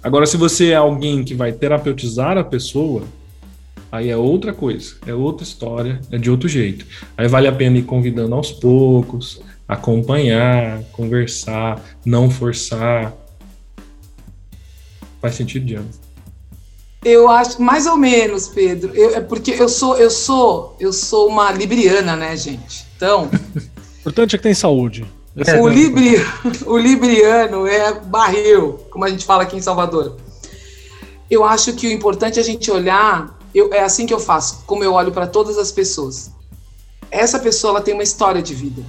Agora, se você é alguém que vai terapeutizar a pessoa, aí é outra coisa, é outra história, é de outro jeito. Aí vale a pena ir convidando aos poucos, acompanhar, conversar, não forçar. Faz sentido, Diana? Eu acho mais ou menos, Pedro. Eu, é porque eu sou, eu sou, eu sou uma libriana, né, gente? Então. O importante é que tem saúde. É, o, libri, o libriano é barril, como a gente fala aqui em Salvador. Eu acho que o importante é a gente olhar. Eu, é assim que eu faço, como eu olho para todas as pessoas. Essa pessoa ela tem uma história de vida.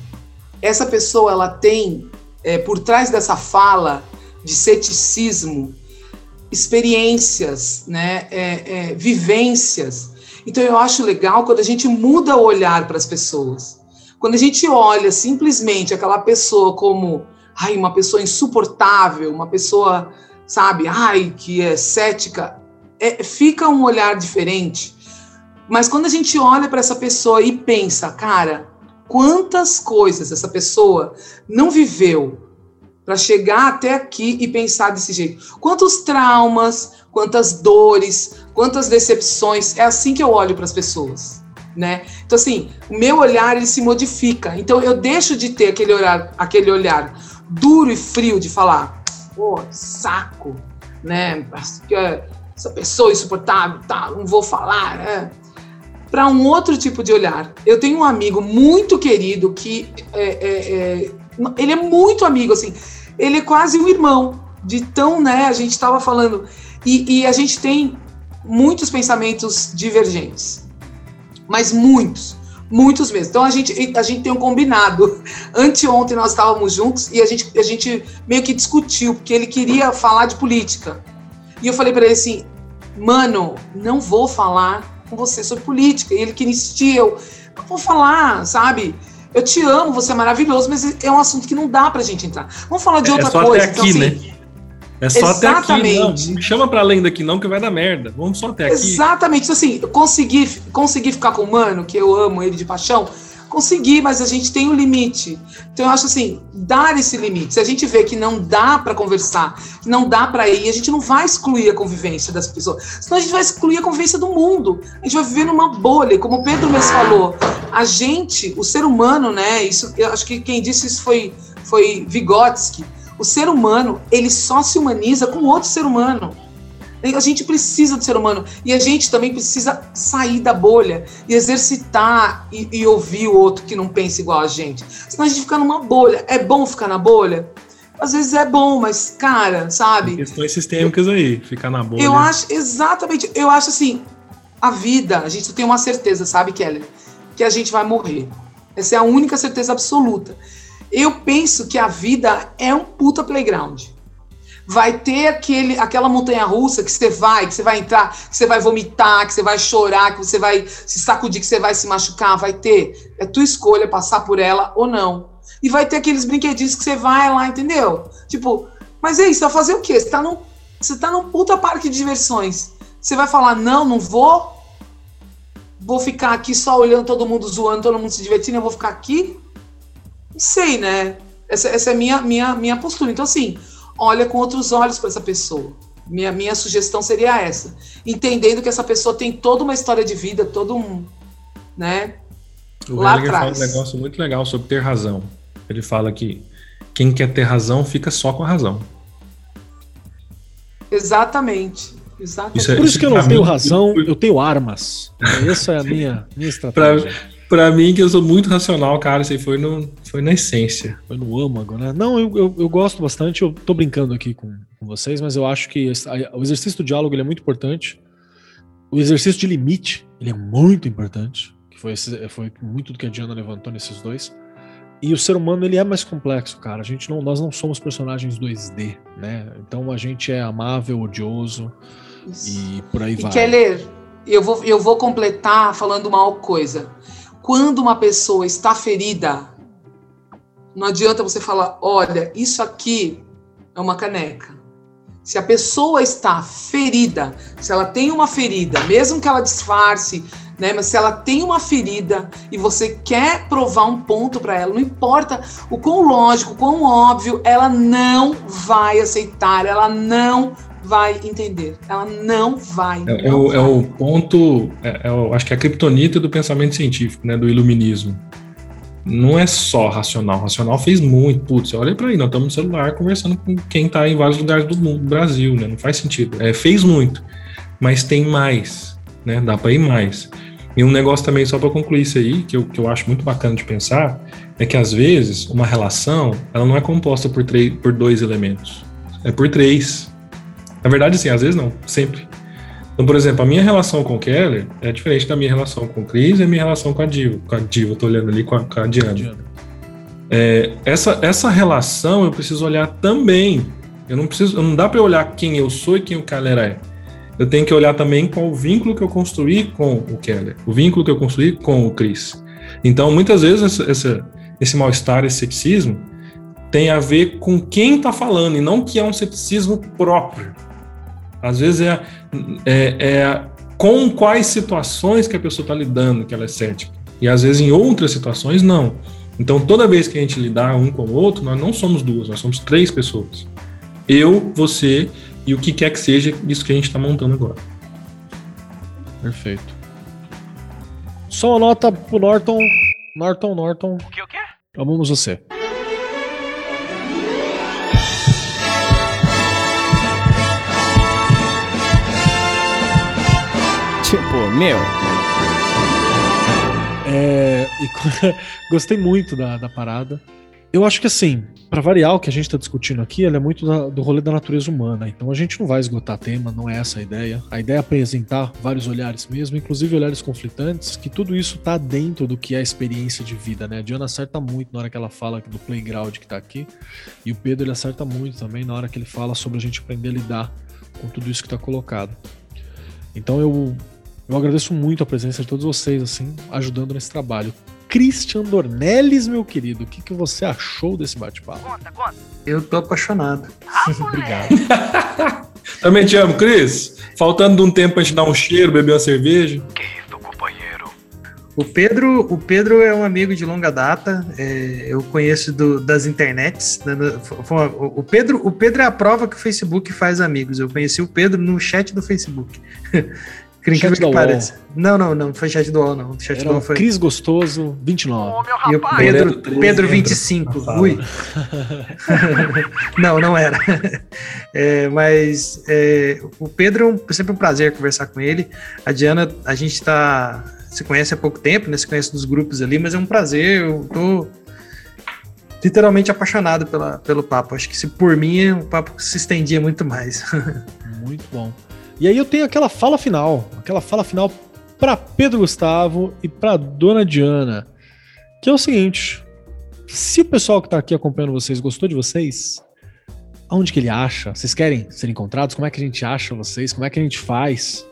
Essa pessoa ela tem é, por trás dessa fala de ceticismo experiências, né, é, é, vivências. Então eu acho legal quando a gente muda o olhar para as pessoas. Quando a gente olha simplesmente aquela pessoa como ai, uma pessoa insuportável, uma pessoa, sabe, ai, que é cética, é, fica um olhar diferente. Mas quando a gente olha para essa pessoa e pensa, cara, quantas coisas essa pessoa não viveu, para chegar até aqui e pensar desse jeito. Quantos traumas, quantas dores, quantas decepções. É assim que eu olho para as pessoas, né? Então assim, o meu olhar ele se modifica. Então eu deixo de ter aquele olhar, aquele olhar duro e frio de falar, pô, saco, né? Essa pessoa insuportável, tá, não vou falar, né? Para um outro tipo de olhar. Eu tenho um amigo muito querido que é, é, é ele é muito amigo, assim. Ele é quase um irmão. De tão, né? A gente estava falando. E, e a gente tem muitos pensamentos divergentes. Mas muitos. Muitos mesmo. Então a gente, a gente tem um combinado. Anteontem nós estávamos juntos e a gente, a gente meio que discutiu, porque ele queria falar de política. E eu falei para ele assim: mano, não vou falar com você sobre política. E ele que insistiu, eu vou falar, sabe? Eu te amo, você é maravilhoso, mas é um assunto que não dá pra gente entrar. Vamos falar de outra é só coisa. Até aqui, então, assim, né? É só exatamente. até aqui. Não, não chama pra além daqui, não, que vai dar merda. Vamos só até aqui. Exatamente. Assim, conseguir, conseguir ficar com o mano, que eu amo ele de paixão, conseguir, mas a gente tem um limite. Então eu acho assim, dar esse limite. Se a gente vê que não dá para conversar, que não dá para ir, a gente não vai excluir a convivência das pessoas. Senão a gente vai excluir a convivência do mundo. A gente vai viver numa bolha, como o Pedro mesmo falou. A gente, o ser humano, né? Isso, eu acho que quem disse isso foi foi Vygotsky. O ser humano, ele só se humaniza com outro ser humano. A gente precisa do ser humano e a gente também precisa sair da bolha e exercitar e, e, ouvir o outro que não pensa igual a gente. Senão a gente fica numa bolha. É bom ficar na bolha? Às vezes é bom, mas, cara, sabe? Questões sistêmicas aí, ficar na bolha. Eu acho, exatamente, eu acho assim, a vida, a gente tem uma certeza, sabe, Kelly? Que a gente vai morrer. Essa é a única certeza absoluta. Eu penso que a vida é um puta playground vai ter aquele, aquela montanha russa que você vai, que você vai entrar, que você vai vomitar, que você vai chorar, que você vai se sacudir, que você vai se machucar, vai ter. É tua escolha passar por ela ou não. E vai ter aqueles brinquedinhos que você vai lá, entendeu? Tipo, mas é isso, vai fazer o quê? Você tá num, você tá num puta parque de diversões. Você vai falar, não, não vou? Vou ficar aqui só olhando todo mundo zoando, todo mundo se divertindo, eu vou ficar aqui? Não sei, né? Essa, essa é a minha, minha, minha postura. Então, assim, olha com outros olhos para essa pessoa. Minha, minha sugestão seria essa. Entendendo que essa pessoa tem toda uma história de vida, todo um. Né? O lá Heidegger atrás. fala um negócio muito legal sobre ter razão. Ele fala que quem quer ter razão fica só com a razão. Exatamente. Exatamente. É, Por isso que eu não tenho razão, eu tenho armas. Essa é a minha, minha estratégia. Pra, mim, que eu sou muito racional, cara, isso aí foi, no, foi na essência. Foi no âmago, né? Não, eu, eu, eu, gosto bastante, eu tô brincando aqui com, com vocês, mas eu acho que esse, a, o exercício do diálogo ele é muito importante. O exercício de limite, ele é muito importante, que foi, esse, foi muito do que a Diana levantou nesses dois. E o ser humano, ele é mais complexo, cara. A gente não, nós não somos personagens 2D, né? Então a gente é amável, odioso, Isso. E por aí e vai. Keller, eu vou, eu vou completar falando uma coisa. Quando uma pessoa está ferida, não adianta você falar, olha, isso aqui é uma caneca. Se a pessoa está ferida, se ela tem uma ferida, mesmo que ela disfarce, né, mas se ela tem uma ferida e você quer provar um ponto para ela, não importa o quão lógico, o quão óbvio, ela não vai aceitar, ela não vai entender. Ela não vai. É, não é, o, vai. é o, ponto, é, é o, acho que é a criptonita do pensamento científico, né, do iluminismo. Não é só racional. Racional fez muito. Putz, olha para aí, nós estamos no celular conversando com quem está em vários lugares do mundo, do Brasil, né? Não faz sentido. É, fez muito, mas tem mais, né? Dá para ir mais. E um negócio também, só para concluir isso aí, que eu, que eu acho muito bacana de pensar, é que às vezes uma relação ela não é composta por, por dois elementos, é por três. Na verdade, sim, às vezes não, sempre. Então, por exemplo, a minha relação com o Keller é diferente da minha relação com o Cris e a minha relação com a Diva. Com a Diva, eu tô olhando ali com a, com a Diana. É, essa, essa relação eu preciso olhar também. Eu não preciso, não dá para olhar quem eu sou e quem o Keller é. Eu tenho que olhar também qual o vínculo que eu construí com o Keller, o vínculo que eu construí com o Chris. Então, muitas vezes esse, esse mal-estar, esse ceticismo, tem a ver com quem está falando e não que é um ceticismo próprio. Às vezes é, é, é com quais situações que a pessoa está lidando que ela é cética. E às vezes em outras situações não. Então toda vez que a gente lidar um com o outro, nós não somos duas, nós somos três pessoas. Eu, você e o que quer que seja isso que a gente está montando agora. Perfeito. Só uma nota pro Norton. Norton, Norton. O que, o quê? Amamos você. Tipo, meu. É, e gostei muito da, da parada. Eu acho que assim, para variar o que a gente está discutindo aqui, ele é muito da, do rolê da natureza humana. Então a gente não vai esgotar tema, não é essa a ideia. A ideia é apresentar vários olhares mesmo, inclusive olhares conflitantes, que tudo isso tá dentro do que é a experiência de vida, né? A Diana acerta muito na hora que ela fala do playground que tá aqui, e o Pedro ele acerta muito também na hora que ele fala sobre a gente aprender a lidar com tudo isso que tá colocado. Então eu eu agradeço muito a presença de todos vocês, assim, ajudando nesse trabalho. Christian Dornelles, meu querido, o que, que você achou desse bate-papo? Conta, conta. Eu tô apaixonado. Obrigado. Também te amo, Cris. Faltando de um tempo pra gente dar um cheiro, beber uma cerveja. Que isso, companheiro? O Pedro, o Pedro é um amigo de longa data. é, eu conheço do- das internets. né, foi uma- o Pedro, o Pedro é a prova que o Facebook faz amigos. Eu conheci o Pedro no chat do Facebook. Por incrível da que pareça. Não, não, não foi chat do UOL, não. O chat Era do UOL foi. Cris Gostoso, 29. Ô, meu E o rapaz. Pedro, Moreto 13 Pedro entra 25. na sala. Ui. não, não era. É, mas é, o Pedro, é sempre um prazer conversar com ele. A Diana, a gente tá. Se conhece há pouco tempo, né? Se conhece dos grupos ali, mas é um prazer. Eu tô literalmente apaixonado pela, pelo papo. Acho que se por mim, o papo se estendia muito mais. Muito bom. E aí eu tenho aquela fala final, aquela fala final para Pedro Gustavo e para Dona Diana, que é o seguinte: se o pessoal que tá aqui acompanhando vocês gostou de vocês, aonde que ele acha? Vocês querem ser encontrados? Como é que a gente acha vocês? Como é que a gente faz?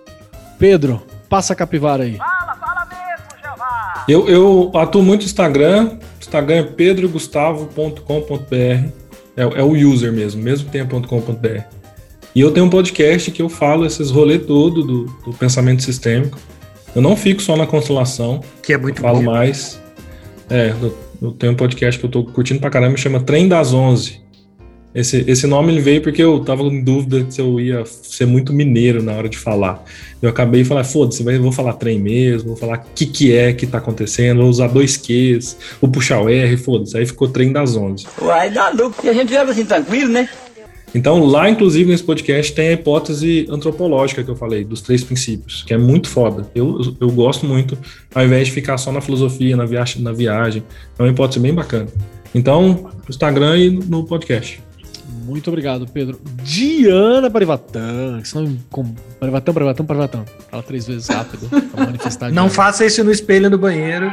Pedro, passa a capivara aí. Fala, fala mesmo, Jeová. Eu, eu atuo muito no Instagram. Instagram é pedrogustavo.com.br. É, é o user mesmo, mesmo que tenha .com.br. E eu tenho um podcast que eu falo esses rolês todo do, do pensamento sistêmico. Eu não fico só na constelação, que é eu muito falo bom. mais. É, eu, eu tenho um podcast que eu tô curtindo pra caramba, chama Trem das Onze. Esse, esse nome ele veio porque eu tava em dúvida se eu ia ser muito mineiro na hora de falar. Eu acabei falando, foda-se, mas eu vou falar trem mesmo, vou falar o que, que é que tá acontecendo, vou usar dois Qs, vou puxar o R, foda-se. Aí ficou Trem das Onze. Uai, dá lucro. E a gente leva assim tranquilo, né? Então, lá, inclusive, nesse podcast, tem a hipótese antropológica que eu falei, dos três princípios, que é muito foda. Eu, eu gosto muito, ao invés de ficar só na filosofia, na viagem, na viagem. É uma hipótese bem bacana. Então, no Instagram e no podcast. Muito obrigado, Pedro. Diana Parivatan, que senão com Parivatan, Parivatan, Parivatan. Fala três vezes rápido pra manifestar. Não faça isso no espelho no banheiro.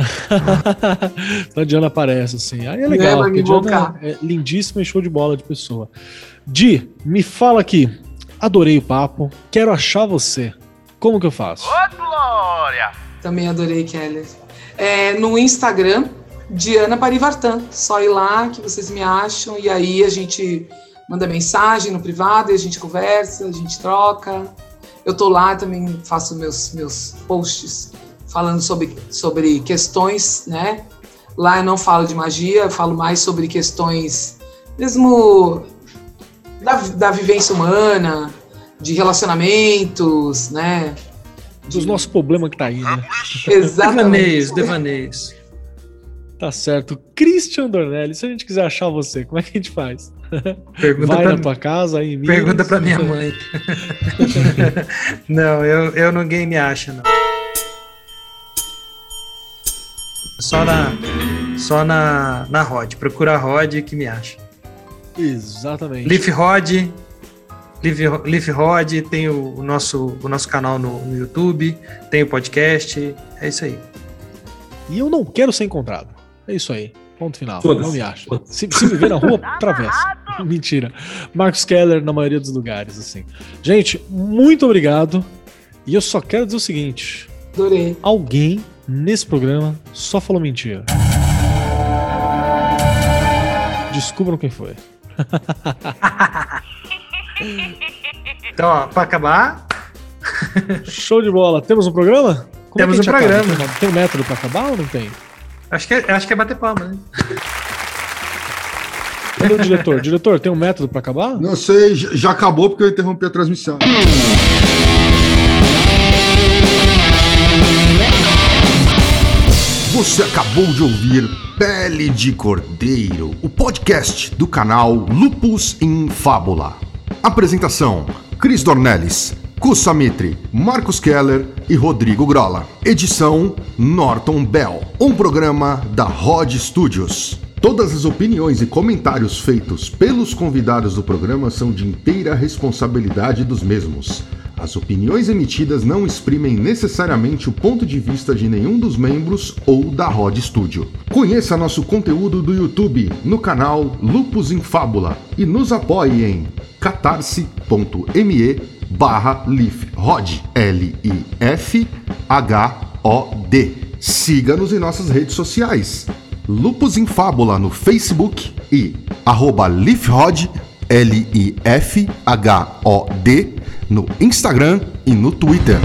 a Diana aparece, assim. Aí é Né, legal, me porque a Diana é lindíssima e show de bola de pessoa. Di, me fala aqui. Adorei o papo. Quero achar você. Como que eu faço? Ô, Glória! Também adorei, Keller. É, no Instagram, Diana Parivartan. Só ir lá que vocês me acham e aí a gente manda mensagem no privado e a gente conversa, a gente troca. Eu tô lá também, faço meus, meus posts falando sobre, sobre questões, né? Lá eu não falo de magia, eu falo mais sobre questões mesmo da, da vivência humana, de relacionamentos, né? Dos nossos problemas que tá aí, né? Exatamente. Devaneios, devaneios. Tá certo. Christian Dornelli, se a gente quiser achar você, como é que a gente faz? Pergunta Vai pra, na tua casa aí pergunta pra minha mãe. não, eu, eu ninguém me acha, não. Só na, só na, na Rod. Procura a Rod que me acha. Exatamente. Leaf Rod, Leaf, Leaf Rod, tem o, o nosso, o nosso canal no, no YouTube, tem o podcast, é isso aí. E eu não quero ser encontrado. É isso aí. Ponto final. Foda-se. Não me acha. Se, se me ver na rua, atravessa. Mentira. Marcos Keller na maioria dos lugares, assim. Gente, muito obrigado. E eu só quero dizer o seguinte: Adorei. alguém nesse programa só falou mentira. Descubram quem foi. Então, ó, pra acabar, Show de bola. Temos um programa? Como Temos é que a um gente acaba? programa. Tem um método pra acabar ou não tem? acho que, é- acho que é bater palma, né? Cadê o diretor? diretor, tem um método pra acabar? Não sei, já já acabou porque eu interrompi a transmissão. Você acabou de ouvir Pele de Cordeiro, o podcast do canal Lupus em Fábula. Apresentação: Cris Dornelles, Kusa Mitre, Marcos Keller e Rodrigo Grola. Edição: Norton Bell. Um programa da Rod Studios. Todas as opiniões e comentários feitos pelos convidados do programa são de inteira responsabilidade dos mesmos. As opiniões emitidas não exprimem necessariamente o ponto de vista de nenhum dos membros ou da Rod Studio. Conheça nosso conteúdo do YouTube no canal Lupus em Fábula e nos apoie em catarse.me barra lifrod L-I-F-H-O-D Siga-nos em nossas redes sociais Lupus em Fábula no Facebook e arroba lifrod L-I-F-H-O-D no Instagram e no Twitter.